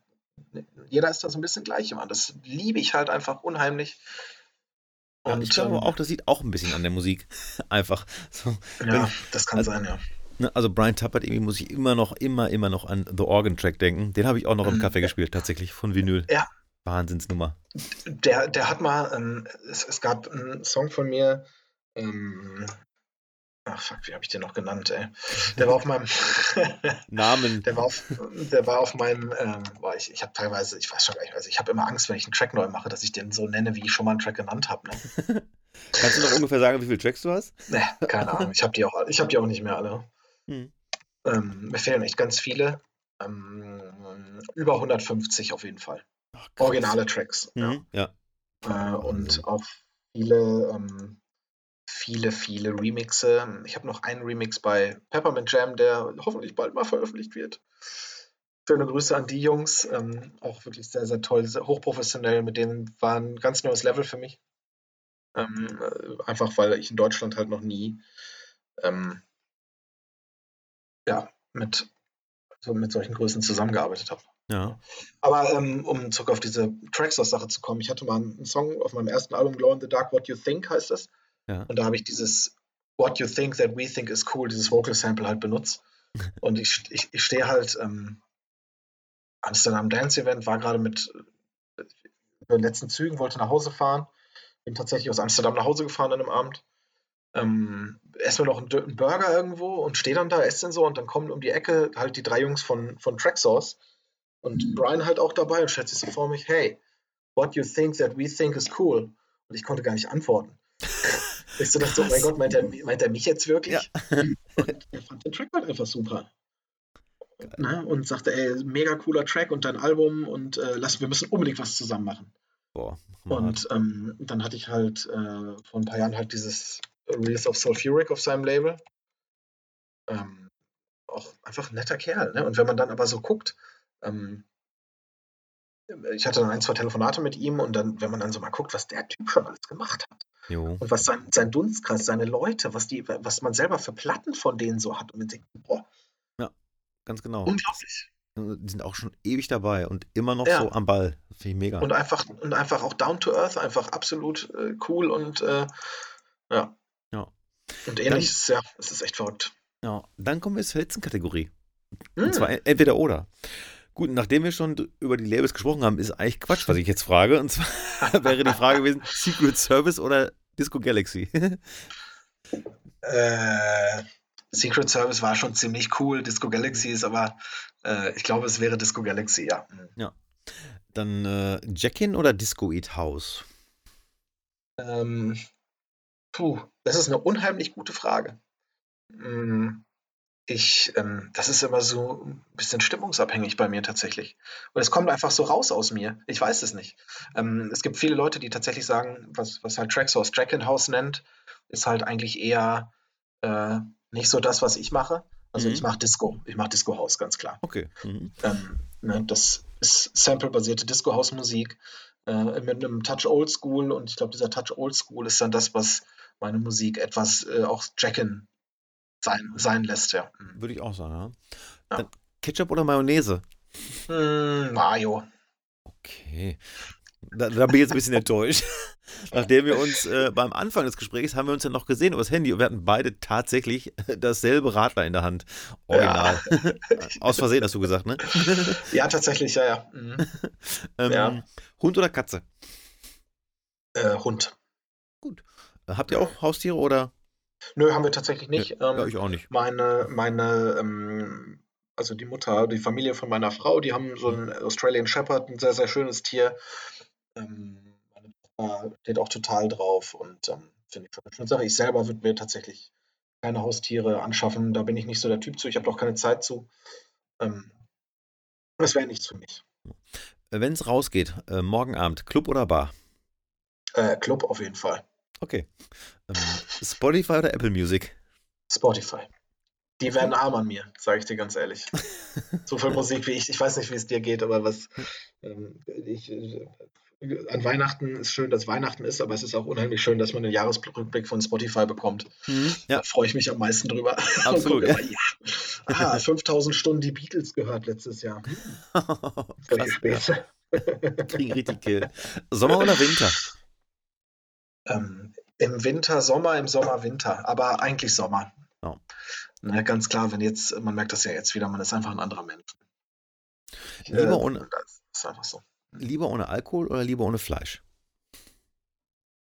jeder ist da so ein bisschen gleich immer. Das liebe ich halt einfach unheimlich. Und, ja, ich glaube ähm, auch, das sieht auch ein bisschen an der Musik. Einfach. So, ja, das kann also, sein, ja. Ne, also Brian Tappert, irgendwie muss ich immer noch, immer, immer noch an The Organ Track denken. Den habe ich auch noch im Café ja. gespielt, tatsächlich, von Vinyl. Ja. Wahnsinnsnummer. Der, der hat mal, ähm, es, es, gab einen Song von mir, ähm, Ach fuck, wie habe ich den noch genannt, ey? Der war auf meinem Namen. Der war auf, der war auf meinem, ähm, boah, ich, ich habe teilweise, ich weiß schon gar nicht, also ich habe immer Angst, wenn ich einen Track neu mache, dass ich den so nenne, wie ich schon mal einen Track genannt habe. Ne? Kannst du noch ungefähr sagen, wie viele Tracks du hast? Ne, keine Ahnung. Ich habe die auch, die auch nicht mehr alle. Hm. Ähm, mir fehlen echt ganz viele. ähm, über 150 auf jeden Fall. Ach, Originale Tracks. Mhm, ja. ja. Äh, und auch viele, ähm, viele, viele Remixe. Ich habe noch einen Remix bei Peppermint Jam, der hoffentlich bald mal veröffentlicht wird. Schöne Grüße an die Jungs. Ähm, auch wirklich sehr, sehr toll, sehr hochprofessionell. Mit denen war ein ganz neues Level für mich. Ähm, äh, einfach weil ich in Deutschland halt noch nie ähm, ja, mit, so mit solchen Größen zusammengearbeitet habe. Ja. Aber ähm, um zurück auf diese Tracksource-Sache zu kommen, ich hatte mal einen Song auf meinem ersten Album, Glow in the Dark, What You Think heißt das. Ja. Und da habe ich dieses What You Think That We Think is Cool, dieses Vocal Sample halt benutzt. Und ich, ich, ich stehe halt ähm, Amsterdam Dance Event, war gerade mit äh, den letzten Zügen, wollte nach Hause fahren. Bin tatsächlich aus Amsterdam nach Hause gefahren an einem Abend. Ähm, esse mir noch einen, einen Burger irgendwo und stehe dann da, esse den so und dann kommen um die Ecke halt die drei Jungs von, von Tracksource und Brian halt auch dabei und stellt sich so vor mich, hey, what you think that we think is cool? Und ich konnte gar nicht antworten. ich so dachte so, mein Gott, meint er, meint er mich jetzt wirklich? Ja. und er fand den Track halt einfach super. Ne? Und sagte, ey, mega cooler Track und dein Album und äh, lass, wir müssen unbedingt was zusammen machen. Boah, und ähm, dann hatte ich halt äh, vor ein paar Jahren halt dieses Release of Sulfuric auf seinem Label. Ähm, auch einfach ein netter Kerl. Ne? Und wenn man dann aber so guckt, ähm, ich hatte dann ein, zwei Telefonate mit ihm und dann, wenn man dann so mal guckt, was der Typ schon alles gemacht hat. Jo. Und was sein, sein Dunstkreis, seine Leute, was die, was man selber für Platten von denen so hat. Und man denkt, boah. Ja, ganz genau. Unglaublich. Die sind auch schon ewig dabei und immer noch ja. so am Ball. Finde ich mega. Und einfach, und einfach auch down to earth, einfach absolut äh, cool und äh, ja. Ja. Und ähnliches, ja, es ist echt verrückt. Ja, dann kommen wir zur letzten Kategorie. Hm. Und zwar entweder oder. Gut, nachdem wir schon über die Labels gesprochen haben, ist eigentlich Quatsch, was ich jetzt frage. Und zwar wäre die Frage gewesen: Secret Service oder Disco Galaxy? äh, Secret Service war schon ziemlich cool. Disco Galaxy ist aber, äh, ich glaube, es wäre Disco Galaxy, ja. Ja. Dann äh, Jackin oder Disco Eat House? Ähm, puh, das ist eine unheimlich gute Frage. Hm, ich, ähm, das ist immer so ein bisschen stimmungsabhängig bei mir tatsächlich. Und es kommt einfach so raus aus mir. Ich weiß es nicht. Ähm, es gibt viele Leute, die tatsächlich sagen, was, was halt Tracksource Jack in House nennt, ist halt eigentlich eher äh, nicht so das, was ich mache. Also mhm. ich mache Disco. Ich mache Disco House, ganz klar. Okay. Mhm. Ähm, ne, das ist sample-basierte Disco House Musik äh, mit einem Touch Old School und ich glaube, dieser Touch Old School ist dann das, was meine Musik etwas äh, auch Jacken sein, sein lässt, ja. Mhm. Würde ich auch sagen, ja. ja. Ketchup oder Mayonnaise? Mm, Mayo. Okay. Da, da, bin ich jetzt ein bisschen enttäuscht. Nachdem wir uns äh, beim Anfang des Gesprächs haben wir uns ja noch gesehen übers Handy und wir hatten beide tatsächlich dasselbe Radler in der Hand. Original. Ja. Aus Versehen hast du gesagt, ne? Ja, tatsächlich, ja, ja. Mhm. ähm, ja. Hund oder Katze? Äh, Hund. Gut. Äh, habt ihr auch Haustiere oder? Nö, haben wir tatsächlich nicht. Ja, ähm, ich auch nicht. Meine, meine ähm, also die Mutter, die Familie von meiner Frau, die haben so einen Australian Shepherd, ein sehr, sehr schönes Tier. Ähm, meine Tochter steht auch total drauf und ähm, finde ich schon eine schöne Sache. Ich selber würde mir tatsächlich keine Haustiere anschaffen. Da bin ich nicht so der Typ zu. Ich habe auch keine Zeit zu. Ähm, das wäre nichts für mich. Wenn es rausgeht, äh, morgen Abend, Club oder Bar? Äh, Club auf jeden Fall. Okay. Ähm, Spotify oder Apple Music? Spotify. Die werden arm an mir, sage ich dir ganz ehrlich. so viel Musik wie ich. Ich weiß nicht, wie es dir geht, aber was ähm, ich, äh, an Weihnachten ist schön, dass Weihnachten ist, aber es ist auch unheimlich schön, dass man einen Jahresrückblick von Spotify bekommt. Mhm, ja. Da freue ich mich am meisten drüber. Absolut. immer, ja. Ah, 5000 Stunden die Beatles gehört letztes Jahr. Hm. Krass, ja. Kriegen richtig Kill. Sommer oder Winter? Ähm, Im Winter Sommer, im Sommer Winter, aber eigentlich Sommer. Oh. Na, ganz klar, wenn jetzt, man merkt das ja jetzt wieder, man ist einfach ein anderer Mensch. Lieber äh, ohne, so. Lieber ohne Alkohol oder lieber ohne Fleisch?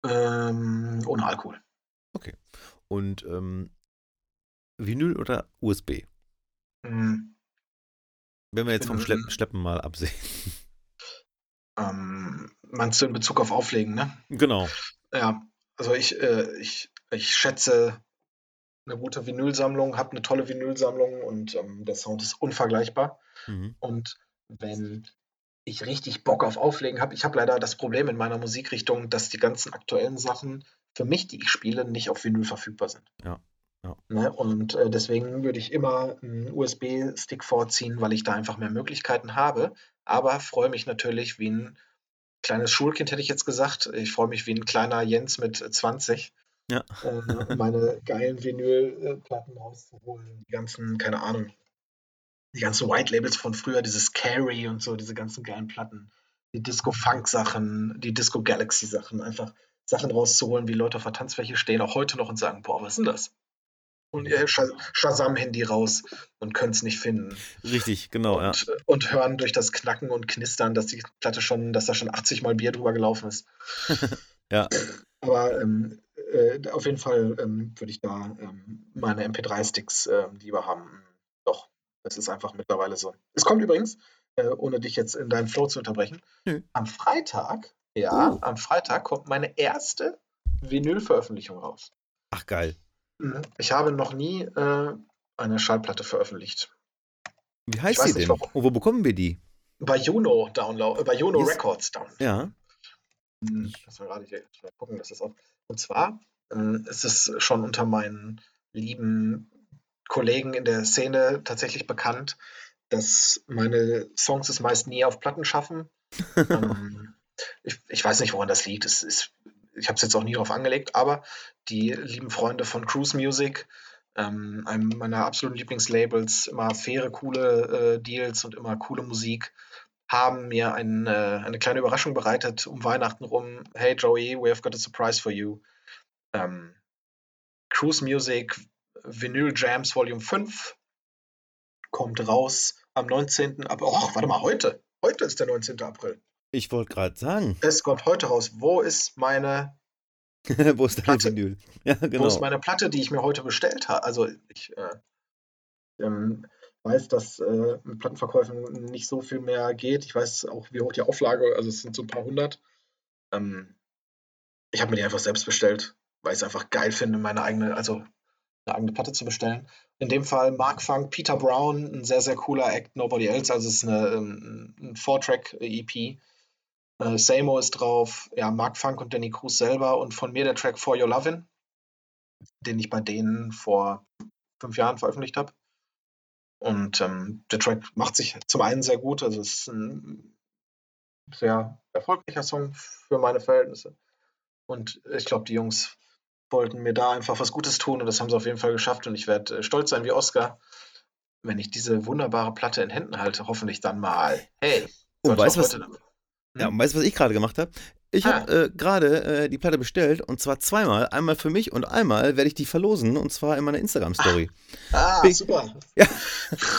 Ähm, ohne Alkohol. Okay. Und ähm, Vinyl oder USB? Mhm. Wenn wir jetzt vom Schleppen, Schleppen mal absehen. Ähm, meinst du in Bezug auf Auflegen, ne? Genau. Ja, also ich, äh, ich, ich schätze eine gute Vinylsammlung, habe eine tolle Vinylsammlung und ähm, der Sound ist unvergleichbar. Mhm. Und wenn ich richtig Bock auf Auflegen habe, ich habe leider das Problem in meiner Musikrichtung, dass die ganzen aktuellen Sachen für mich, die ich spiele, nicht auf Vinyl verfügbar sind. Ja. ja. Ne? Und äh, deswegen würde ich immer einen USB-Stick vorziehen, weil ich da einfach mehr Möglichkeiten habe. Aber freue mich natürlich wie ein kleines Schulkind, hätte ich jetzt gesagt. Ich freue mich wie ein kleiner Jens mit 20, ja. äh, meine geilen Vinylplatten rauszuholen. Die ganzen, keine Ahnung, die ganzen White Labels von früher, dieses Carry und so, diese ganzen geilen Platten. Die Disco-Funk-Sachen, die Disco-Galaxy-Sachen, einfach Sachen rauszuholen, wie Leute auf der Tanzfläche stehen, auch heute noch und sagen, boah, was ist denn das? Und ihr Shazam-Handy raus und können es nicht finden. Richtig, genau, und, ja. Und hören durch das Knacken und Knistern, dass die Platte schon, dass da schon 80 Mal Bier drüber gelaufen ist. ja. Aber ähm, äh, auf jeden Fall ähm, würde ich da ähm, meine MP3-Sticks äh, lieber haben. Doch, das ist einfach mittlerweile so. Es kommt übrigens, äh, ohne dich jetzt in deinen Flow zu unterbrechen, hm. am Freitag, ja, uh. am Freitag kommt meine erste Vinyl-Veröffentlichung raus. Ach, geil. Ich habe noch nie äh, eine Schallplatte veröffentlicht. Wie heißt sie denn? Warum. Und wo bekommen wir die? Bei Juno Download, äh, bei Juno yes. Records Download. Ja. Hm, lass mal gerade hier gucken, dass das auch. Und zwar ähm, ist es schon unter meinen lieben Kollegen in der Szene tatsächlich bekannt, dass meine Songs es meist nie auf Platten schaffen. ähm, ich, ich, weiß nicht, woran das liegt. Es ist, ich habe es jetzt auch nie darauf angelegt, aber die lieben Freunde von Cruise Music, ähm, einem meiner absoluten Lieblingslabels, immer faire, coole äh, Deals und immer coole Musik, haben mir ein, äh, eine kleine Überraschung bereitet um Weihnachten rum. Hey Joey, we have got a surprise for you. Ähm, Cruise Music Vinyl Jams Volume 5 kommt raus am 19. April. Oh, warte mal, heute. Heute ist der 19. April. Ich wollte gerade sagen. Es kommt heute raus. Wo ist meine Wo ist deine Vinyl? Ja, genau. Wo ist meine Platte, die ich mir heute bestellt habe? Also ich äh, ähm, weiß, dass äh, mit Plattenverkäufen nicht so viel mehr geht. Ich weiß auch, wie hoch die Auflage, also es sind so ein paar hundert. Ähm, ich habe mir die einfach selbst bestellt, weil ich es einfach geil finde, meine eigene, also eine eigene Platte zu bestellen. In dem Fall Mark Funk, Peter Brown, ein sehr, sehr cooler Act, Nobody Else, also es ist eine, ähm, ein Four-Track-EP. Äh, Samo ist drauf, ja, Mark Funk und Danny Cruz selber und von mir der Track For Your Lovin', den ich bei denen vor fünf Jahren veröffentlicht habe. Und ähm, der Track macht sich zum einen sehr gut, also es ist ein sehr erfolgreicher Song für meine Verhältnisse. Und ich glaube, die Jungs wollten mir da einfach was Gutes tun und das haben sie auf jeden Fall geschafft und ich werde äh, stolz sein wie Oscar, wenn ich diese wunderbare Platte in Händen halte, hoffentlich dann mal. Hey, und weißt was, hm? Ja, und weißt du, was ich gerade gemacht habe? Ich ah. habe äh, gerade äh, die Platte bestellt und zwar zweimal. Einmal für mich und einmal werde ich die verlosen und zwar in meiner Instagram-Story. Ah, ah super. Ja.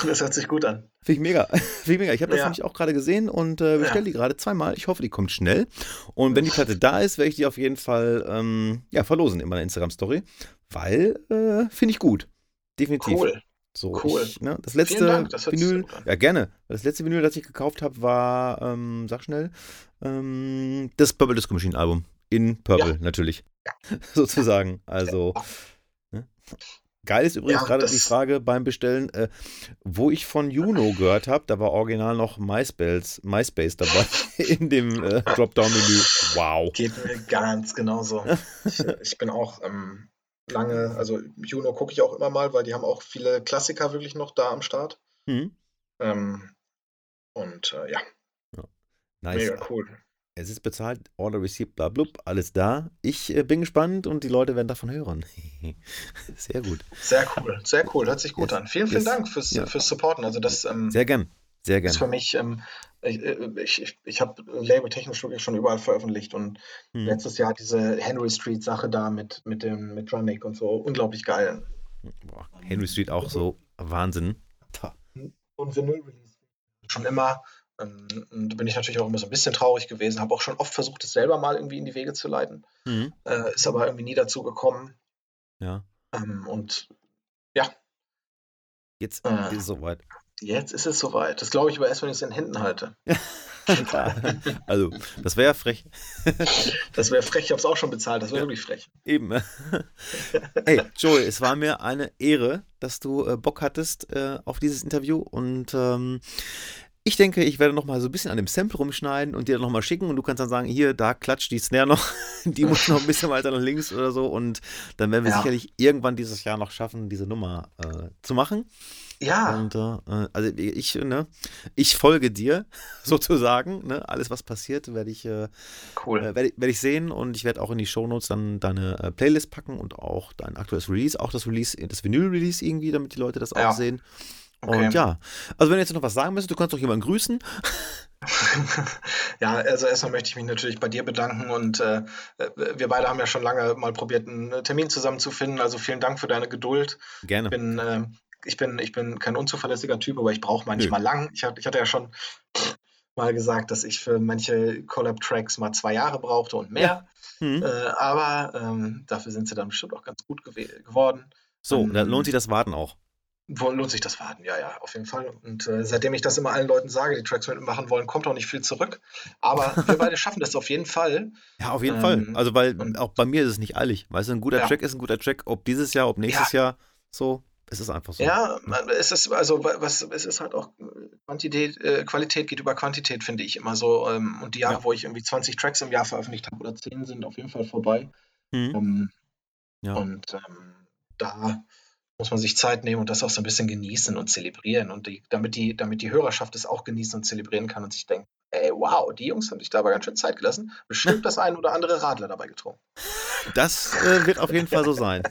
Das hört sich gut an. Finde ich mega. Finde ich mega. Ich habe das ja. nämlich auch gerade gesehen und äh, bestelle ja. die gerade zweimal. Ich hoffe, die kommt schnell. Und wenn die Platte da ist, werde ich die auf jeden Fall ähm, ja, verlosen in meiner Instagram-Story, weil äh, finde ich gut. Definitiv. Cool. So, cool. Ich, ne, das letzte Dank, das Vinyl, ja gerne. Das letzte Vinyl, das ich gekauft habe, war, ähm, sag schnell, ähm, das Purple Disco Machine Album. In Purple, ja. natürlich. Ja. Sozusagen. Also. Ne? Geil ist übrigens ja, gerade die Frage beim Bestellen, äh, wo ich von Juno gehört habe, da war original noch MySpace, MySpace dabei in dem äh, Dropdown-Menü. Wow. Geht mir ganz genauso. ich, ich bin auch ähm, lange, also Juno gucke ich auch immer mal, weil die haben auch viele Klassiker wirklich noch da am Start. Mhm. Ähm, und äh, ja. ja. Nice. Mega cool. Es ist bezahlt, Order Receipt, bla, blub, alles da. Ich äh, bin gespannt und die Leute werden davon hören. sehr gut. Sehr cool, sehr cool, hört sich gut yes. an. Vielen, vielen yes. Dank fürs, ja. fürs Supporten. Also das, ähm, sehr gern, sehr gern. ist für mich, ähm, ich, äh, ich, ich, ich habe labeltechnisch wirklich schon überall veröffentlicht und hm. letztes Jahr diese Henry Street Sache da mit, mit dem mit Runnick und so, unglaublich geil. Boah, Henry Street auch so Wahnsinn. Und Vinyl Release schon immer ähm, da bin ich natürlich auch immer so ein bisschen traurig gewesen, habe auch schon oft versucht, es selber mal irgendwie in die Wege zu leiten. Mhm. Äh, ist aber irgendwie nie dazu gekommen. Ja. Ähm, und ja. Jetzt äh, ist es soweit. Jetzt ist es soweit. Das glaube ich aber erst, wenn ich es in Händen halte. also, das wäre ja frech. das wäre frech, ich habe es auch schon bezahlt, das wäre wirklich frech. Eben. Ey, Joey, es war mir eine Ehre, dass du äh, Bock hattest äh, auf dieses Interview und ähm, ich denke, ich werde noch mal so ein bisschen an dem Sample rumschneiden und dir noch mal schicken und du kannst dann sagen, hier, da klatscht die Snare noch, die muss noch ein bisschen weiter nach links oder so und dann werden wir ja. sicherlich irgendwann dieses Jahr noch schaffen, diese Nummer äh, zu machen. Ja. Und äh, also ich, ne, ich folge dir sozusagen. Ne? Alles, was passiert, werde ich, äh, cool. äh, werde, werd ich sehen und ich werde auch in die Shownotes dann deine äh, Playlist packen und auch dein aktuelles Release, auch das Release, das Vinyl-Release irgendwie, damit die Leute das ja. auch sehen. Okay. Und ja, also wenn du jetzt noch was sagen müsstest, du kannst doch jemanden grüßen. ja, also erstmal möchte ich mich natürlich bei dir bedanken und äh, wir beide haben ja schon lange mal probiert, einen Termin zusammen zu finden. Also vielen Dank für deine Geduld. Gerne. Ich bin, äh, ich bin, ich bin kein unzuverlässiger Typ, aber ich brauche manchmal Nö. lang. Ich, ich hatte ja schon mal gesagt, dass ich für manche Collab-Tracks mal zwei Jahre brauchte und mehr. Ja. Mhm. Äh, aber ähm, dafür sind sie dann bestimmt auch ganz gut geworden. So, ähm, da lohnt sich das Warten auch lohnt sich das Warten, ja, ja, auf jeden Fall. Und äh, seitdem ich das immer allen Leuten sage, die Tracks mitmachen wollen, kommt auch nicht viel zurück. Aber wir beide schaffen das auf jeden Fall. Ja, auf jeden ähm, Fall. Also, weil auch bei mir ist es nicht eilig. Weißt du, ein guter ja. Track ist ein guter Track, ob dieses Jahr, ob nächstes ja. Jahr, so. Es ist einfach so. Ja, es ist also was es ist halt auch Quantität, äh, Qualität geht über Quantität, finde ich immer so. Ähm, und die Jahre, ja. wo ich irgendwie 20 Tracks im Jahr veröffentlicht habe oder 10 sind auf jeden Fall vorbei. Mhm. Ähm, ja. Und ähm, da muss man sich Zeit nehmen und das auch so ein bisschen genießen und zelebrieren. Und die, damit, die, damit die Hörerschaft es auch genießen und zelebrieren kann und sich denkt, ey, wow, die Jungs haben sich da aber ganz schön Zeit gelassen. Bestimmt das ein oder andere Radler dabei getrunken. Das äh, wird auf jeden Fall so sein.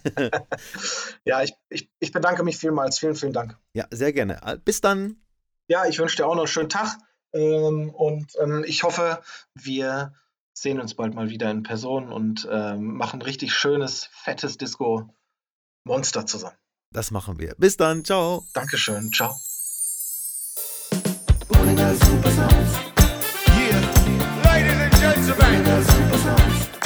ja, ich, ich, ich bedanke mich vielmals. Vielen, vielen Dank. Ja, sehr gerne. Bis dann. Ja, ich wünsche dir auch noch einen schönen Tag. Ähm, und ähm, ich hoffe, wir sehen uns bald mal wieder in Person und ähm, machen richtig schönes, fettes Disco-Monster zusammen. Das machen wir. Bis dann. Ciao. Dankeschön. Ciao. Yeah. Ladies and gentlemen.